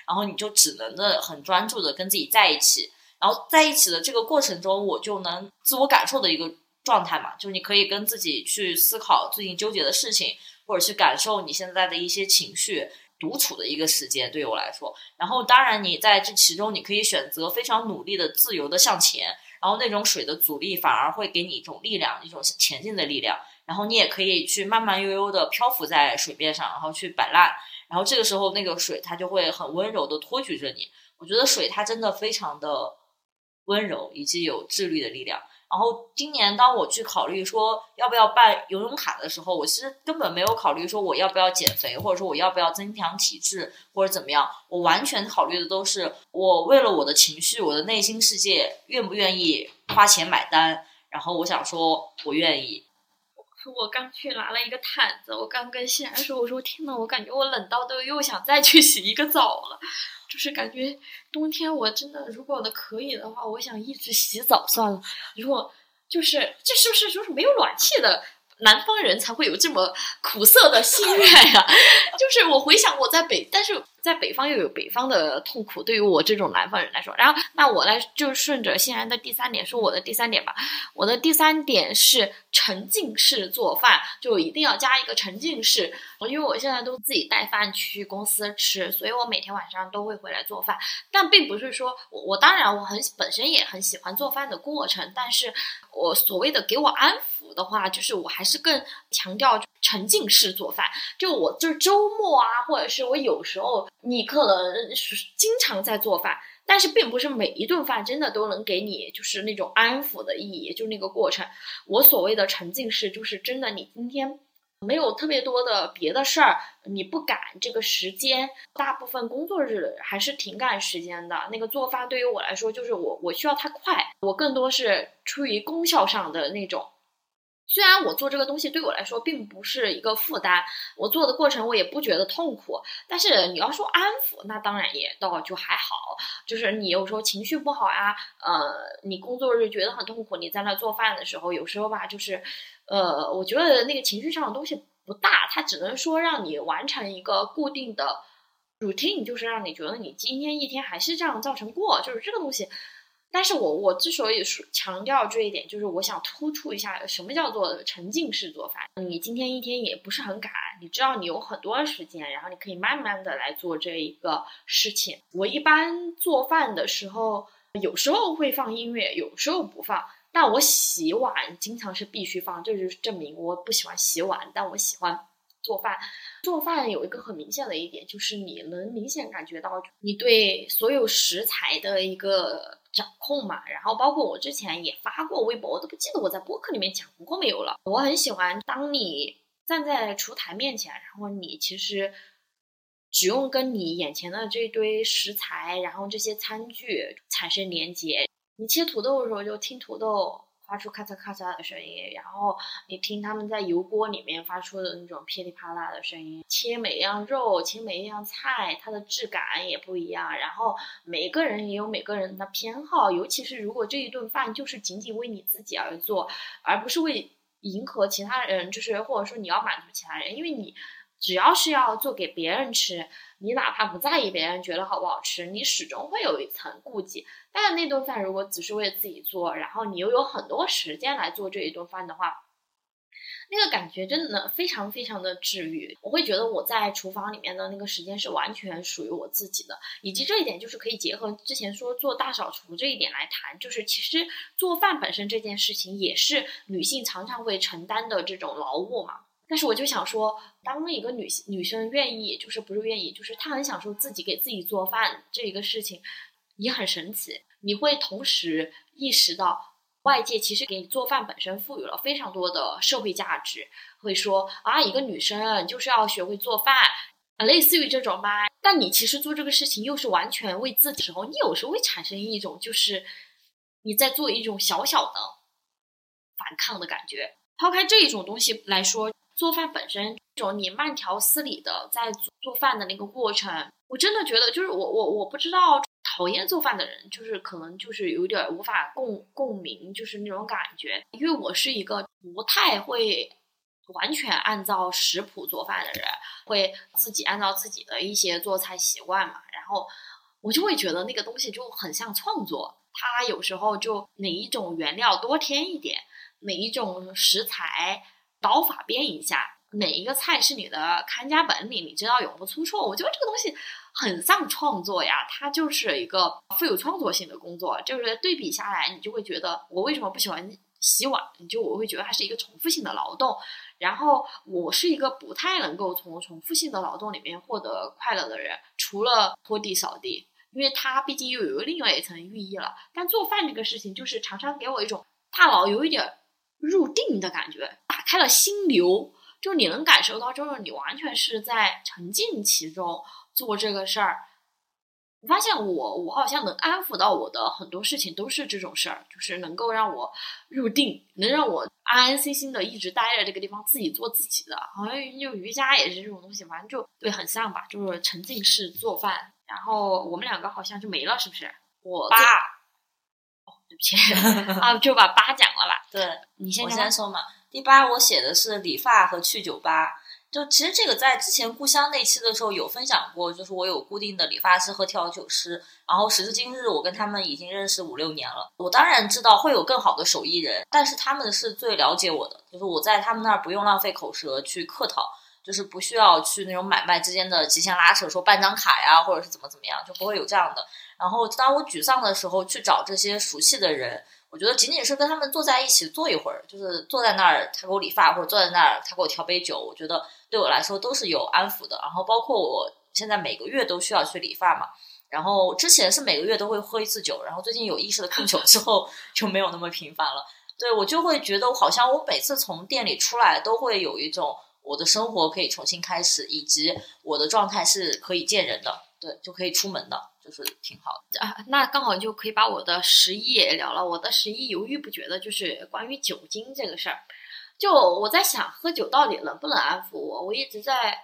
然后你就只能的很专注的跟自己在一起。然后在一起的这个过程中，我就能自我感受的一个状态嘛，就是你可以跟自己去思考最近纠结的事情，或者去感受你现在的一些情绪，独处的一个时间对于我来说。然后当然你在这其中，你可以选择非常努力的自由的向前，然后那种水的阻力反而会给你一种力量，一种前进的力量。然后你也可以去慢慢悠悠的漂浮在水面上，然后去摆烂。然后这个时候那个水它就会很温柔的托举着你。我觉得水它真的非常的。温柔以及有自律的力量。然后今年当我去考虑说要不要办游泳卡的时候，我其实根本没有考虑说我要不要减肥，或者说我要不要增强体质或者怎么样。我完全考虑的都是我为了我的情绪、我的内心世界，愿不愿意花钱买单。然后我想说，我愿意。我刚去拿了一个毯子，我刚跟欣然说，我说天呐，我感觉我冷到都又想再去洗一个澡了。就是感觉冬天我真的，如果的可以的话，我想一直洗澡算了。如果就是这是不是就是没有暖气的南方人才会有这么苦涩的心愿呀？就是我回想我在北，但是。在北方又有北方的痛苦，对于我这种南方人来说。然后，那我来就顺着欣然的第三点说我的第三点吧。我的第三点是沉浸式做饭，就一定要加一个沉浸式。我因为我现在都自己带饭去公司吃，所以我每天晚上都会回来做饭。但并不是说我我当然我很本身也很喜欢做饭的过程，但是我所谓的给我安抚的话，就是我还是更强调沉浸式做饭。就我就是周末啊，或者是我有时候。你可能是经常在做饭，但是并不是每一顿饭真的都能给你就是那种安抚的意义，就那个过程。我所谓的沉浸式，就是真的你今天没有特别多的别的事儿，你不赶这个时间，大部分工作日还是挺赶时间的。那个做饭对于我来说，就是我我需要它快，我更多是出于功效上的那种。虽然我做这个东西对我来说并不是一个负担，我做的过程我也不觉得痛苦，但是你要说安抚，那当然也倒就还好。就是你有时候情绪不好呀，呃，你工作日觉得很痛苦，你在那做饭的时候，有时候吧，就是，呃，我觉得那个情绪上的东西不大，它只能说让你完成一个固定的 routine，就是让你觉得你今天一天还是这样造成过，就是这个东西。但是我我之所以说强调这一点，就是我想突出一下什么叫做沉浸式做饭。你今天一天也不是很赶，你知道你有很多时间，然后你可以慢慢的来做这一个事情。我一般做饭的时候，有时候会放音乐，有时候不放。但我洗碗经常是必须放，这就是证明我不喜欢洗碗，但我喜欢做饭。做饭有一个很明显的一点，就是你能明显感觉到你对所有食材的一个。掌控嘛，然后包括我之前也发过微博，我都不记得我在播客里面讲过没有了。我很喜欢当你站在厨台面前，然后你其实只用跟你眼前的这堆食材，然后这些餐具产生连接。你切土豆的时候就听土豆。发出咔嚓咔嚓的声音，然后你听他们在油锅里面发出的那种噼里啪啦的声音。切每一样肉，切每一样菜，它的质感也不一样。然后每个人也有每个人的偏好，尤其是如果这一顿饭就是仅仅为你自己而做，而不是为迎合其他人，就是或者说你要满足其他人，因为你只要是要做给别人吃。你哪怕不在意别人觉得好不好吃，你始终会有一层顾忌。但是那顿饭如果只是为了自己做，然后你又有很多时间来做这一顿饭的话，那个感觉真的非常非常的治愈。我会觉得我在厨房里面的那个时间是完全属于我自己的，以及这一点就是可以结合之前说做大扫除这一点来谈，就是其实做饭本身这件事情也是女性常常会承担的这种劳务嘛。但是我就想说，当一个女女生愿意，就是不是愿意，就是她很享受自己给自己做饭这一个事情，也很神奇。你会同时意识到，外界其实给你做饭本身赋予了非常多的社会价值，会说啊，一个女生就是要学会做饭，类似于这种吧。但你其实做这个事情又是完全为自己的时候，你有时候会产生一种就是你在做一种小小的反抗的感觉。抛开这一种东西来说。做饭本身这种你慢条斯理的在做做饭的那个过程，我真的觉得就是我我我不知道讨厌做饭的人就是可能就是有点无法共共鸣，就是那种感觉，因为我是一个不太会完全按照食谱做饭的人，会自己按照自己的一些做菜习惯嘛，然后我就会觉得那个东西就很像创作，它有时候就哪一种原料多添一点，哪一种食材。刀法变一下，哪一个菜是你的看家本领？你知道永不出错。我觉得这个东西很像创作呀，它就是一个富有创作性的工作。就是对比下来，你就会觉得我为什么不喜欢洗碗？你就我会觉得它是一个重复性的劳动。然后我是一个不太能够从重复性的劳动里面获得快乐的人，除了拖地扫地，因为它毕竟又有另外一层寓意了。但做饭这个事情，就是常常给我一种大脑有一点。入定的感觉，打开了心流，就你能感受到，就是你完全是在沉浸其中做这个事儿。我发现我，我好像能安抚到我的很多事情，都是这种事儿，就是能够让我入定，能让我安安心心的一直待在这个地方，自己做自己的。好像就瑜伽也是这种东西，反正就对，很像吧，就是沉浸式做饭。然后我们两个好像就没了，是不是？我八。对不起啊，就把八讲了吧。对，你先我先说嘛。第八我写的是理发和去酒吧。就其实这个在之前故乡那期的时候有分享过，就是我有固定的理发师和调酒师，然后时至今日我跟他们已经认识五六年了。我当然知道会有更好的手艺人，但是他们是最了解我的，就是我在他们那儿不用浪费口舌去客套，就是不需要去那种买卖之间的极限拉扯，说办张卡呀，或者是怎么怎么样，就不会有这样的。然后当我沮丧的时候，去找这些熟悉的人，我觉得仅仅是跟他们坐在一起坐一会儿，就是坐在那儿他给我理发，或者坐在那儿他给我调杯酒，我觉得对我来说都是有安抚的。然后包括我现在每个月都需要去理发嘛，然后之前是每个月都会喝一次酒，然后最近有意识的控酒之后就没有那么频繁了。对我就会觉得好像我每次从店里出来都会有一种我的生活可以重新开始，以及我的状态是可以见人的，对，就可以出门的。就是挺好的啊，那刚好就可以把我的十一也聊了。我的十一犹豫不决的就是关于酒精这个事儿。就我在想，喝酒到底能不能安抚我？我一直在，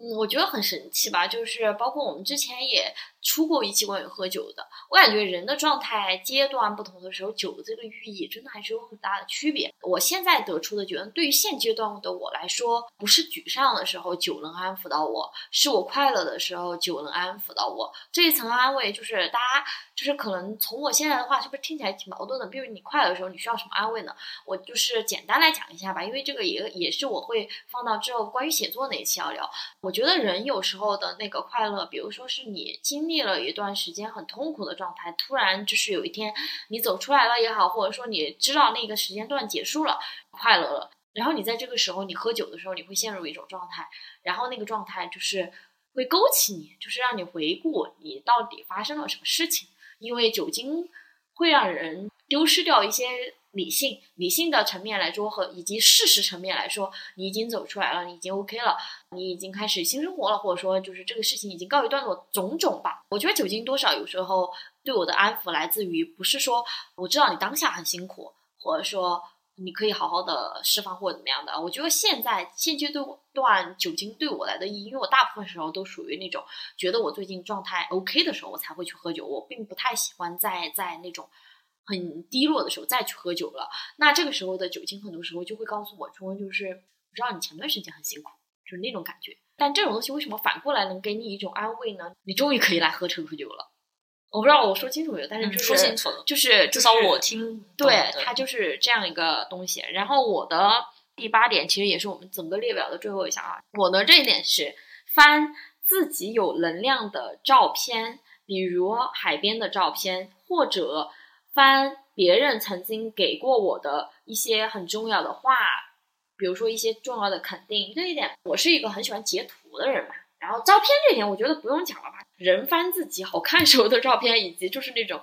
嗯，我觉得很神奇吧。就是包括我们之前也出过一期关于喝酒的，我感觉人的状态阶段不同的时候，酒的这个寓意真的还是有很大的区别。我现在得出的结论，对于现阶段的我来说，不是沮丧的时候酒能安抚到我，是我快乐的时候酒能安抚到我。这一层安慰，就是大家就是可能从我现在的话，是不是听起来挺矛盾的？比如你快乐的时候，你需要什么安慰呢？我就是简单来讲一下吧，因为这个也也是我会放到之后关于写作那一期要聊。我觉得人有时候的那个快乐，比如说是你经历了一段时间很痛苦的状态，突然就是有一天你走出来了也好，或者说你知道那个时间段结束了，快乐了，然后你在这个时候你喝酒的时候，你会陷入一种状态，然后那个状态就是会勾起你，就是让你回顾你到底发生了什么事情，因为酒精会让人丢失掉一些。理性、理性的层面来说和以及事实层面来说，你已经走出来了，你已经 OK 了，你已经开始新生活了，或者说就是这个事情已经告一段落，种种吧。我觉得酒精多少有时候对我的安抚来自于不是说我知道你当下很辛苦，或者说你可以好好的释放或者怎么样的。我觉得现在现阶段酒精对我来的意义，因为我大部分时候都属于那种觉得我最近状态 OK 的时候，我才会去喝酒，我并不太喜欢在在那种。很低落的时候再去喝酒了，那这个时候的酒精很多时候就会告诉我说，就是我知道你前段时间很辛苦，就是那种感觉。但这种东西为什么反过来能给你一种安慰呢？你终于可以来喝纯喝酒了。我不知道我说清楚没有，但是就是说清楚了，就是至少我听，对，它就是这样一个东西。然后我的第八点其实也是我们整个列表的最后一项啊，我的这一点是翻自己有能量的照片，比如海边的照片或者。翻别人曾经给过我的一些很重要的话，比如说一些重要的肯定。这一点，我是一个很喜欢截图的人嘛。然后照片这点，我觉得不用讲了吧。人翻自己好看时候的照片，以及就是那种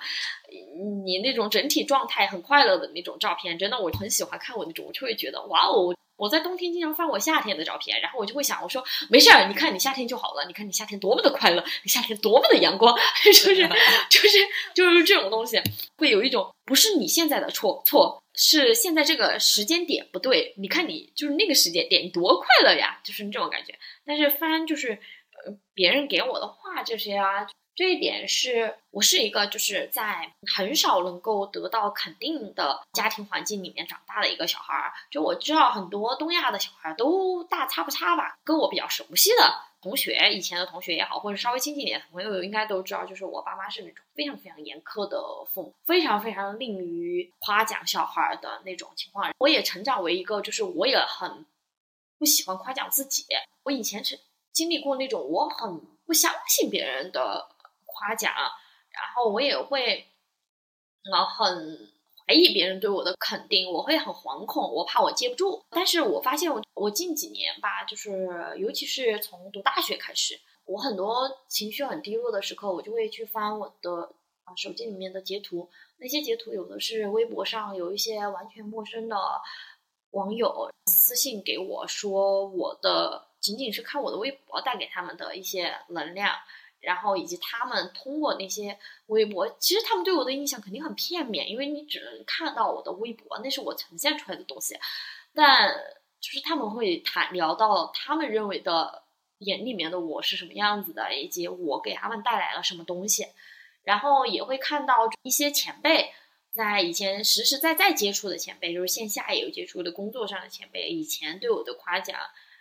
你那种整体状态很快乐的那种照片，真的我很喜欢看我那种，我就会觉得哇哦。我在冬天经常翻我夏天的照片，然后我就会想，我说没事儿，你看你夏天就好了，你看你夏天多么的快乐，你夏天多么的阳光，就是就是就是这种东西，会有一种不是你现在的错错，是现在这个时间点不对，你看你就是那个时间点你多快乐呀，就是这种感觉。但是翻就是呃别人给我的话这些啊。这一点是我是一个就是在很少能够得到肯定的家庭环境里面长大的一个小孩儿。就我知道很多东亚的小孩都大差不差吧。跟我比较熟悉的同学，以前的同学也好，或者稍微亲近点的朋友，应该都知道，就是我爸妈是那种非常非常严苛的父母，非常非常吝于夸奖小孩的那种情况。我也成长为一个，就是我也很不喜欢夸奖自己。我以前是经历过那种我很不相信别人的。夸奖，然后我也会，呃，很怀疑别人对我的肯定，我会很惶恐，我怕我接不住。但是我发现，我我近几年吧，就是尤其是从读大学开始，我很多情绪很低落的时刻，我就会去翻我的啊手机里面的截图。那些截图有的是微博上有一些完全陌生的网友私信给我说，我的仅仅是看我的微博带给他们的一些能量。然后以及他们通过那些微博，其实他们对我的印象肯定很片面，因为你只能看到我的微博，那是我呈现出来的东西。但就是他们会谈聊到他们认为的眼里面的我是什么样子的，以及我给他们带来了什么东西。然后也会看到一些前辈在以前实实在在接触的前辈，就是线下也有接触的工作上的前辈，以前对我的夸奖，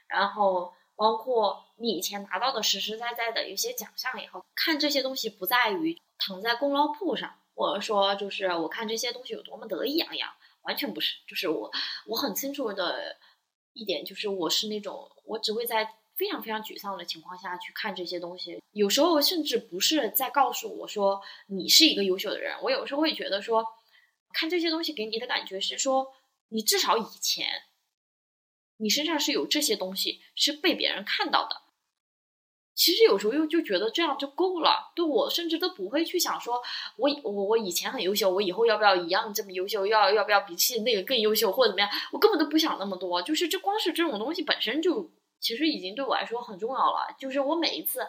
然后。包括你以前拿到的实实在在的一些奖项也好，看这些东西不在于躺在功劳簿上，或者说就是我看这些东西有多么得意洋洋，完全不是。就是我我很清楚的一点就是，我是那种我只会在非常非常沮丧的情况下去看这些东西，有时候甚至不是在告诉我说你是一个优秀的人，我有时候会觉得说，看这些东西给你的感觉是说，你至少以前。你身上是有这些东西，是被别人看到的。其实有时候又就觉得这样就够了，对我甚至都不会去想说，我我我以前很优秀，我以后要不要一样这么优秀？要要不要比起那个更优秀，或者怎么样？我根本都不想那么多。就是这光是这种东西本身就其实已经对我来说很重要了。就是我每一次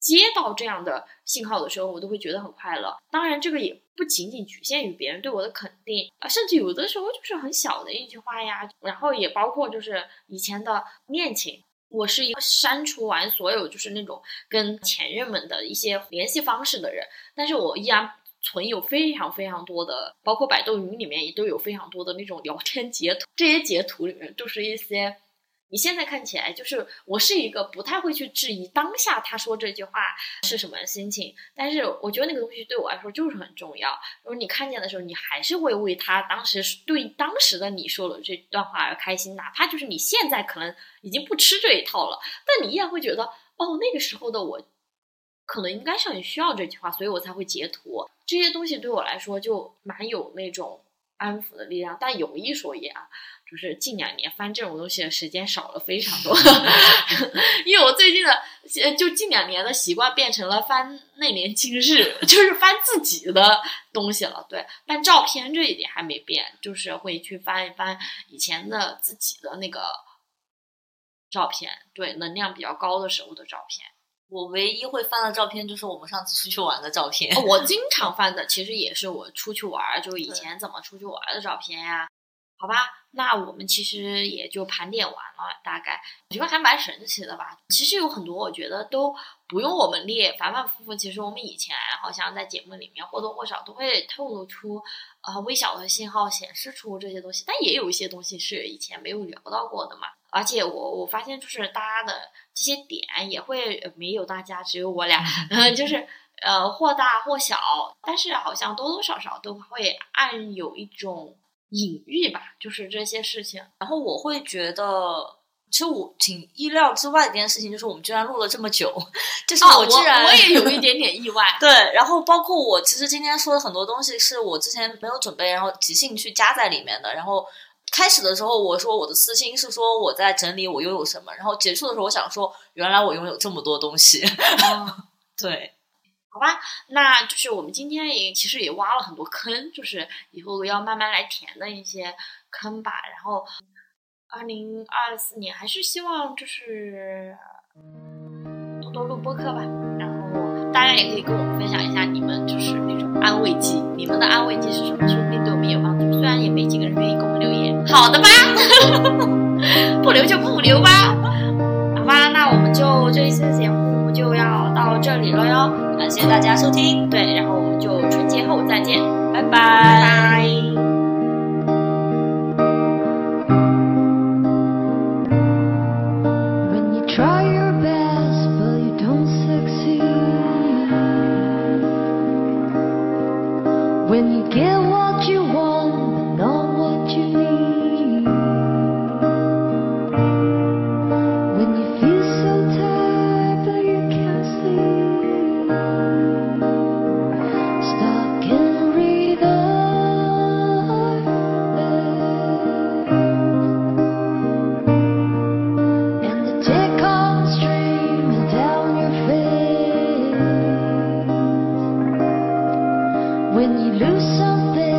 接到这样的信号的时候，我都会觉得很快乐。当然，这个也不仅仅局限于别人对我的肯定啊，甚至有的时候就是很小的一句话呀，然后也包括就是以前的恋情。我是一个删除完所有就是那种跟前任们的一些联系方式的人，但是我依然存有非常非常多的，包括百度云里面也都有非常多的那种聊天截图，这些截图里面都是一些。你现在看起来就是我是一个不太会去质疑当下他说这句话是什么心情，但是我觉得那个东西对我来说就是很重要。如果你看见的时候，你还是会为他当时对当时的你说的这段话而开心，哪怕就是你现在可能已经不吃这一套了，但你依然会觉得哦，那个时候的我可能应该是很需要这句话，所以我才会截图这些东西。对我来说就蛮有那种安抚的力量。但有一说一啊。就是近两年翻这种东西的时间少了非常多，因为我最近的就近两年的习惯变成了翻那年今日，就是翻自己的东西了。对，翻照片这一点还没变，就是会去翻一翻以前的自己的那个照片，对，能量比较高的时候的照片。我唯一会翻的照片就是我们上次出去玩的照片。我 经常翻的其实也是我出去玩，就以前怎么出去玩的照片呀。好吧，那我们其实也就盘点完了，大概我觉得还蛮神奇的吧。其实有很多我觉得都不用我们列，反反复复，其实我们以前好像在节目里面或多或少都会透露出，呃，微小的信号显示出这些东西。但也有一些东西是以前没有聊到过的嘛。而且我我发现就是大家的这些点也会没有大家，只有我俩，嗯就是呃或大或小，但是好像多多少少都会暗有一种。隐喻吧，就是这些事情。然后我会觉得，其实我挺意料之外的一件事情，就是我们居然录了这么久，就是我居然我也有一 点点意外。对，然后包括我其实今天说的很多东西，是我之前没有准备，然后即兴去加在里面的。然后开始的时候我说我的私心是说我在整理我拥有什么，然后结束的时候我想说原来我拥有这么多东西。对。好吧，那就是我们今天也其实也挖了很多坑，就是以后要慢慢来填的一些坑吧。然后，二零二四年还是希望就是多多录播客吧。然后大家也可以跟我们分享一下你们就是那种安慰剂，你们的安慰剂是什么？说不定对我们有帮助。虽然也没几个人愿意给我们留言。好的吧，不留就不留吧。好吧，那我们就这一次的节目就要到这里了哟。感谢大家收听，对，然后我们就春节后再见，拜拜。When you lose something